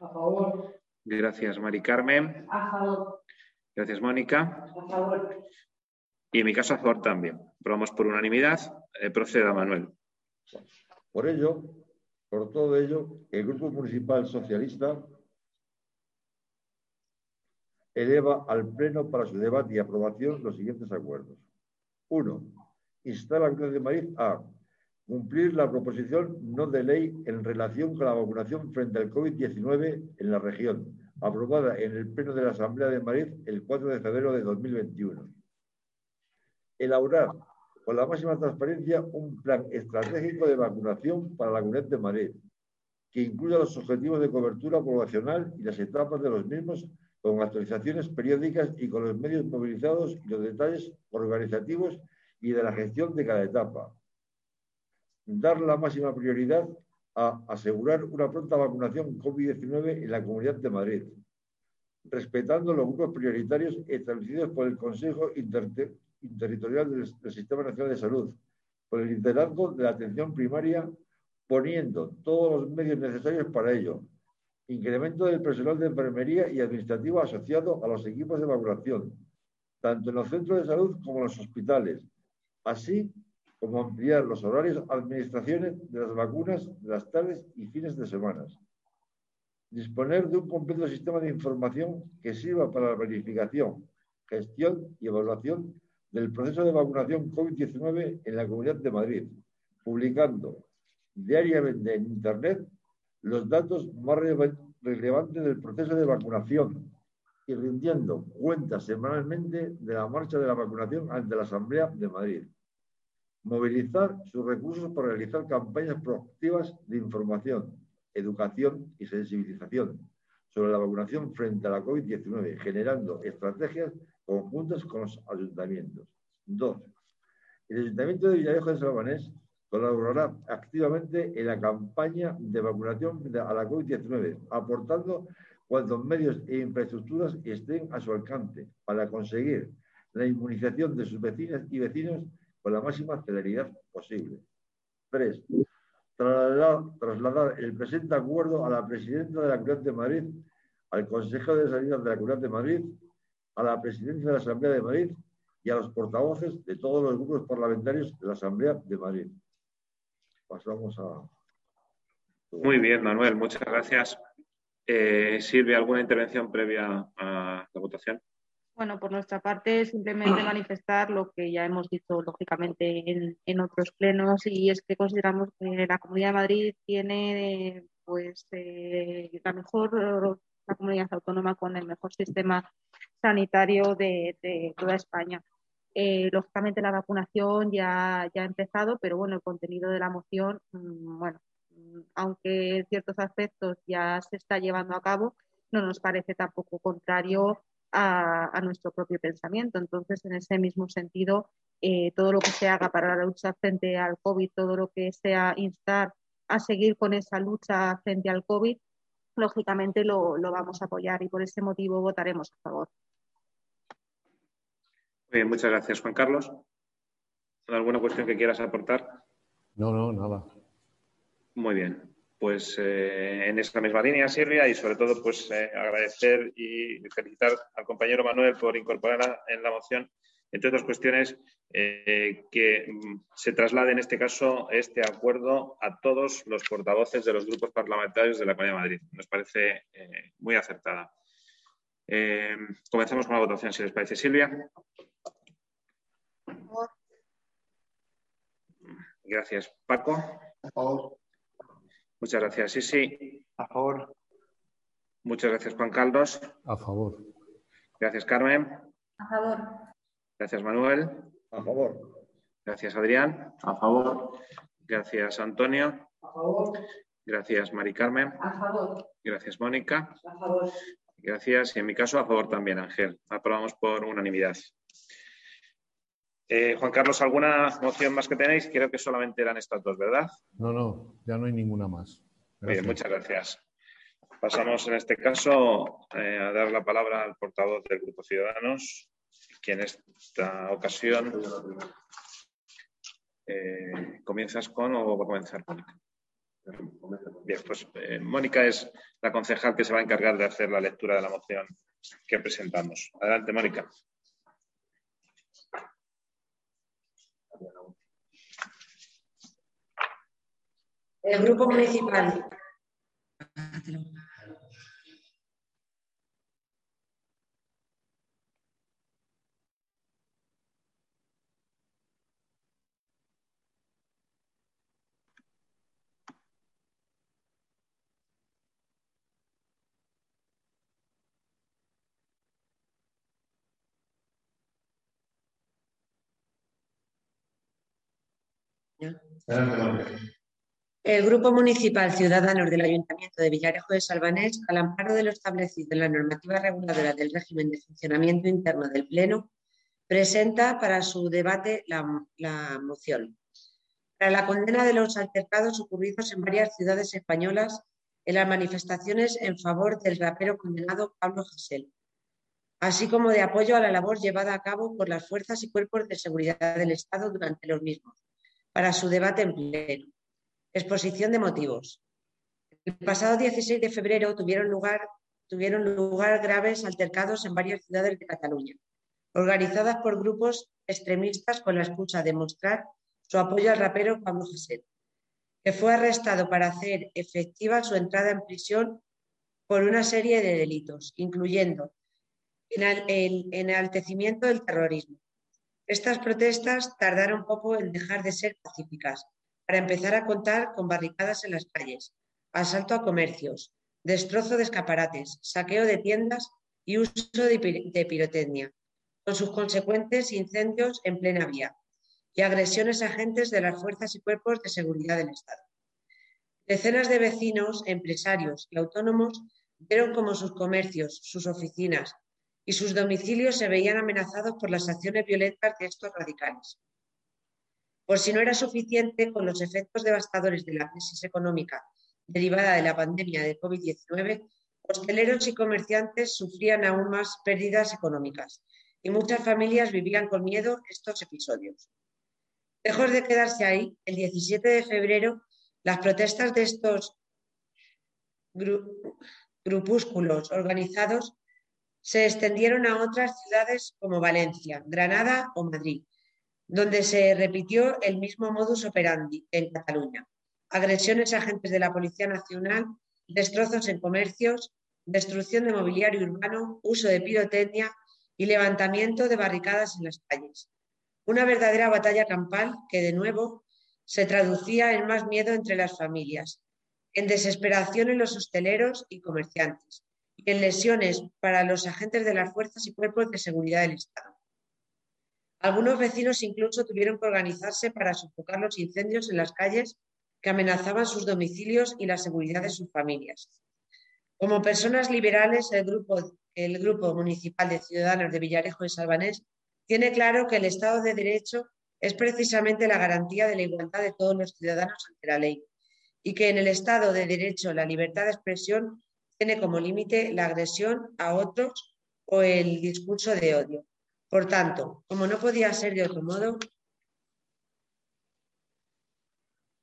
A favor. Gracias, Mari Carmen. A favor. Gracias, Mónica. A favor. Y en mi caso, a favor también. Aprobamos por unanimidad. Eh, proceda, Manuel. Por ello, por todo ello, el Grupo Municipal Socialista eleva al Pleno para su debate y aprobación los siguientes acuerdos. Uno, instar a la Comunidad de Madrid a cumplir la proposición no de ley en relación con la vacunación frente al COVID-19 en la región, aprobada en el Pleno de la Asamblea de Madrid el 4 de febrero de 2021. Elaborar con la máxima transparencia un plan estratégico de vacunación para la Comunidad de Madrid, que incluya los objetivos de cobertura poblacional y las etapas de los mismos con actualizaciones periódicas y con los medios movilizados y los detalles organizativos y de la gestión de cada etapa. Dar la máxima prioridad a asegurar una pronta vacunación COVID-19 en la Comunidad de Madrid, respetando los grupos prioritarios establecidos por el Consejo Inter Interterritorial del, del Sistema Nacional de Salud, por el liderazgo de la atención primaria, poniendo todos los medios necesarios para ello, incremento del personal de enfermería y administrativo asociado a los equipos de vacunación, tanto en los centros de salud como en los hospitales, así como ampliar los horarios administraciones de las vacunas de las tardes y fines de semana. Disponer de un completo sistema de información que sirva para la verificación, gestión y evaluación del proceso de vacunación COVID-19 en la Comunidad de Madrid, publicando diariamente en Internet los datos más relevantes del proceso de vacunación y rindiendo cuentas semanalmente de la marcha de la vacunación ante la Asamblea de Madrid. Movilizar sus recursos para realizar campañas proactivas de información, educación y sensibilización sobre la vacunación frente a la COVID-19, generando estrategias conjuntas con los ayuntamientos. Dos, el Ayuntamiento de Villarejo de Salvanés colaborará activamente en la campaña de vacunación a la COVID-19, aportando cuantos medios e infraestructuras estén a su alcance para conseguir la inmunización de sus vecinas y vecinos con la máxima celeridad posible. Tres, trasladar, el presente acuerdo a la presidenta de la Comunidad de Madrid, al Consejo de Sanidad de la Comunidad de Madrid, a la presidencia de la Asamblea de Madrid y a los portavoces de todos los grupos parlamentarios de la Asamblea de Madrid. Pasamos a. Muy bien, Manuel, muchas gracias. Eh, Silvia, ¿alguna intervención previa a la votación? Bueno, por nuestra parte, simplemente (clears throat) manifestar lo que ya hemos dicho, lógicamente, en, en otros plenos, y es que consideramos que la Comunidad de Madrid tiene pues eh, la mejor la comunidad autónoma con el mejor sistema sanitario de, toda España. Eh, lógicamente la vacunación ya, ha empezado, pero bueno, el contenido de la moción, mmm, bueno, aunque en ciertos aspectos ya se está llevando a cabo, no nos parece tampoco contrario a, a nuestro propio pensamiento. Entonces, en ese mismo sentido, eh, todo lo que se haga para la lucha frente al COVID, todo lo que sea instar a seguir con esa lucha frente al COVID, lógicamente lo, lo vamos a apoyar y por ese motivo votaremos a favor. Bien, muchas gracias, Juan Carlos. ¿Alguna cuestión que quieras aportar? No, no, nada. Muy bien. Pues eh, en esta misma línea, Silvia, y sobre todo, pues eh, agradecer y felicitar al compañero Manuel por incorporar en la moción, entre otras cuestiones, eh, que mm, se traslade en este caso este acuerdo a todos los portavoces de los grupos parlamentarios de la Comunidad de Madrid. Nos parece muy acertada. comenzamos con la votación, si les parece, Silvia. Gracias, Paco. A favor. Muchas gracias, sí, sí. A favor. Muchas gracias, Juan Carlos. A favor. Gracias, Carmen. A favor. Gracias, Manuel. A favor. Gracias, Adrián. A favor. Gracias, Antonio. A favor. Gracias, Mari Carmen. A favor. Gracias, Mónica. A favor. Gracias. Y en mi caso, a favor también, Ángel. Aprobamos por unanimidad. Eh, Juan Carlos, ¿alguna moción más que tenéis? Creo que solamente eran estas dos, ¿verdad? No, no, ya no hay ninguna más. Bien, muchas gracias. Pasamos en este caso eh, a dar la palabra al portavoz del Grupo Ciudadanos, que en esta ocasión eh, comienzas con o va a comenzar Mónica. Bien, pues Mónica es la concejal que se va a encargar de hacer la lectura de la moción que presentamos. Adelante, Mónica. El Grupo Municipal. El Grupo Municipal Ciudadanos del Ayuntamiento de Villarejo de Salvanés, al amparo de lo establecido en la normativa reguladora del régimen de funcionamiento interno del Pleno, presenta para su debate la, moción. Para la condena de los altercados ocurridos en varias ciudades españolas en las manifestaciones en favor del rapero condenado Pablo Gesell, así como de apoyo a la labor llevada a cabo por las fuerzas y cuerpos de seguridad del Estado durante los mismos, para su debate en pleno. Exposición de motivos. El pasado 16 de febrero tuvieron lugar, graves altercados en varias ciudades de Cataluña, organizadas por grupos extremistas con la excusa de mostrar su apoyo al rapero Pablo Gesell, que fue arrestado para hacer efectiva su entrada en prisión por una serie de delitos, incluyendo el enaltecimiento del terrorismo. Estas protestas tardaron poco en dejar de ser pacíficas para empezar a contar con barricadas en las calles, asalto a comercios, destrozo de escaparates, saqueo de tiendas y uso de pirotecnia, con sus consecuentes incendios en plena vía y agresiones a agentes de las fuerzas y cuerpos de seguridad del Estado. Decenas de vecinos, empresarios y autónomos vieron como sus comercios, sus oficinas y sus domicilios se veían amenazados por las acciones violentas de estos radicales. Por si no era suficiente, con los efectos devastadores de la crisis económica derivada de la pandemia de COVID-19, hosteleros y comerciantes sufrían aún más pérdidas económicas y muchas familias vivían con miedo estos episodios. Lejos de quedarse ahí, el 17 de febrero, las protestas de estos grupúsculos organizados se extendieron a otras ciudades como Valencia, Granada o Madrid, donde se repitió el mismo modus operandi en Cataluña. Agresiones a agentes de la Policía Nacional, destrozos en comercios, destrucción de mobiliario urbano, uso de pirotecnia y levantamiento de barricadas en las calles. Una verdadera batalla campal que, de nuevo, se traducía en más miedo entre las familias, en desesperación en los hosteleros y comerciantes, y en lesiones para los agentes de las fuerzas y cuerpos de seguridad del Estado. Algunos vecinos incluso tuvieron que organizarse para sofocar los incendios en las calles que amenazaban sus domicilios y la seguridad de sus familias. Como personas liberales, el grupo, Municipal de Ciudadanos de Villarejo y Salvanés tiene claro que el Estado de Derecho es precisamente la garantía de la igualdad de todos los ciudadanos ante la ley y que en el Estado de Derecho la libertad de expresión tiene como límite la agresión a otros o el discurso de odio. Por tanto, como no podía ser de otro modo,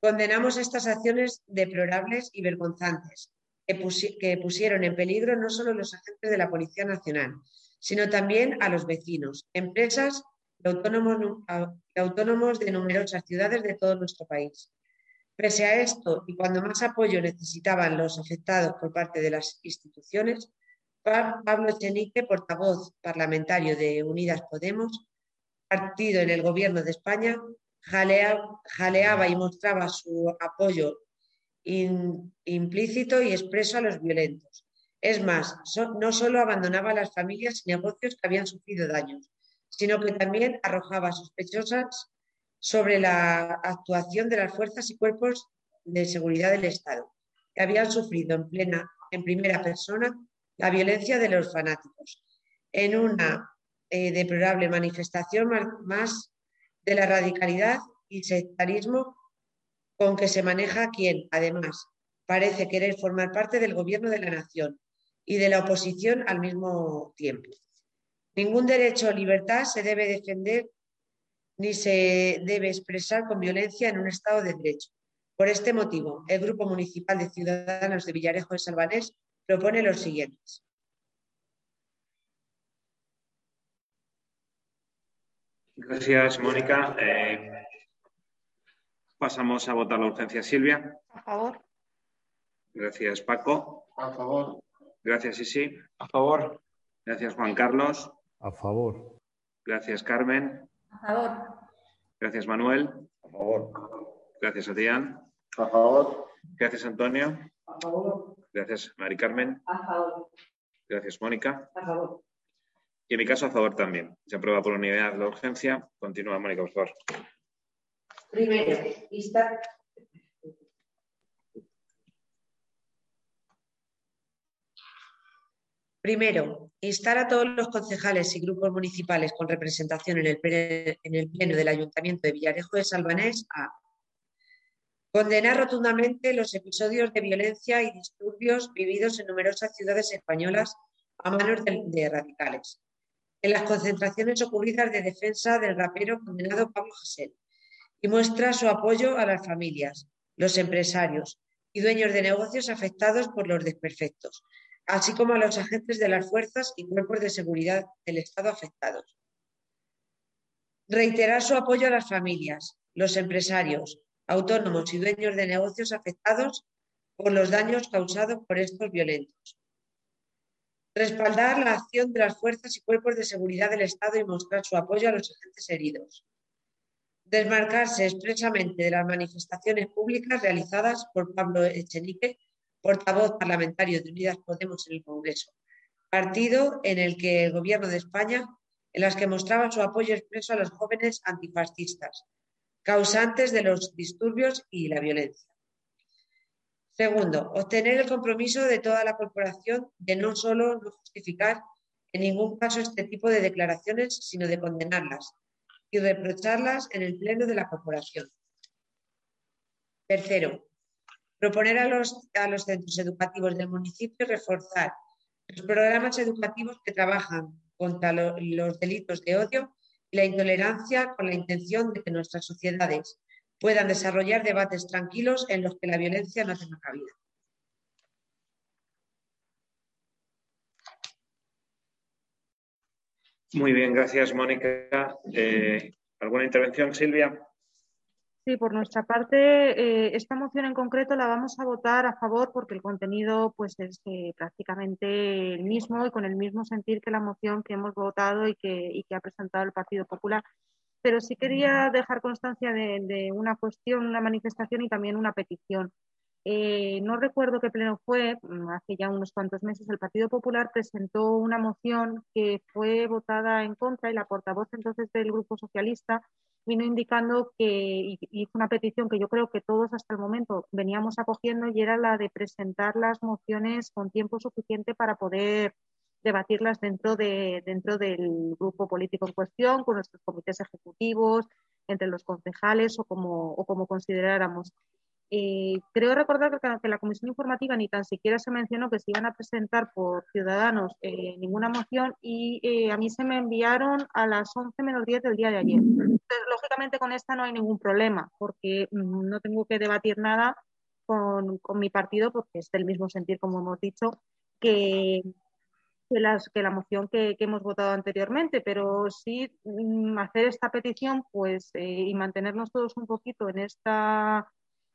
condenamos estas acciones deplorables y vergonzantes que, pusieron en peligro no solo los agentes de la Policía Nacional, sino también a los vecinos, empresas y autónomos, autónomos de numerosas ciudades de todo nuestro país. Pese a esto, y cuando más apoyo necesitaban los afectados por parte de las instituciones, Pablo Echenique, portavoz parlamentario de Unidas Podemos, partido en el gobierno de España, jaleaba y mostraba su apoyo implícito y expreso a los violentos. Es más, no solo abandonaba a las familias y negocios que habían sufrido daños, sino que también arrojaba sospechosas sobre la actuación de las fuerzas y cuerpos de seguridad del Estado, que habían sufrido en, plena, en primera persona la violencia de los fanáticos, en una eh, deplorable manifestación más de la radicalidad y sectarismo con que se maneja quien, además, parece querer formar parte del gobierno de la nación y de la oposición al mismo tiempo. Ningún derecho o libertad se debe defender ni se debe expresar con violencia en un Estado de Derecho. Por este motivo, el Grupo Municipal de Ciudadanos de Villarejo de Salvanés propone los siguientes. Gracias, Mónica. Eh, pasamos a votar la urgencia. Silvia. A favor. Gracias, Paco. A favor. Gracias, Isi. A favor. Gracias, Juan Carlos. A favor. Gracias, Carmen. A favor. Gracias, Manuel. A favor. Gracias, Adrián. A favor. Gracias, Antonio. A favor. Gracias, Mari Carmen. A favor. Gracias, Mónica. A favor. Y en mi caso, a favor también. Se aprueba por unidad la urgencia. Continúa, Mónica, por favor. Primero, instar, Primero, instar a todos los concejales y grupos municipales con representación en el, en el Pleno del Ayuntamiento de Villarejo de Salvanés a condenar rotundamente los episodios de violencia y disturbios vividos en numerosas ciudades españolas a manos de, radicales. En las concentraciones ocurridas de defensa del rapero condenado Pablo Gesell y muestra su apoyo a las familias, los empresarios y dueños de negocios afectados por los desperfectos, así como a los agentes de las fuerzas y cuerpos de seguridad del Estado afectados. Reiterar su apoyo a las familias, los empresarios, autónomos y dueños de negocios afectados por los daños causados por estos violentos. Respaldar la acción de las fuerzas y cuerpos de seguridad del Estado y mostrar su apoyo a los agentes heridos. Desmarcarse expresamente de las manifestaciones públicas realizadas por Pablo Echenique portavoz parlamentario de Unidas Podemos en el Congreso, partido en el que el Gobierno de España, en las que mostraba su apoyo expreso a los jóvenes antifascistas, causantes de los disturbios y la violencia. Segundo, obtener el compromiso de toda la corporación de no solo no justificar en ningún caso este tipo de declaraciones, sino de condenarlas y reprocharlas en el pleno de la corporación. Tercero, Proponer a los, a los centros educativos del municipio reforzar los programas educativos que trabajan contra los delitos de odio y la intolerancia con la intención de que nuestras sociedades puedan desarrollar debates tranquilos en los que la violencia no tenga cabida. Muy bien, gracias, Mónica. Eh, ¿Alguna intervención, Silvia? Sí, por nuestra parte, eh, esta moción en concreto la vamos a votar a favor porque el contenido pues, es eh, prácticamente el mismo y con el mismo sentir que la moción que hemos votado y que, ha presentado el Partido Popular. Pero sí quería dejar constancia de, una cuestión, una manifestación y también una petición. Eh, no recuerdo qué pleno fue, mm, hace ya unos cuantos meses el Partido Popular presentó una moción que fue votada en contra y la portavoz entonces del Grupo Socialista vino indicando que hizo una petición que yo creo que todos hasta el momento veníamos acogiendo y era la de presentar las mociones con tiempo suficiente para poder debatirlas dentro, de, dentro del grupo político en cuestión, con nuestros comités ejecutivos, entre los concejales o como, o como consideráramos. Eh, creo recordar que, la comisión informativa ni tan siquiera se mencionó que se iban a presentar por ciudadanos eh, ninguna moción y eh, a mí se me enviaron a las 11 menos 10 del día de ayer. lógicamente con esta no hay ningún problema porque mm, no tengo que debatir nada con, mi partido porque es del mismo sentir, como hemos dicho, que, la moción que, que, hemos votado anteriormente, pero sí mm, hacer esta petición pues y mantenernos todos un poquito en esta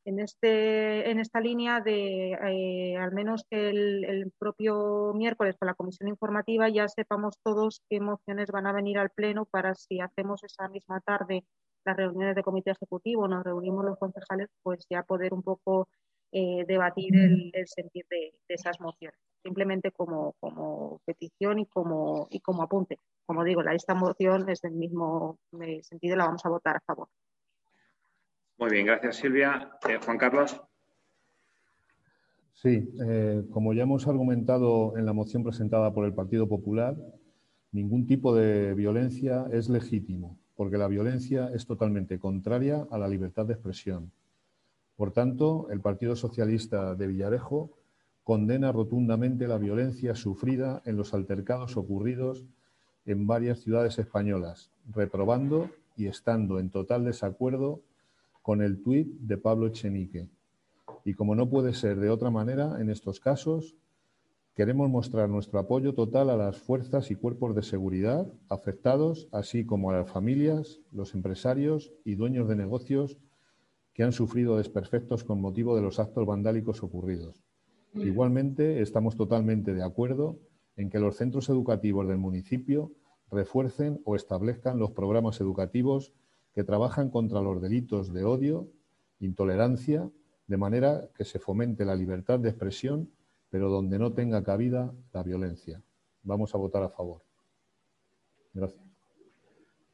en, este, en esta línea de eh, al menos que el, propio miércoles con la comisión informativa ya sepamos todos qué mociones van a venir al Pleno para si hacemos esa misma tarde las reuniones de comité ejecutivo, nos reunimos los concejales, pues ya poder un poco eh, debatir el, sentir de, esas mociones, simplemente como, como petición y como, y como apunte. Como digo, la, esta moción es del mismo eh, sentido, la vamos a votar a favor. Muy bien, gracias Silvia. Eh, Juan Carlos. Sí, eh, como ya hemos argumentado en la moción presentada por el Partido Popular, ningún tipo de violencia es legítimo, porque la violencia es totalmente contraria a la libertad de expresión. Por tanto, el Partido Socialista de Villarejo condena rotundamente la violencia sufrida en los altercados ocurridos en varias ciudades españolas, reprobando y estando en total desacuerdo con el tuit de Pablo Echenique. Y como no puede ser de otra manera, en estos casos, queremos mostrar nuestro apoyo total a las fuerzas y cuerpos de seguridad afectados, así como a las familias, los empresarios y dueños de negocios que han sufrido desperfectos con motivo de los actos vandálicos ocurridos. Igualmente, estamos totalmente de acuerdo en que los centros educativos del municipio refuercen o establezcan los programas educativos que trabajan contra los delitos de odio, intolerancia, de manera que se fomente la libertad de expresión, pero donde no tenga cabida la violencia. Vamos a votar a favor. Gracias.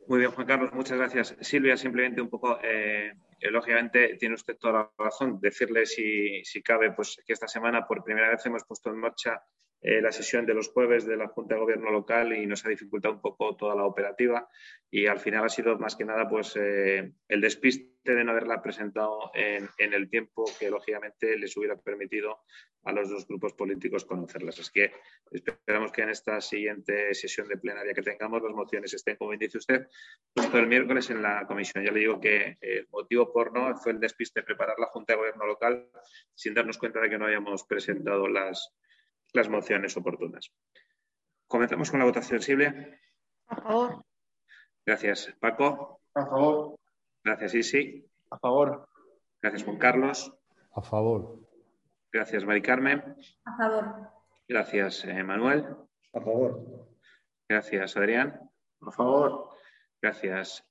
Muy bien, Juan Carlos, muchas gracias. Silvia, simplemente un poco, eh, lógicamente tiene usted toda la razón. Decirle si, si cabe, pues que esta semana por primera vez hemos puesto en marcha eh, la sesión de los jueves de la Junta de Gobierno local y nos ha dificultado un poco toda la operativa y al final ha sido más que nada pues eh, el despiste de no haberla presentado en, el tiempo que lógicamente les hubiera permitido a los dos grupos políticos conocerlas. Es que esperamos que en esta siguiente sesión de plenaria que tengamos las mociones estén, como dice usted, justo el miércoles en la comisión. Ya le digo que el motivo por no fue el despiste de preparar la Junta de Gobierno local sin darnos cuenta de que no habíamos presentado las las mociones oportunas. Comenzamos con la votación, Silvia. A favor. Gracias, Paco. A favor. Gracias, Isi. A favor. Gracias, Juan Carlos. A favor. Gracias, Mari Carmen. A favor. Gracias, eh, Manuel. A favor. Gracias, Adrián. A favor. Gracias,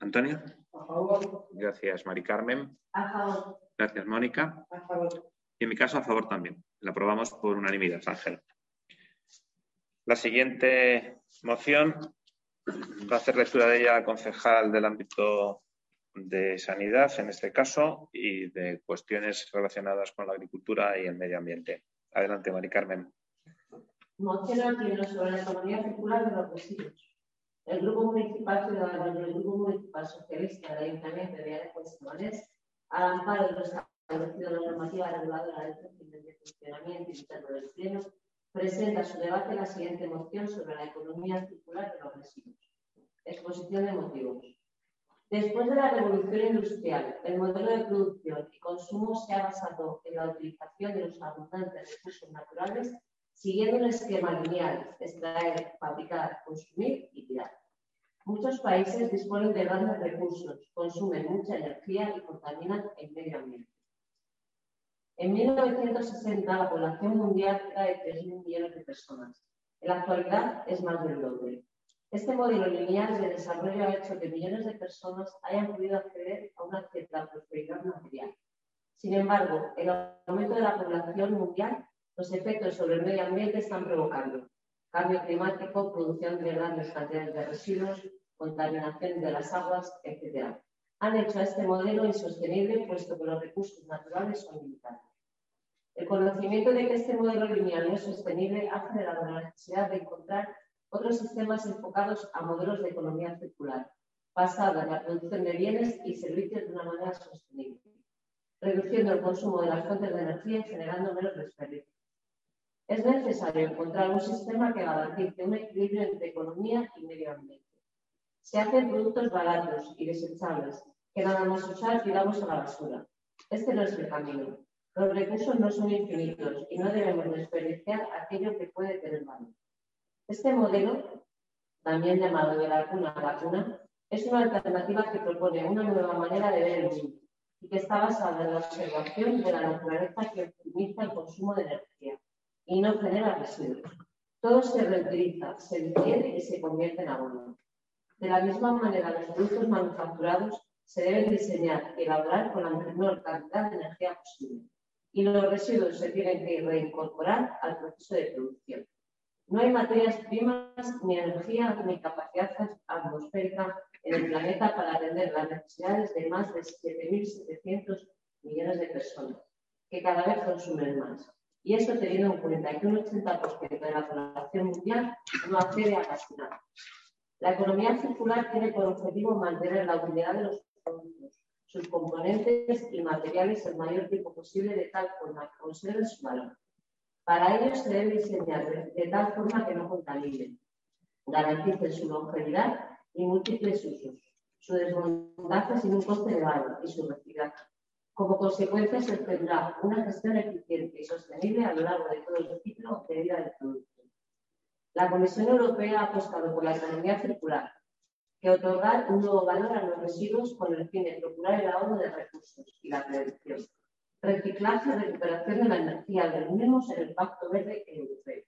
Antonio. A favor. Gracias, Mari Carmen. A favor. Gracias, Mónica. A favor. Y en mi caso, a favor también. La aprobamos por unanimidad, Ángel. La siguiente moción va a hacer lectura de ella concejal del ámbito de sanidad, en este caso, y de cuestiones relacionadas con la agricultura y el medio ambiente. Adelante, Mari Carmen. Moción al pleno sobre la economía circular de los residuos. El Grupo Municipal Ciudadano y el Grupo Municipal Socialista del Ayuntamiento de Villarejo de al amparo de los establecido la normativa reguladora del régimen de funcionamiento interno del Pleno, presenta su debate la siguiente moción sobre la economía circular de los residuos. Exposición de motivos. Después de la revolución industrial, el modelo de producción y consumo se ha basado en la utilización de los abundantes recursos naturales siguiendo un esquema lineal, extraer, fabricar, consumir y tirar. Muchos países disponen de grandes recursos, consumen mucha energía y contaminan el medio ambiente. En 1960 la población mundial era de 3.000 millones de personas. En la actualidad es más del doble. Este modelo lineal de desarrollo ha hecho que millones de personas hayan podido acceder a una cierta prosperidad material. Sin embargo, el aumento de la población mundial, los efectos sobre el medio ambiente están provocando cambio climático, producción de grandes cantidades de residuos, contaminación de las aguas, etc. Han hecho a este modelo insostenible puesto que los recursos naturales son limitados. El conocimiento de que este modelo lineal no es sostenible ha generado la necesidad de encontrar otros sistemas enfocados a modelos de economía circular, basada en la producción de bienes y servicios de una manera sostenible, reduciendo el consumo de las fuentes de energía y generando menos desperdicio. Es necesario encontrar un sistema que garantice un equilibrio entre economía y medio ambiente. Se hacen productos baratos y desechables que nada más usar tiramos a la basura. Este no es el camino. Los recursos no son infinitos y no debemos desperdiciar aquello que puede tener valor. Este modelo, también llamado de la cuna a la cuna, es una alternativa que propone una nueva manera de ver el mundo y que está basada en la observación de la naturaleza que optimiza el consumo de energía y no genera residuos. Todo se reutiliza, se digiere y se convierte en abono. De la misma manera, los productos manufacturados se deben diseñar y elaborar con la menor cantidad de energía posible y los residuos se tienen que reincorporar al proceso de producción. No hay materias primas, ni energía, ni capacidad atmosférica en el planeta para atender las necesidades de más de 7.700 millones de personas. que cada vez consumen más. Y eso teniendo en cuenta que un 80% de la población mundial no accede a casi nada. La economía circular tiene por objetivo mantener la utilidad de los productos, sus componentes y materiales el mayor tiempo posible de tal forma que conserven su valor. Para ello se debe diseñar de, tal forma que no contaminen, garanticen su longevidad y múltiples usos, su desmontaje sin un coste elevado y su reciclaje. Como consecuencia, se tendrá una gestión eficiente y sostenible a lo largo de todo el ciclo de vida del producto. La Comisión Europea ha apostado por la economía circular, que otorgar un nuevo valor a los residuos con el fin de procurar el ahorro de recursos y la prevención, reciclaje y recuperación de la energía. De los mismos en el Pacto Verde Europeo.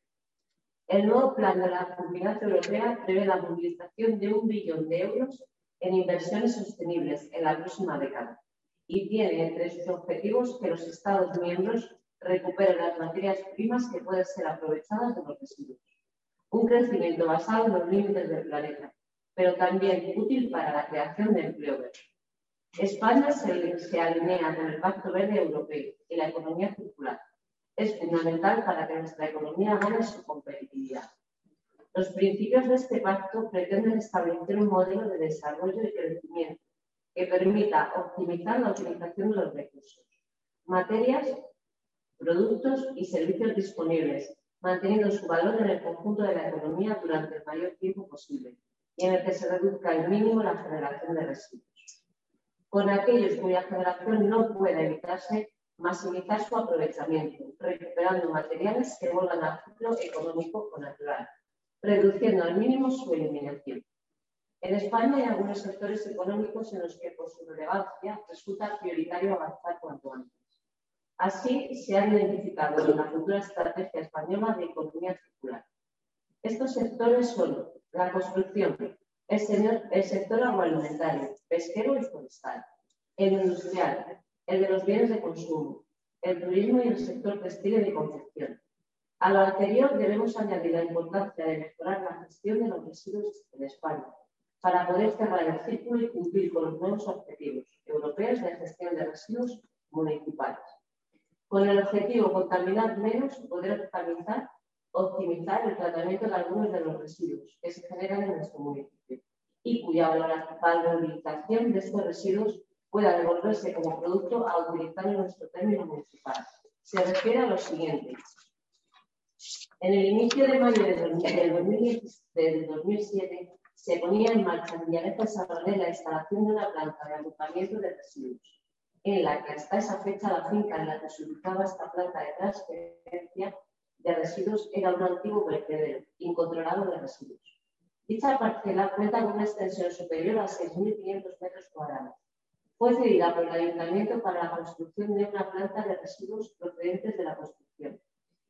El nuevo plan de la Comunidad Europea prevé la movilización de un billón de euros en inversiones sostenibles en la próxima década y tiene entre sus objetivos que los Estados miembros recuperen las materias primas que pueden ser aprovechadas de los residuos. Un crecimiento basado en los límites del planeta, pero también útil para la creación de empleo verde. España se, alinea con el Pacto Verde Europeo y la economía circular. Es fundamental para que nuestra economía gane su competitividad. Los principios de este pacto pretenden establecer un modelo de desarrollo y crecimiento que permita optimizar la utilización de los recursos, materias, productos y servicios disponibles manteniendo su valor en el conjunto de la economía durante el mayor tiempo posible y en el que se reduzca al mínimo la generación de residuos. Con aquellos cuya generación no pueda evitarse, maximizar su aprovechamiento, recuperando materiales que vuelvan al ciclo económico o natural, reduciendo al mínimo su eliminación. En España hay algunos sectores económicos en los que, por su relevancia, resulta prioritario avanzar cuanto antes. Así se ha identificado en la futura estrategia española de economía circular. Estos sectores son la construcción, el, sector agroalimentario, pesquero y forestal, el industrial, el de los bienes de consumo, el turismo y el sector textil y confección. A lo anterior debemos añadir la importancia de mejorar la gestión de los residuos en España para poder cerrar el círculo y cumplir con los nuevos objetivos europeos de gestión de residuos municipales con el objetivo contaminar menos poder optimizar, optimizar el tratamiento de algunos de los residuos que se generan en nuestro municipio y cuya valorización de estos residuos pueda devolverse como producto a utilizar en nuestro término municipal. Se refiere a lo siguiente. En el inicio de mayo del 2007 se ponía en marcha en Villarejo de la instalación de una planta de agrupamiento de residuos en la que hasta esa fecha la finca en la que se ubicaba esta planta de transferencia de residuos era un antiguo vertedero incontrolado de residuos. Dicha parcela cuenta con una extensión superior a 6.500 metros cuadrados. Fue cedida por el ayuntamiento para la construcción de una planta de residuos procedentes de la construcción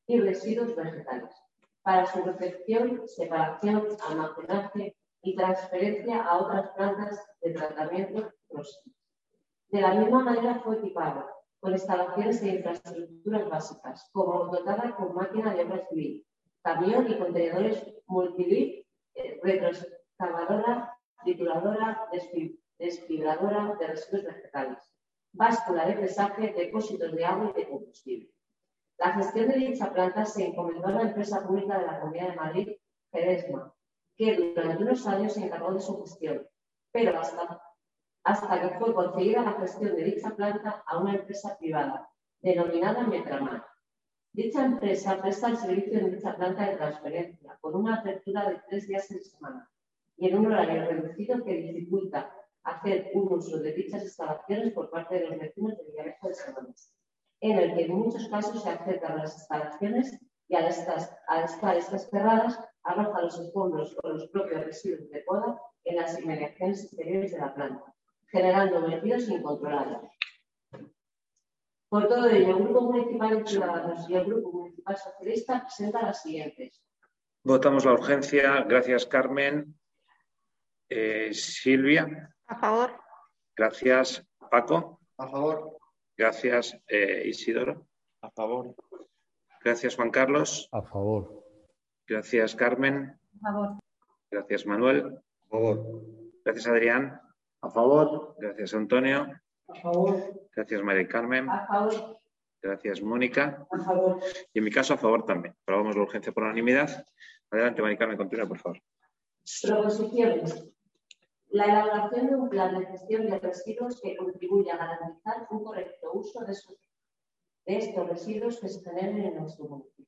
y residuos vegetales, para su recepción, separación, almacenaje y transferencia a otras plantas de tratamiento próximas. De la misma manera fue equipado con instalaciones de infraestructuras básicas, como dotada con máquina de obra camión y contenedores multibit, eh, retroexcavadora, trituradora, desfibradora de residuos vegetales, báscula de pesaje, depósitos de agua y de combustible. La gestión de dicha planta se encomendó a la empresa pública de la Comunidad de Madrid, Fedesma, que durante unos años se encargó de su gestión, pero hasta hasta que fue concedida la gestión de dicha planta a una empresa privada, denominada Metramar. Dicha empresa presta el servicio en dicha planta de transferencia, con una apertura de tres días en semana y en un horario reducido que dificulta hacer un uso de dichas instalaciones por parte de los vecinos de Villarejo de Semanas, en el que en muchos casos se acercan las instalaciones y al estar, estar estas cerradas arroja los escombros o los propios residuos de poda en las inmediaciones exteriores de la planta generando vertidos incontrolados. Por todo ello, el Grupo Municipal de Ciudadanos y el Grupo Municipal Socialista presentan las siguientes. Votamos la urgencia. Gracias, Carmen. Eh, Silvia. A favor. Gracias, Paco. A favor. Gracias, eh, Isidoro. A favor. Gracias, Juan Carlos. A favor. Gracias, Carmen. A favor. Gracias, Manuel. A favor. Gracias, Adrián. A favor. Gracias, Antonio. A favor. Gracias, María Carmen. A favor. Gracias, Mónica. A favor. Y en mi caso, a favor también. Aprobamos la urgencia por unanimidad. Adelante, Mónica, me continúa, por favor. Proposiciones. La elaboración de un plan de gestión de residuos que contribuya a garantizar un correcto uso de, sus- de estos residuos que se generen en nuestro municipio.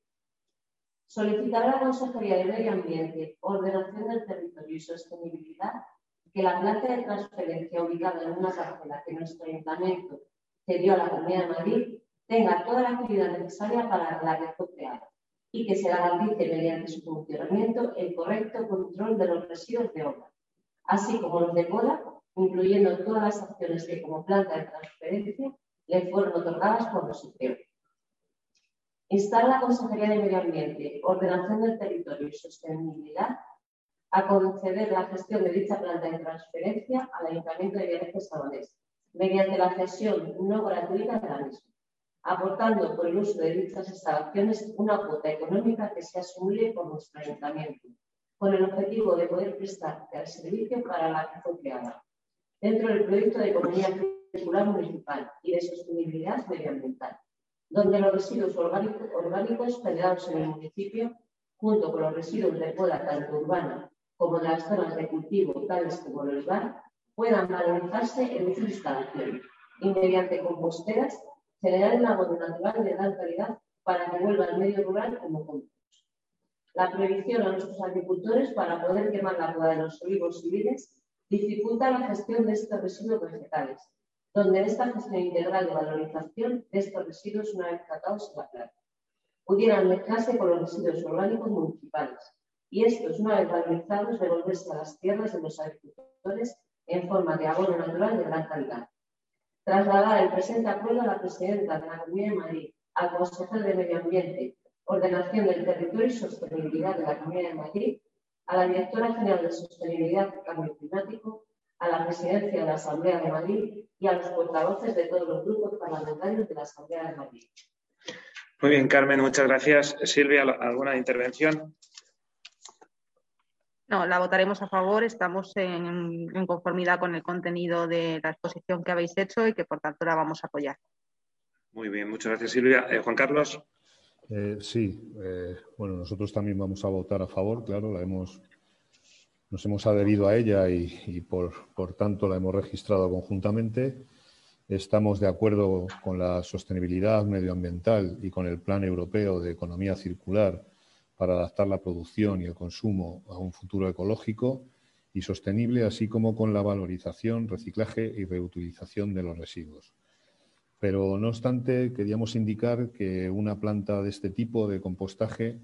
Solicitar a la Consejería de Medio Ambiente, Ordenación del Territorio y Sostenibilidad que la planta de transferencia ubicada en una parcela que nuestro ayuntamiento cedió a la Comunidad de Madrid tenga toda la actividad necesaria para la red creada y que se garantice mediante su funcionamiento el correcto control de los residuos de obra, así como los de poda, incluyendo todas las acciones que como planta de transferencia le fueron otorgadas cuando se creó. Instar la Consejería de Medio Ambiente, Ordenación del Territorio y Sostenibilidad a conceder la gestión de dicha planta de transferencia al Ayuntamiento de Villarejo Sabanés, mediante la cesión no gratuita de la misma, aportando por el uso de dichas instalaciones una cuota económica que sea asumible por nuestro Ayuntamiento, con el objetivo de poder prestar el servicio para la que fue creada, dentro del proyecto de economía circular municipal y de sostenibilidad medioambiental, donde los residuos orgánico- orgánicos generados en el municipio, junto con los residuos de poda tanto urbana como las zonas de cultivo, tales como el olivar, puedan valorizarse en dichas instalaciones y mediante composteras generar un abono natural de gran calidad para que vuelva al medio rural como compost. La prohibición a nuestros agricultores para poder quemar la poda de los olivos y vides dificulta la gestión de estos residuos vegetales, donde esta gestión integral de valorización de estos residuos una vez tratados en la planta pudieran mezclarse con los residuos orgánicos municipales y estos, una vez valorizados, devolverse a las tierras de los agricultores en forma de abono natural de gran calidad. Trasladar el presente acuerdo a la presidenta de la Comunidad de Madrid, al consejero de Medio Ambiente, Ordenación del Territorio y Sostenibilidad de la Comunidad de Madrid, a la Directora General de Sostenibilidad y Cambio Climático, a la Presidencia de la Asamblea de Madrid y a los portavoces de todos los grupos parlamentarios de la Asamblea de Madrid. Muy bien, Carmen, muchas gracias. Silvia, ¿alguna intervención? No, la votaremos a favor. Estamos en, en conformidad con el contenido de la exposición que habéis hecho y que por tanto la vamos a apoyar. Muy bien, muchas gracias, Silvia. Eh, Juan Carlos. Eh, sí, eh, bueno, nosotros también vamos a votar a favor, claro, la hemos, nos hemos adherido a ella y, y por, por tanto la hemos registrado conjuntamente. Estamos de acuerdo con la sostenibilidad medioambiental y con el Plan Europeo de Economía Circular para adaptar la producción y el consumo a un futuro ecológico y sostenible, así como con la valorización, reciclaje y reutilización de los residuos. Pero, no obstante, queríamos indicar que una planta de este tipo de compostaje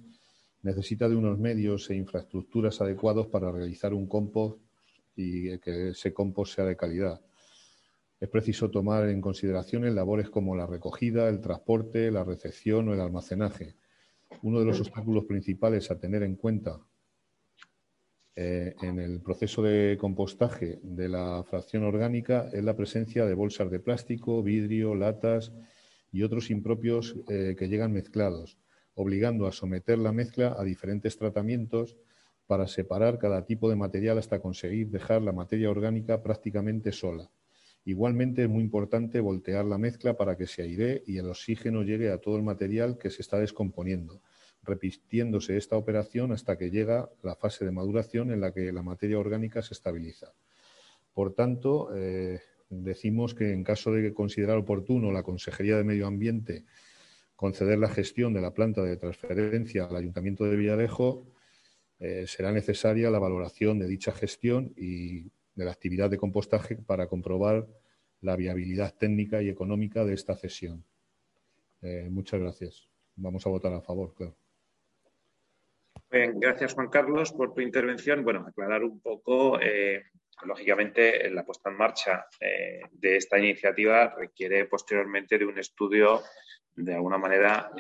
necesita de unos medios e infraestructuras adecuados para realizar un compost y que ese compost sea de calidad. Es preciso tomar en consideración labores como la recogida, el transporte, la recepción o el almacenaje. Uno de los obstáculos principales a tener en cuenta eh, en el proceso de compostaje de la fracción orgánica es la presencia de bolsas de plástico, vidrio, latas y otros impropios eh, que llegan mezclados, obligando a someter la mezcla a diferentes tratamientos para separar cada tipo de material hasta conseguir dejar la materia orgánica prácticamente sola. Igualmente es muy importante voltear la mezcla para que se aire y el oxígeno llegue a todo el material que se está descomponiendo, repitiéndose esta operación hasta que llega la fase de maduración en la que la materia orgánica se estabiliza. Por tanto, eh, decimos que en caso de considerar oportuno la Consejería de Medio Ambiente conceder la gestión de la planta de transferencia al Ayuntamiento de Villarejo, eh, será necesaria la valoración de dicha gestión y de la actividad de compostaje para comprobar la viabilidad técnica y económica de esta cesión. Eh, muchas gracias. Vamos a votar a favor, claro. Bien, gracias Juan Carlos por tu intervención. Bueno, aclarar un poco, eh, lógicamente, la puesta en marcha eh, de esta iniciativa requiere posteriormente de un estudio de alguna manera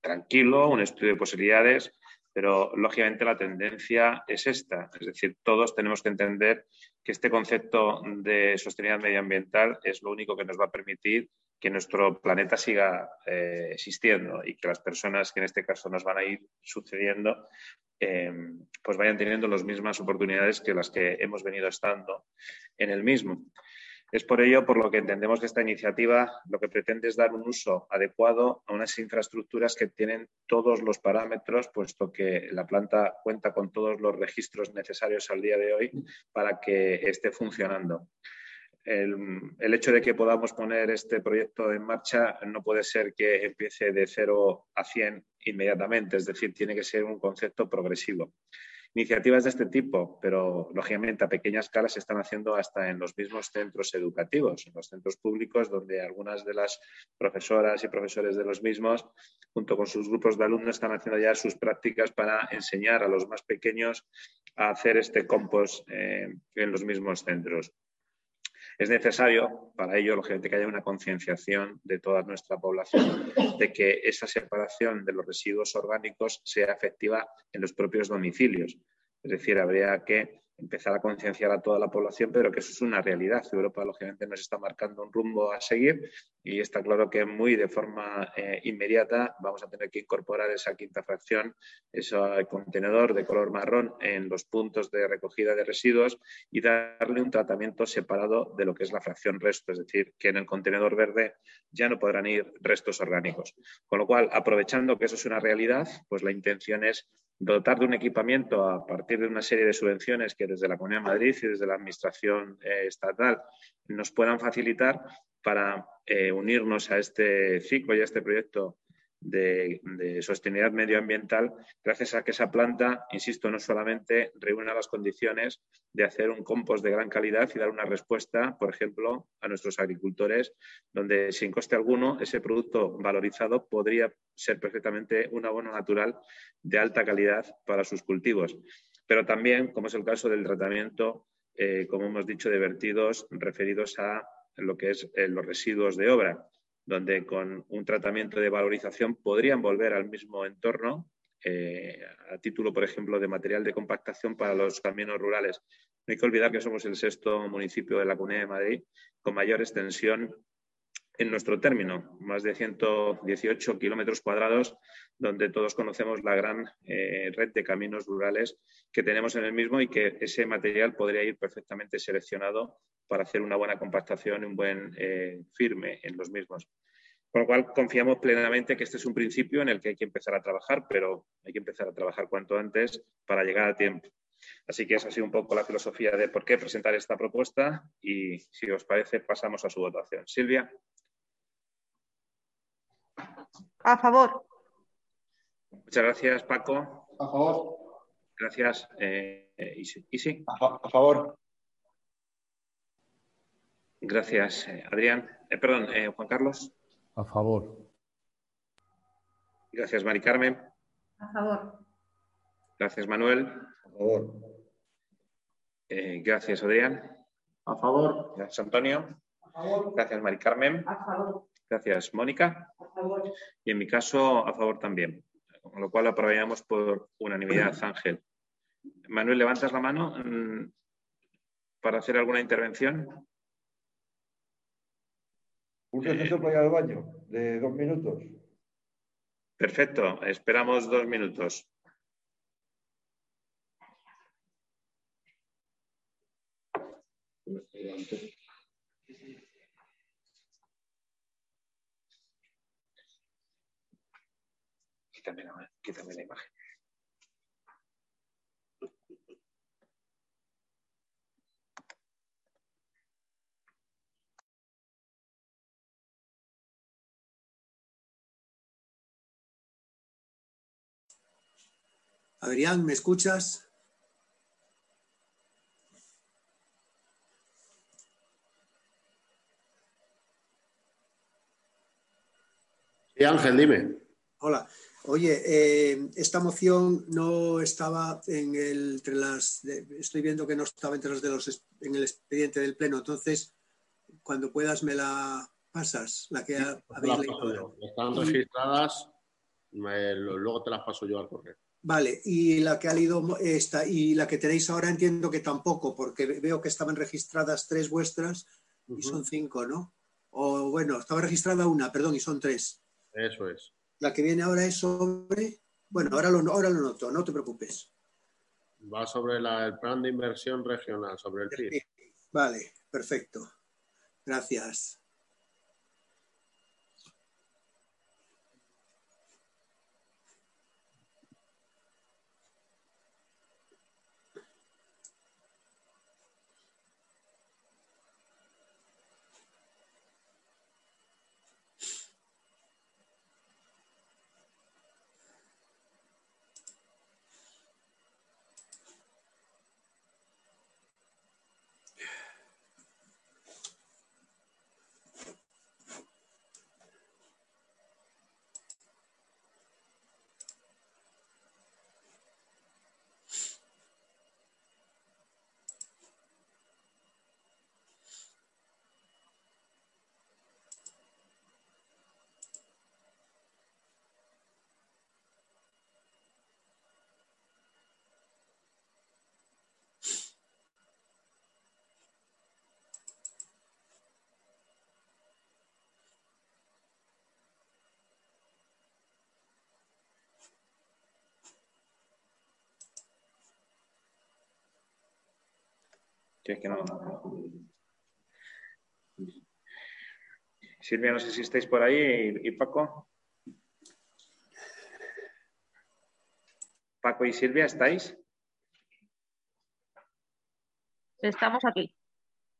tranquilo, un estudio de posibilidades, pero lógicamente la tendencia es esta. Es decir, todos tenemos que entender que este concepto de sostenibilidad medioambiental es lo único que nos va a permitir que nuestro planeta siga eh, existiendo y que las personas que en este caso nos van a ir sucediendo eh, pues vayan teniendo las mismas oportunidades que las que hemos venido estando en el mismo. Es por ello por lo que entendemos que esta iniciativa lo que pretende es dar un uso adecuado a unas infraestructuras que tienen todos los parámetros, puesto que la planta cuenta con todos los registros necesarios al día de hoy para que esté funcionando. El, hecho de que podamos poner este proyecto en marcha no puede ser que empiece de cero a 100 inmediatamente, es decir, tiene que ser un concepto progresivo. Iniciativas de este tipo, pero lógicamente a pequeña escala se están haciendo hasta en los mismos centros educativos, en los centros públicos, donde algunas de las profesoras y profesores de los mismos, junto con sus grupos de alumnos, están haciendo ya sus prácticas para enseñar a los más pequeños a hacer este compost eh, en los mismos centros. Es necesario para ello, lógicamente, que haya una concienciación de toda nuestra población de que esa separación de los residuos orgánicos sea efectiva en los propios domicilios. Es decir, habría que empezar a concienciar a toda la población, pero que eso es una realidad. Europa, lógicamente, nos está marcando un rumbo a seguir y está claro que muy de forma eh, inmediata vamos a tener que incorporar esa quinta fracción, ese contenedor de color marrón en los puntos de recogida de residuos y darle un tratamiento separado de lo que es la fracción resto, es decir, que en el contenedor verde ya no podrán ir restos orgánicos. Con lo cual, aprovechando que eso es una realidad, pues la intención es dotar de un equipamiento a partir de una serie de subvenciones que desde la Comunidad de Madrid y desde la Administración eh, estatal nos puedan facilitar para eh, unirnos a este ciclo y a este proyecto de, sostenibilidad medioambiental, gracias a que esa planta, insisto, no solamente reúne las condiciones de hacer un compost de gran calidad y dar una respuesta, por ejemplo, a nuestros agricultores, donde sin coste alguno ese producto valorizado podría ser perfectamente un abono natural de alta calidad para sus cultivos. Pero también, como es el caso del tratamiento, eh, como hemos dicho, de vertidos referidos a lo que es eh, los residuos de obra donde con un tratamiento de valorización podrían volver al mismo entorno eh, a título, por ejemplo, de material de compactación para los caminos rurales. No hay que olvidar que somos el sexto municipio de la Comunidad de Madrid con mayor extensión en nuestro término, más de 118 kilómetros cuadrados, donde todos conocemos la gran eh, red de caminos rurales que tenemos en el mismo y que ese material podría ir perfectamente seleccionado para hacer una buena compactación y un buen eh, firme en los mismos. Con lo cual, confiamos plenamente que este es un principio en el que hay que empezar a trabajar, pero hay que empezar a trabajar cuanto antes para llegar a tiempo. Así que esa ha sido un poco la filosofía de por qué presentar esta propuesta y, si os parece, pasamos a su votación. Silvia. A favor. Muchas gracias, Paco. A favor. Gracias, eh, Isi. A, favor. Gracias, eh, Adrián. Eh, perdón, eh, Juan Carlos. A favor. Gracias, Mari Carmen. A favor. Gracias, Manuel. A favor. gracias, Adrián. A favor. Gracias, Antonio. A favor. Gracias, Mari Carmen. A favor. Gracias, Mónica. Y en mi caso, a favor también. Con lo cual aprobamos por unanimidad, (laughs) Ángel. Manuel, ¿levantas la mano mm, para hacer alguna intervención? Un receso para ir al baño de dos minutos. Perfecto, esperamos dos minutos. Quítame la, quítame la imagen. Adrián, ¿me escuchas? Sí, Ángel, dime. Hola. Oye, eh, esta moción no estaba en el, entre las, estoy viendo que no estaba entre las de los, en el expediente del Pleno, entonces, cuando puedas me la pasas, la que habéis leído. Están registradas, luego te las paso yo al correo. Vale, y la que ha leído esta y la que tenéis ahora entiendo que tampoco, porque veo que estaban registradas tres vuestras y son cinco, ¿no? O bueno, estaba registrada una, perdón, y son tres. Eso es. La que viene ahora es sobre. Bueno, ahora lo, ahora lo noto, no te preocupes. Va sobre el plan de inversión regional, sobre el PIB. Vale, perfecto. Gracias. Que no. Silvia, no sé si estáis por ahí y, Paco. Paco y Silvia, ¿estáis? Estamos aquí.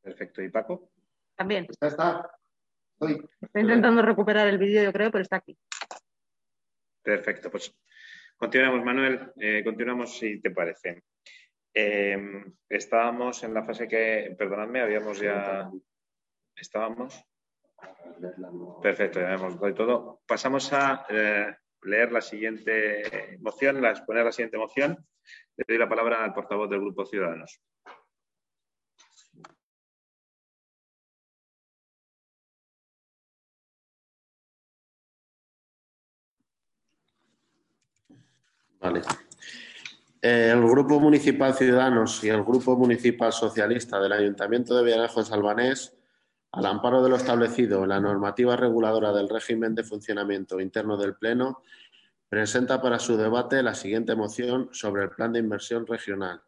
Perfecto. ¿Y Paco? También. Está, está. Estoy intentando recuperar el vídeo, yo creo, pero está aquí. Perfecto. Pues continuamos, Manuel. Eh, continuamos si te parece. Eh, estábamos en la fase que, perdonadme, habíamos ya. Estábamos. Perfecto, ya hemos dado todo. Pasamos a eh, leer la siguiente moción, a exponer la siguiente moción. Le doy la palabra al portavoz del Grupo Ciudadanos. Vale. El Grupo Municipal Ciudadanos y el Grupo Municipal Socialista del Ayuntamiento de Villarejo de Salvanés, al amparo de lo establecido en la normativa reguladora del régimen de funcionamiento interno del Pleno, presenta para su debate la siguiente moción sobre el plan de inversión regional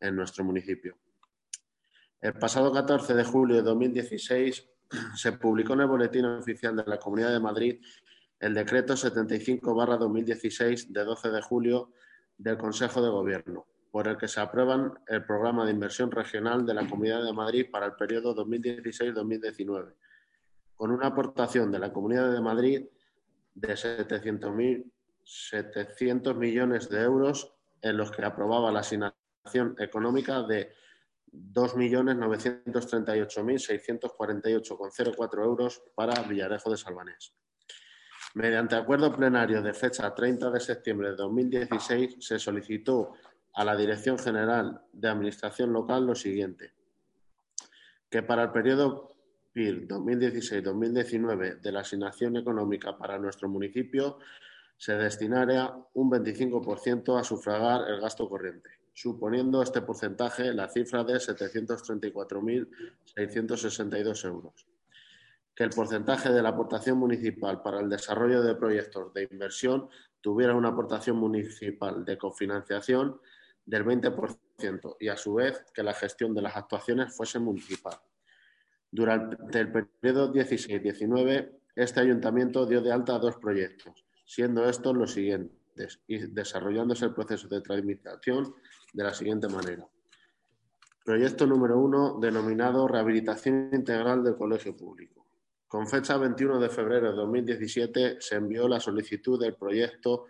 en nuestro municipio. El pasado 14 de julio de 2016 (clears throat) se publicó en el Boletín Oficial de la Comunidad de Madrid el decreto 75-2016 de 12 de julio del Consejo de Gobierno, por el que se aprueban el programa de inversión regional de la Comunidad de Madrid para el periodo 2016-2019, con una aportación de la Comunidad de Madrid de 700, millones de euros en los que aprobaba la asignación económica de 2.938.648,04 euros para Villarejo de Salvanés. Mediante acuerdo plenario de fecha 30 de septiembre de 2016, se solicitó a la Dirección General de Administración Local lo siguiente. Que para el periodo PIR 2016-2019 de la asignación económica para nuestro municipio se destinara un 25% a sufragar el gasto corriente, suponiendo este porcentaje la cifra de 734.662 euros que el porcentaje de la aportación municipal para el desarrollo de proyectos de inversión tuviera una aportación municipal de cofinanciación del 20% y a su vez que la gestión de las actuaciones fuese municipal. Durante el periodo 16-19, este ayuntamiento dio de alta dos proyectos, siendo estos los siguientes y desarrollándose el proceso de tramitación de la siguiente manera. Proyecto número uno, denominado Rehabilitación Integral del Colegio Público. Con fecha 21 de febrero de 2017 se envió la solicitud del proyecto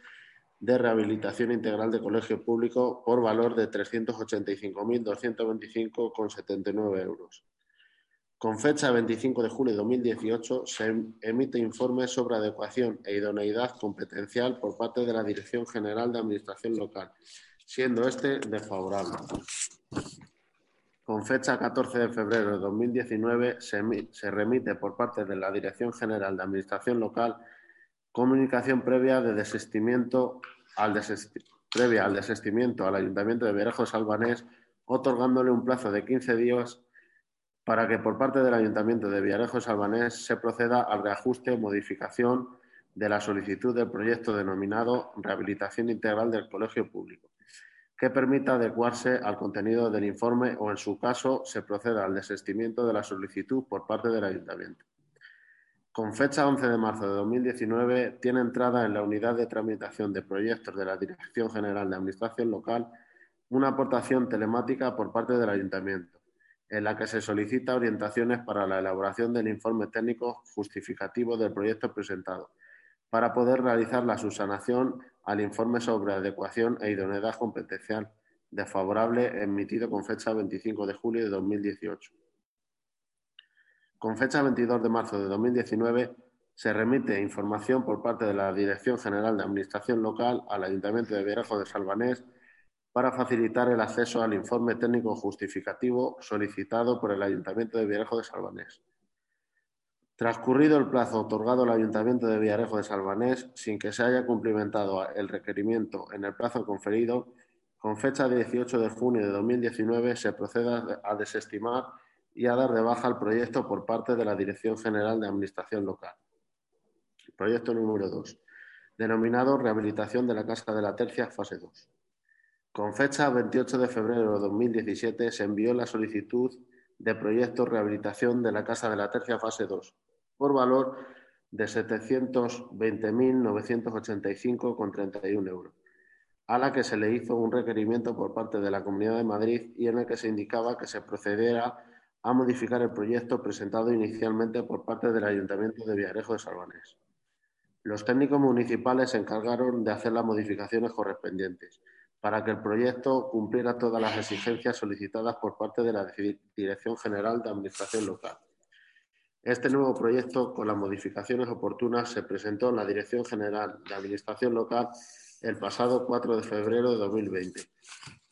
de rehabilitación integral de colegio público por valor de 385.225,79 euros. Con fecha 25 de julio de 2018 se emite informe sobre adecuación e idoneidad competencial por parte de la Dirección General de Administración Local, siendo este desfavorable. Con fecha 14 de febrero de 2019 se, remite por parte de la Dirección General de Administración Local comunicación previa de al previa al desistimiento al Ayuntamiento de Verejos Albanés, otorgándole un plazo de 15 días para que por parte del Ayuntamiento de Villarejos Albanés se proceda al reajuste o modificación de la solicitud del proyecto denominado Rehabilitación Integral del Colegio Público, que permita adecuarse al contenido del informe o, en su caso, se proceda al desestimiento de la solicitud por parte del Ayuntamiento. Con fecha 11 de marzo de 2019, tiene entrada en la unidad de tramitación de proyectos de la Dirección General de Administración Local una aportación telemática por parte del Ayuntamiento, en la que se solicita orientaciones para la elaboración del informe técnico justificativo del proyecto presentado, para poder realizar la subsanación al informe sobre adecuación e idoneidad competencial desfavorable emitido con fecha 25 de julio de 2018. Con fecha 22 de marzo de 2019 se remite información por parte de la Dirección General de Administración Local al Ayuntamiento de Vierejo de Salvanés para facilitar el acceso al informe técnico justificativo solicitado por el Ayuntamiento de Vierejo de Salvanés. Transcurrido el plazo otorgado al Ayuntamiento de Villarejo de Salvanés, sin que se haya cumplimentado el requerimiento en el plazo conferido, con fecha 18 de junio de 2019 se proceda a desestimar y a dar de baja el proyecto por parte de la Dirección General de Administración Local. Proyecto número 2, denominado Rehabilitación de la Casa de la Tercia, fase 2. Con fecha 28 de febrero de 2017 se envió la solicitud de proyecto Rehabilitación de la Casa de la Tercia, fase 2, por valor de 720.985,31 euros, a la que se le hizo un requerimiento por parte de la Comunidad de Madrid y en el que se indicaba que se procediera a modificar el proyecto presentado inicialmente por parte del Ayuntamiento de Villarejo de Salvanés. Los técnicos municipales se encargaron de hacer las modificaciones correspondientes para que el proyecto cumpliera todas las exigencias solicitadas por parte de la Dirección General de Administración Local. Este nuevo proyecto, con las modificaciones oportunas, se presentó en la Dirección General de Administración Local el pasado 4 de febrero de 2020,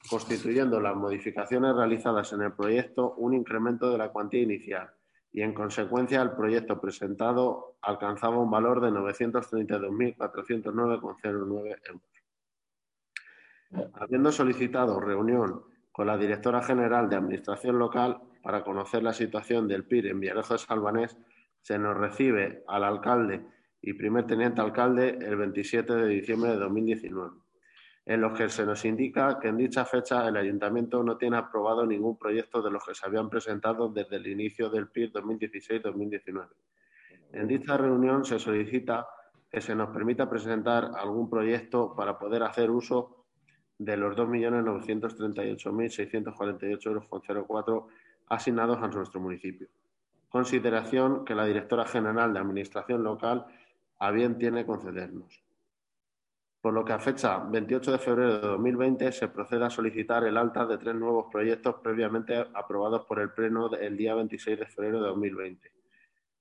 constituyendo las modificaciones realizadas en el proyecto un incremento de la cuantía inicial y, en consecuencia, el proyecto presentado alcanzaba un valor de 932.409,09 euros. Habiendo solicitado reunión con la directora general de Administración Local, para conocer la situación del PIR en Villarejo de Salvanés, se nos recibe al alcalde y primer teniente alcalde el 27 de diciembre de 2019, en los que se nos indica que en dicha fecha el ayuntamiento no tiene aprobado ningún proyecto de los que se habían presentado desde el inicio del PIR 2016-2019. En dicha reunión se solicita que se nos permita presentar algún proyecto para poder hacer uso de los 2.938.648 euros con 04 asignados a nuestro municipio. Consideración que la Directora General de Administración Local a bien tiene concedernos. Por lo que a fecha 28 de febrero de 2020 se procede a solicitar el alta de tres nuevos proyectos previamente aprobados por el Pleno el día 26 de febrero de 2020,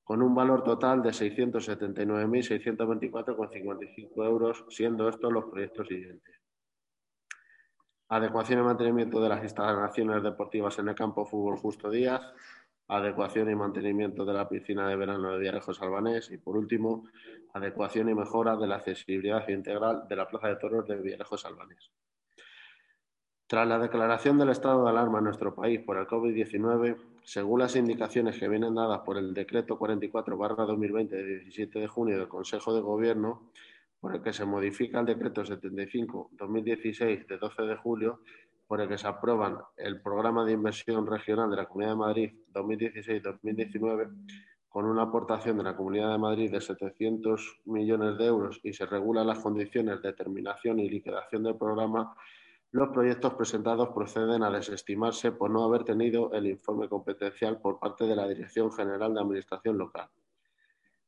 con un valor total de 679.624,55 euros, siendo estos los proyectos siguientes adecuación y mantenimiento de las instalaciones deportivas en el campo Fútbol Justo Díaz, adecuación y mantenimiento de la piscina de verano de Villarejo Salvanés y, por último, adecuación y mejora de la accesibilidad integral de la Plaza de Toros de Villarejo Salvanés. Tras la declaración del estado de alarma en nuestro país por el COVID-19, según las indicaciones que vienen dadas por el Decreto 44-2020 de 17 de junio del Consejo de Gobierno, por el que se modifica el decreto 75-2016 de 12 de julio, por el que se aprueban el programa de inversión regional de la Comunidad de Madrid 2016-2019 con una aportación de la Comunidad de Madrid de 700 millones de euros y se regulan las condiciones de terminación y liquidación del programa, los proyectos presentados proceden a desestimarse por no haber tenido el informe competencial por parte de la Dirección General de Administración Local.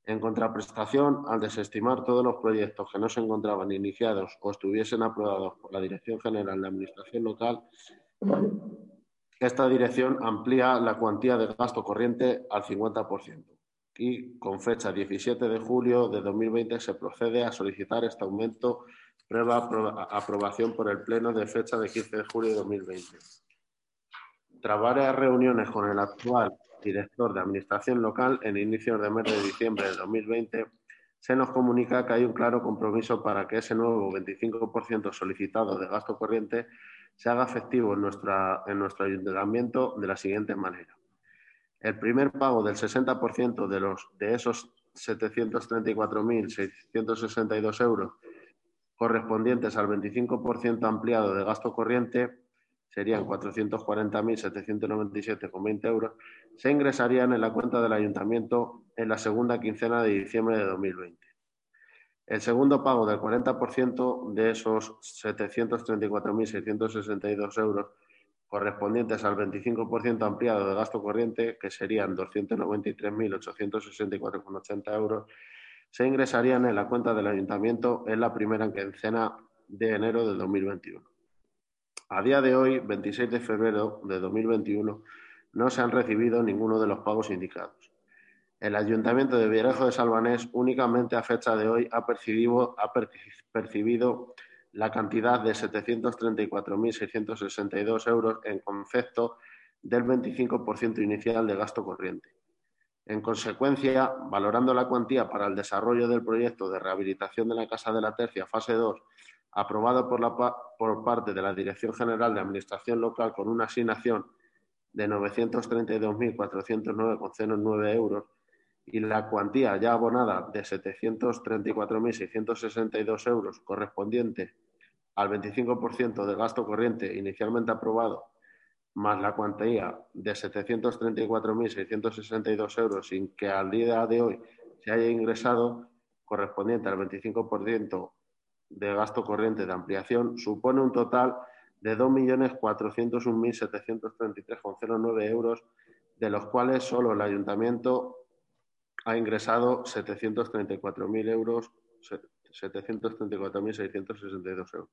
En contraprestación, al desestimar todos los proyectos que no se encontraban iniciados o estuviesen aprobados por la Dirección General de Administración Local, esta dirección amplía la cuantía de gasto corriente al 50% y con fecha 17 de julio de 2020 se procede a solicitar este aumento prueba aprobación por el Pleno de fecha de 15 de julio de 2020. Tras varias reuniones con el actual director de Administración Local, en inicios de mes de diciembre de 2020, se nos comunica que hay un claro compromiso para que ese nuevo 25% solicitado de gasto corriente se haga efectivo en, nuestra, en nuestro ayuntamiento de la siguiente manera. El primer pago del 60% de, los, de esos 734.662 euros correspondientes al 25% ampliado de gasto corriente, serían 440.797,20 euros, se ingresarían en la cuenta del ayuntamiento en la segunda quincena de diciembre de 2020. El segundo pago del 40% de esos 734.662 euros correspondientes al 25% ampliado de gasto corriente, que serían 293.864,80 euros, se ingresarían en la cuenta del ayuntamiento en la primera quincena de enero del 2021. A día de hoy, 26 de febrero de 2021, no se han recibido ninguno de los pagos indicados. El Ayuntamiento de Villarejo de Salvanés únicamente a fecha de hoy ha percibido, la cantidad de 734.662 euros en concepto del 25% inicial de gasto corriente. En consecuencia, valorando la cuantía para el desarrollo del proyecto de rehabilitación de la Casa de la Tercia, fase 2, aprobado por, la, por parte de la Dirección General de Administración Local con una asignación de 932.409,09 euros y la cuantía ya abonada de 734.662 euros correspondiente al 25% del gasto corriente inicialmente aprobado, más la cuantía de 734.662 euros sin que al día de hoy se haya ingresado, correspondiente al 25% de gasto corriente de ampliación, supone un total de 2.401.733,09 euros, de los cuales solo el ayuntamiento ha ingresado 734.000 euros, 734.662 euros.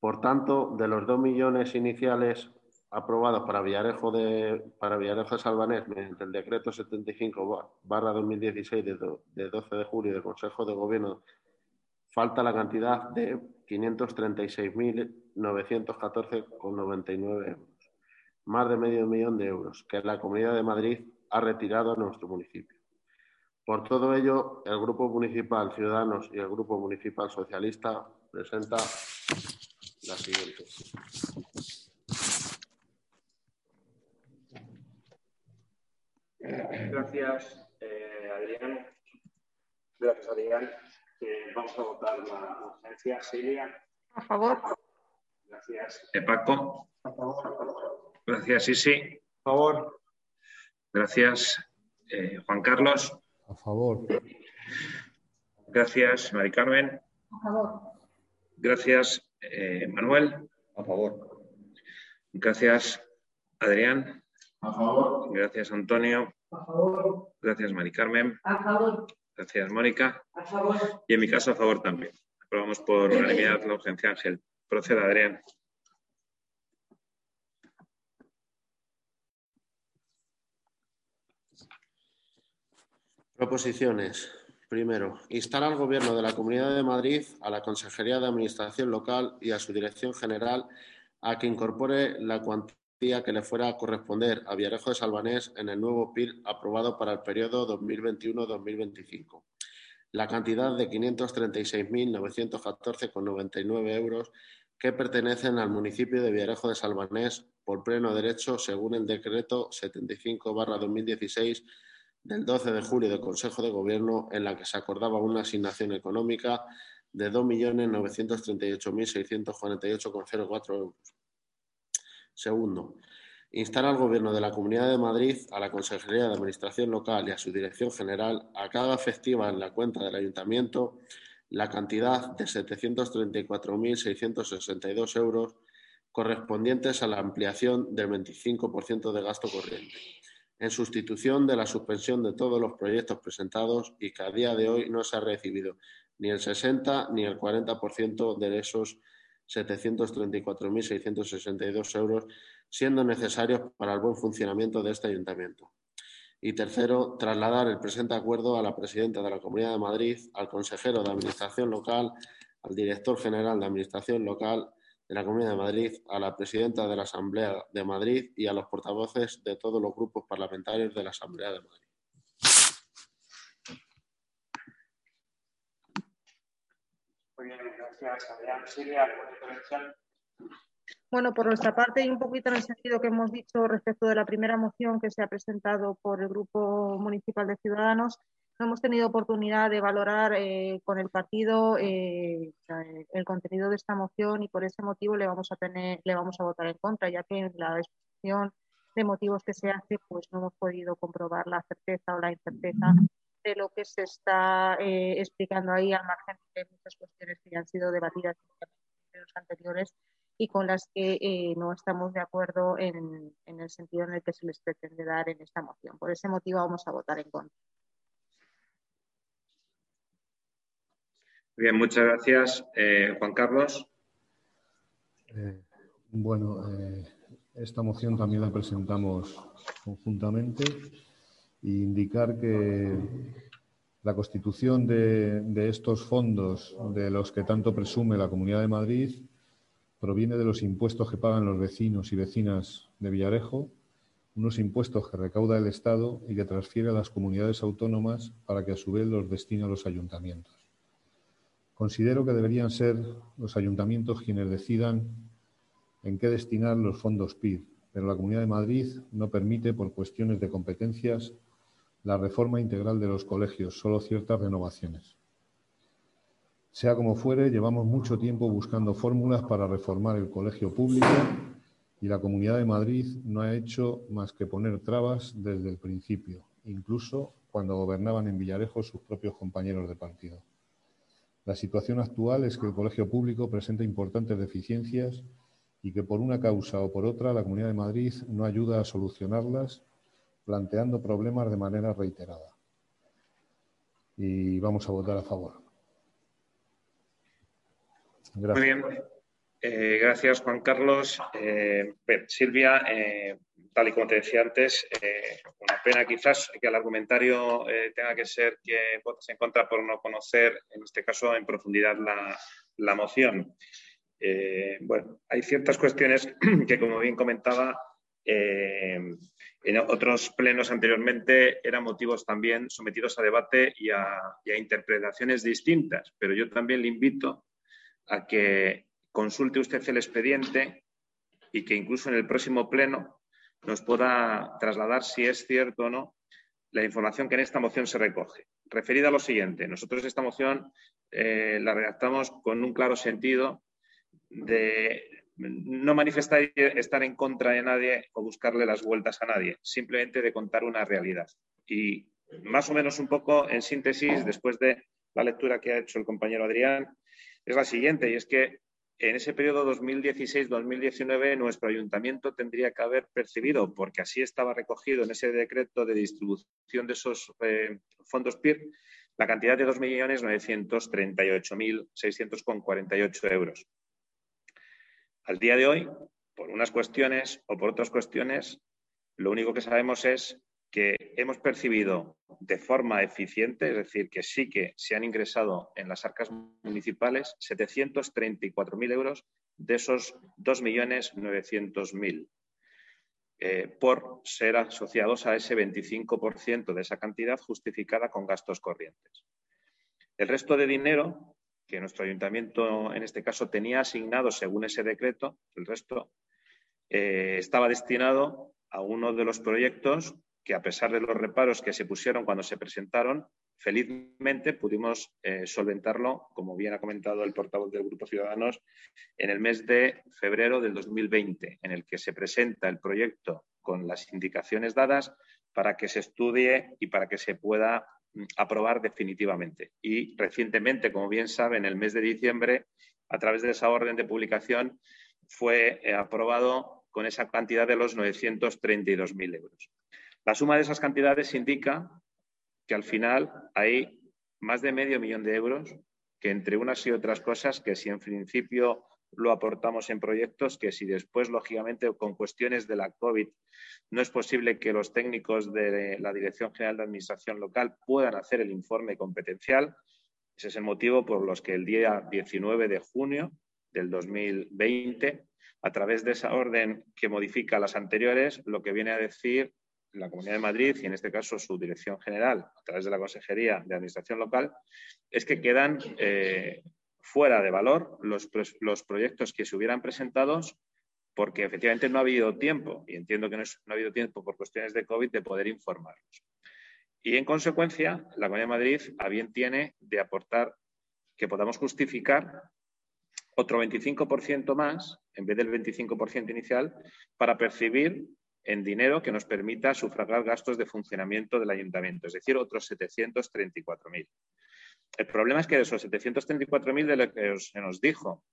Por tanto, de los 2 millones iniciales aprobados para Villarejo de, para Villarejo de Salvanés mediante el decreto 75 barra 2016 de, de 12 de julio del Consejo de Gobierno, falta la cantidad de 536.914,99 euros, más de medio millón de euros que la Comunidad de Madrid ha retirado a nuestro municipio. Por todo ello, el Grupo Municipal Ciudadanos y el Grupo Municipal Socialista presenta la siguiente. Gracias, eh, Adrián. Gracias, Adrián. Eh, vamos a votar la urgencia. Silvia. A favor. Gracias. Eh, Paco. Favor. Gracias, Isi. A favor. Gracias, eh, Juan Carlos. A favor. Gracias, Mari Carmen. A favor. Gracias, eh, Manuel. A favor. Gracias, Adrián. A favor. Gracias, Antonio. A favor. Gracias, Mari Carmen. A favor. Gracias, Mónica. A favor. Y en mi caso, a favor también. Aprobamos por unanimidad la urgencia, Ángel. Proceda, Adrián. Proposiciones. Primero, instar al Gobierno de la Comunidad de Madrid, a la Consejería de Administración Local y a su Dirección General a que incorpore la cuantía que le fuera a corresponder a Villarejo de Salvanés en el nuevo PIR aprobado para el periodo 2021-2025. La cantidad de 536.914,99 euros que pertenecen al municipio de Villarejo de Salvanés por pleno derecho según el decreto 75-2016 del 12 de julio del Consejo de Gobierno en la que se acordaba una asignación económica de 2.938.648,04 euros. Segundo, instar al Gobierno de la Comunidad de Madrid, a la Consejería de Administración Local y a su Dirección General a haga efectiva en la cuenta del Ayuntamiento la cantidad de 734.662 euros correspondientes a la ampliación del 25% de gasto corriente en sustitución de la suspensión de todos los proyectos presentados y que a día de hoy no se ha recibido ni el 60 ni el 40% de esos 734.662 euros, siendo necesarios para el buen funcionamiento de este ayuntamiento. Y tercero, trasladar el presente acuerdo a la presidenta de la Comunidad de Madrid, al consejero de Administración Local, al director general de Administración Local de la Comunidad de Madrid, a la presidenta de la Asamblea de Madrid y a los portavoces de todos los grupos parlamentarios de la Asamblea de Madrid. Muy bien, gracias, Adrián. Silvia, ¿alguna intervención? Bueno, por nuestra parte y un poquito en el sentido que hemos dicho respecto de la primera moción que se ha presentado por el Grupo Municipal de Ciudadanos, no hemos tenido oportunidad de valorar eh, con el partido eh, el contenido de esta moción y por ese motivo le vamos a tener, le vamos a votar en contra, ya que en la exposición de motivos que se hace, pues no hemos podido comprobar la certeza o la incerteza de lo que se está eh, explicando ahí, al margen de muchas cuestiones que ya han sido debatidas en los anteriores y con las que no estamos de acuerdo en, en el sentido en el que se les pretende dar en esta moción. Por ese motivo vamos a votar en contra. Bien, muchas gracias. Eh, Juan Carlos. Eh, bueno, eh, esta moción también la presentamos conjuntamente e indicar que la constitución de, de, estos fondos de los que tanto presume la Comunidad de Madrid proviene de los impuestos que pagan los vecinos y vecinas de Villarejo, unos impuestos que recauda el Estado y que transfiere a las comunidades autónomas para que a su vez los destine a los ayuntamientos. Considero que deberían ser los ayuntamientos quienes decidan en qué destinar los fondos PIR, pero la Comunidad de Madrid no permite, por cuestiones de competencias, la reforma integral de los colegios, solo ciertas renovaciones. Sea como fuere, llevamos mucho tiempo buscando fórmulas para reformar el colegio público y la Comunidad de Madrid no ha hecho más que poner trabas desde el principio, incluso cuando gobernaban en Villarejo sus propios compañeros de partido. La situación actual es que el colegio público presenta importantes deficiencias y que por una causa o por otra la Comunidad de Madrid no ayuda a solucionarlas, planteando problemas de manera reiterada. Y vamos a votar a favor. Muy bien. Eh, gracias, Juan Carlos. Eh, Silvia, eh, tal y como te decía antes, una pena quizás que el argumentario tenga que ser que votes en contra por no conocer, en este caso, en profundidad la, moción. Eh, bueno, hay ciertas cuestiones (clears throat) que, como bien comentaba, en otros plenos anteriormente eran motivos también sometidos a debate y a interpretaciones distintas, pero yo también le invito a que consulte usted el expediente y que incluso en el próximo pleno nos pueda trasladar si es cierto o no la información que en esta moción se recoge. Referida a lo siguiente, nosotros esta moción eh, la redactamos con un claro sentido de no manifestar estar en contra de nadie o buscarle las vueltas a nadie, simplemente de contar una realidad. Y más o menos un poco en síntesis, después de la lectura que ha hecho el compañero Adrián, es la siguiente, y es que en ese periodo 2016-2019 nuestro ayuntamiento tendría que haber percibido, porque así estaba recogido en ese decreto de distribución de esos eh, fondos PIR, la cantidad de 2.938.648 euros. Al día de hoy, por unas cuestiones o por otras cuestiones, lo único que sabemos es que hemos percibido de forma eficiente, es decir, que sí que se han ingresado en las arcas municipales 734.000 euros de esos 2.900.000 eh, por ser asociados a ese 25% de esa cantidad justificada con gastos corrientes. El resto de dinero que nuestro ayuntamiento, en este caso, tenía asignado según ese decreto, el resto eh, estaba destinado a uno de los proyectos que a pesar de los reparos que se pusieron cuando se presentaron, felizmente pudimos eh, solventarlo, como bien ha comentado el portavoz del Grupo Ciudadanos, en el mes de febrero del 2020, en el que se presenta el proyecto con las indicaciones dadas para que se estudie y para que se pueda mm, aprobar definitivamente. Y recientemente, como bien sabe, en el mes de diciembre, a través de esa orden de publicación, fue eh, aprobado con esa cantidad de los 932.000 euros. La suma de esas cantidades indica que al final hay más de medio millón de euros que entre unas y otras cosas, que si en principio lo aportamos en proyectos, que si después, lógicamente, con cuestiones de la COVID, no es posible que los técnicos de la Dirección General de Administración Local puedan hacer el informe competencial. Ese es el motivo por los que el día 19 de junio del 2020, a través de esa orden que modifica las anteriores, lo que viene a decir la Comunidad de Madrid y en este caso su dirección general a través de la Consejería de Administración Local es que quedan eh, fuera de valor los, proyectos que se hubieran presentado porque efectivamente no ha habido tiempo y entiendo que no, ha habido tiempo por cuestiones de COVID de poder informarlos. Y en consecuencia, la Comunidad de Madrid a bien tiene de aportar que podamos justificar otro 25% más, en vez del 25% inicial, para percibir en dinero que nos permita sufragar gastos de funcionamiento del ayuntamiento, es decir, otros 734.000. El problema es que de esos 734.000 de lo que se nos dijo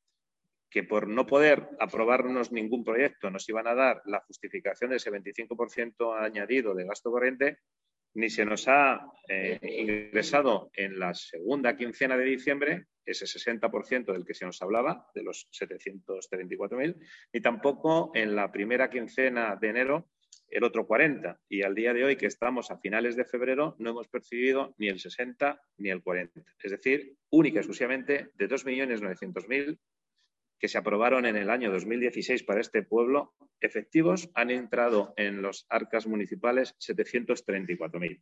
que por no poder aprobarnos ningún proyecto nos iban a dar la justificación de ese 25% añadido de gasto corriente, ni se nos ha eh, ingresado en la segunda quincena de diciembre ese 60% del que se nos hablaba, de los 734.000, ni tampoco en la primera quincena de enero el otro 40. Y al día de hoy, que estamos a finales de febrero, no hemos percibido ni el 60 ni el 40. Es decir, única y exclusivamente de 2.900.000 que se aprobaron en el año 2016 para este pueblo, efectivos han entrado en los arcas municipales 734.000.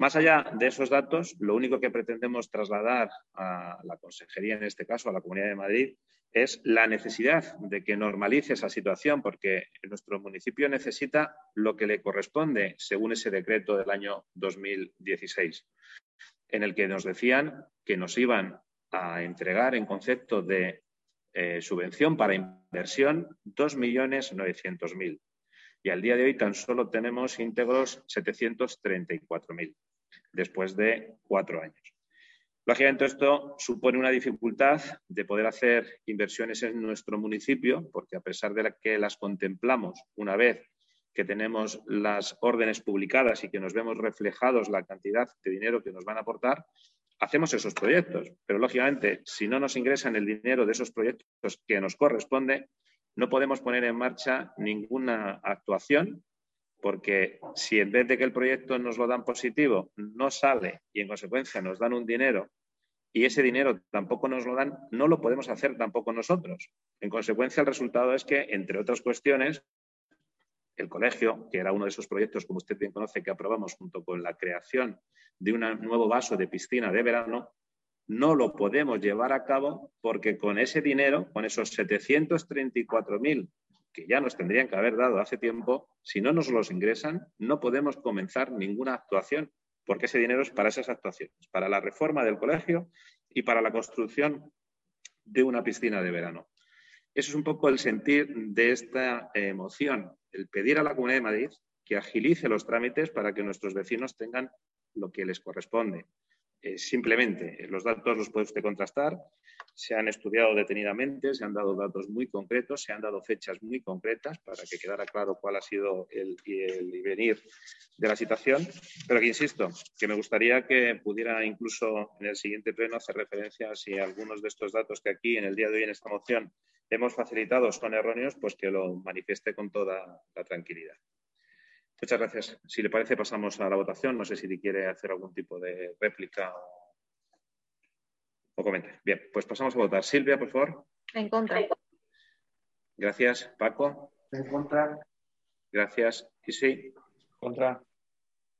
Más allá de esos datos, lo único que pretendemos trasladar a la Consejería, en este caso a la Comunidad de Madrid, es la necesidad de que normalice esa situación, porque nuestro municipio necesita lo que le corresponde según ese decreto del año 2016, en el que nos decían que nos iban a entregar en concepto de eh, subvención para inversión 2.900.000 y al día de hoy tan solo tenemos íntegros 734.000 después de cuatro años. Lógicamente esto supone una dificultad de poder hacer inversiones en nuestro municipio porque a pesar de que las contemplamos una vez que tenemos las órdenes publicadas y que nos vemos reflejados la cantidad de dinero que nos van a aportar, hacemos esos proyectos. Pero, lógicamente, si no nos ingresan el dinero de esos proyectos que nos corresponde, no podemos poner en marcha ninguna actuación porque si en vez de que el proyecto nos lo dan positivo, no sale y en consecuencia nos dan un dinero y ese dinero tampoco nos lo dan, no lo podemos hacer tampoco nosotros. En consecuencia, el resultado es que, entre otras cuestiones, el colegio, que era uno de esos proyectos, como usted bien conoce, que aprobamos junto con la creación de un nuevo vaso de piscina de verano, no lo podemos llevar a cabo porque con ese dinero, con esos 734.000 que ya nos tendrían que haber dado hace tiempo, si no nos los ingresan, no podemos comenzar ninguna actuación, porque ese dinero es para esas actuaciones, para la reforma del colegio y para la construcción de una piscina de verano. Eso es un poco el sentir de esta emoción, el pedir a la Comunidad de Madrid que agilice los trámites para que nuestros vecinos tengan lo que les corresponde. Eh, simplemente, eh, los datos los puede usted contrastar, se han estudiado detenidamente, se han dado datos muy concretos, se han dado fechas muy concretas para que quedara claro cuál ha sido el, el venir de la situación, pero que insisto, que me gustaría que pudiera incluso en el siguiente pleno hacer referencia a si algunos de estos datos que aquí en el día de hoy en esta moción hemos facilitado son erróneos, pues que lo manifieste con toda la tranquilidad. Muchas gracias. Si le parece, pasamos a la votación. No sé si quiere hacer algún tipo de réplica o, o comente. Bien, pues pasamos a votar. Silvia, por favor. En contra. Gracias. Paco. En contra. Gracias. Isi. Contra.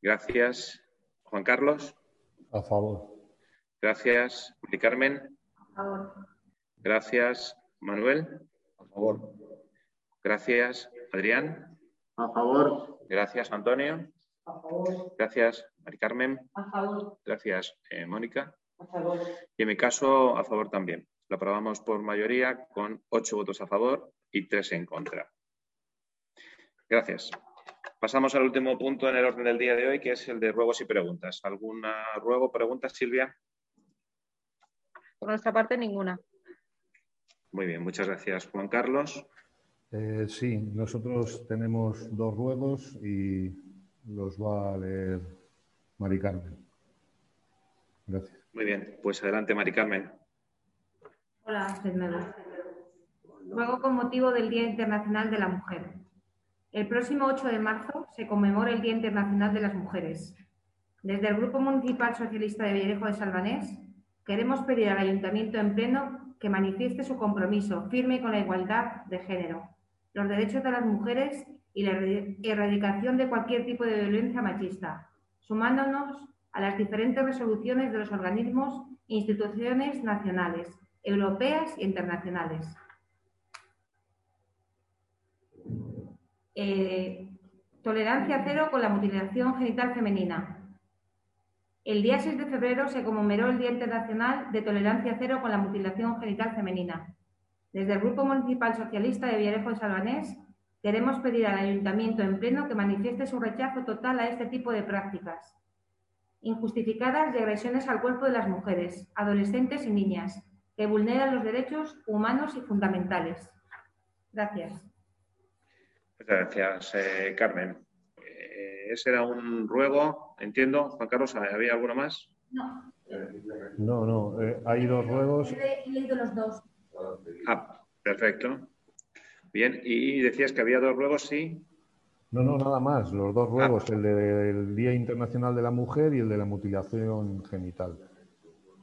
Gracias. Juan Carlos. A favor. Gracias. Mari Carmen. A favor. Gracias. Manuel. A favor. Gracias. Adrián. A favor. Gracias, Antonio. A favor. Gracias, Mari Carmen. A favor. Gracias, eh, Mónica. A favor. Y en mi caso, a favor también. Lo aprobamos por mayoría con ocho votos a favor y tres en contra. Gracias. Pasamos al último punto en el orden del día de hoy, que es el de ruegos y preguntas. ¿Alguna ruego, pregunta, Silvia? Por nuestra parte, ninguna. Muy bien, muchas gracias, Juan Carlos. Eh, sí, nosotros tenemos dos ruegos y los va a leer Mari Carmen. Gracias. Muy bien, pues adelante, Mari Carmen. Hola. Ruego con motivo del Día Internacional de la Mujer. El próximo 8 de marzo se conmemora el Día Internacional de las Mujeres. Desde el Grupo Municipal Socialista de Villarejo de Salvanés, queremos pedir al Ayuntamiento en pleno que manifieste su compromiso firme con la igualdad de género, los derechos de las mujeres y la erradicación de cualquier tipo de violencia machista, sumándonos a las diferentes resoluciones de los organismos e instituciones nacionales, europeas e internacionales. Eh, tolerancia cero con la mutilación genital femenina. El día 6 de febrero se conmemoró el Día Internacional de Tolerancia Cero con la Mutilación Genital Femenina. Desde el Grupo Municipal Socialista de Villarejo de Salvanés queremos pedir al Ayuntamiento en pleno que manifieste su rechazo total a este tipo de prácticas injustificadas de agresiones al cuerpo de las mujeres, adolescentes y niñas, que vulneran los derechos humanos y fundamentales. Gracias. Muchas gracias, eh, Carmen. Ese era un ruego, entiendo. Juan Carlos, ¿había alguno más? No. No, no, eh, hay dos ruegos. He leído los dos. Ah, perfecto. Bien, y decías que había dos ruegos, sí. No, no, nada más. Los dos ruegos, el del Día Internacional de la Mujer y el de la mutilación genital.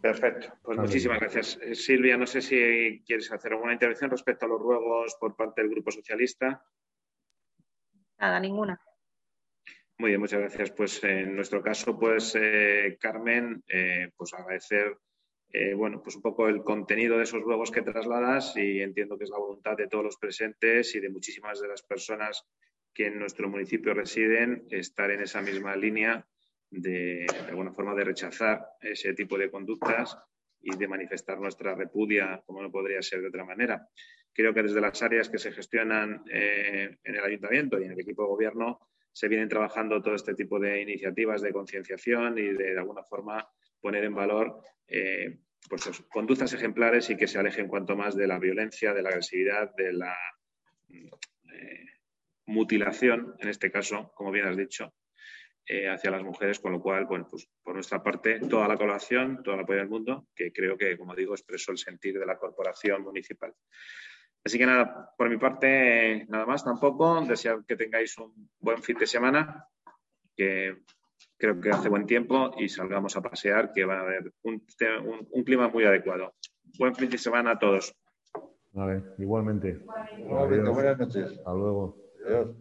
Perfecto, pues muchísimas gracias. Eh, Silvia, no sé si quieres hacer alguna intervención respecto a los ruegos por parte del Grupo Socialista. Nada, ninguna. Muy bien, muchas gracias. Pues en nuestro caso, pues eh, Carmen, eh, pues agradecer bueno, pues un poco el contenido de esos ruegos que trasladas y entiendo que es la voluntad de todos los presentes y de muchísimas de las personas que en nuestro municipio residen estar en esa misma línea de, de alguna forma, de rechazar ese tipo de conductas y de manifestar nuestra repudia, como no podría ser de otra manera. Creo que desde las áreas que se gestionan eh, en el ayuntamiento y en el equipo de gobierno se vienen trabajando todo este tipo de iniciativas de concienciación y de, alguna forma, poner en valor eh, pues, conductas ejemplares y que se alejen cuanto más de la violencia, de la agresividad, de la eh, mutilación, en este caso, como bien has dicho, eh, hacia las mujeres, con lo cual, bueno, pues por nuestra parte, toda la colaboración, toda la apoyo del mundo, que creo que, como digo, expresó el sentir de la corporación municipal. Así que nada, por mi parte, nada más tampoco. Desear que tengáis un buen fin de semana, que creo que hace buen tiempo y salgamos a pasear, que va a haber un, un, clima muy adecuado. Buen fin de semana a todos. Vale, igualmente. Igualmente, buenas noches. Hasta luego. Adiós.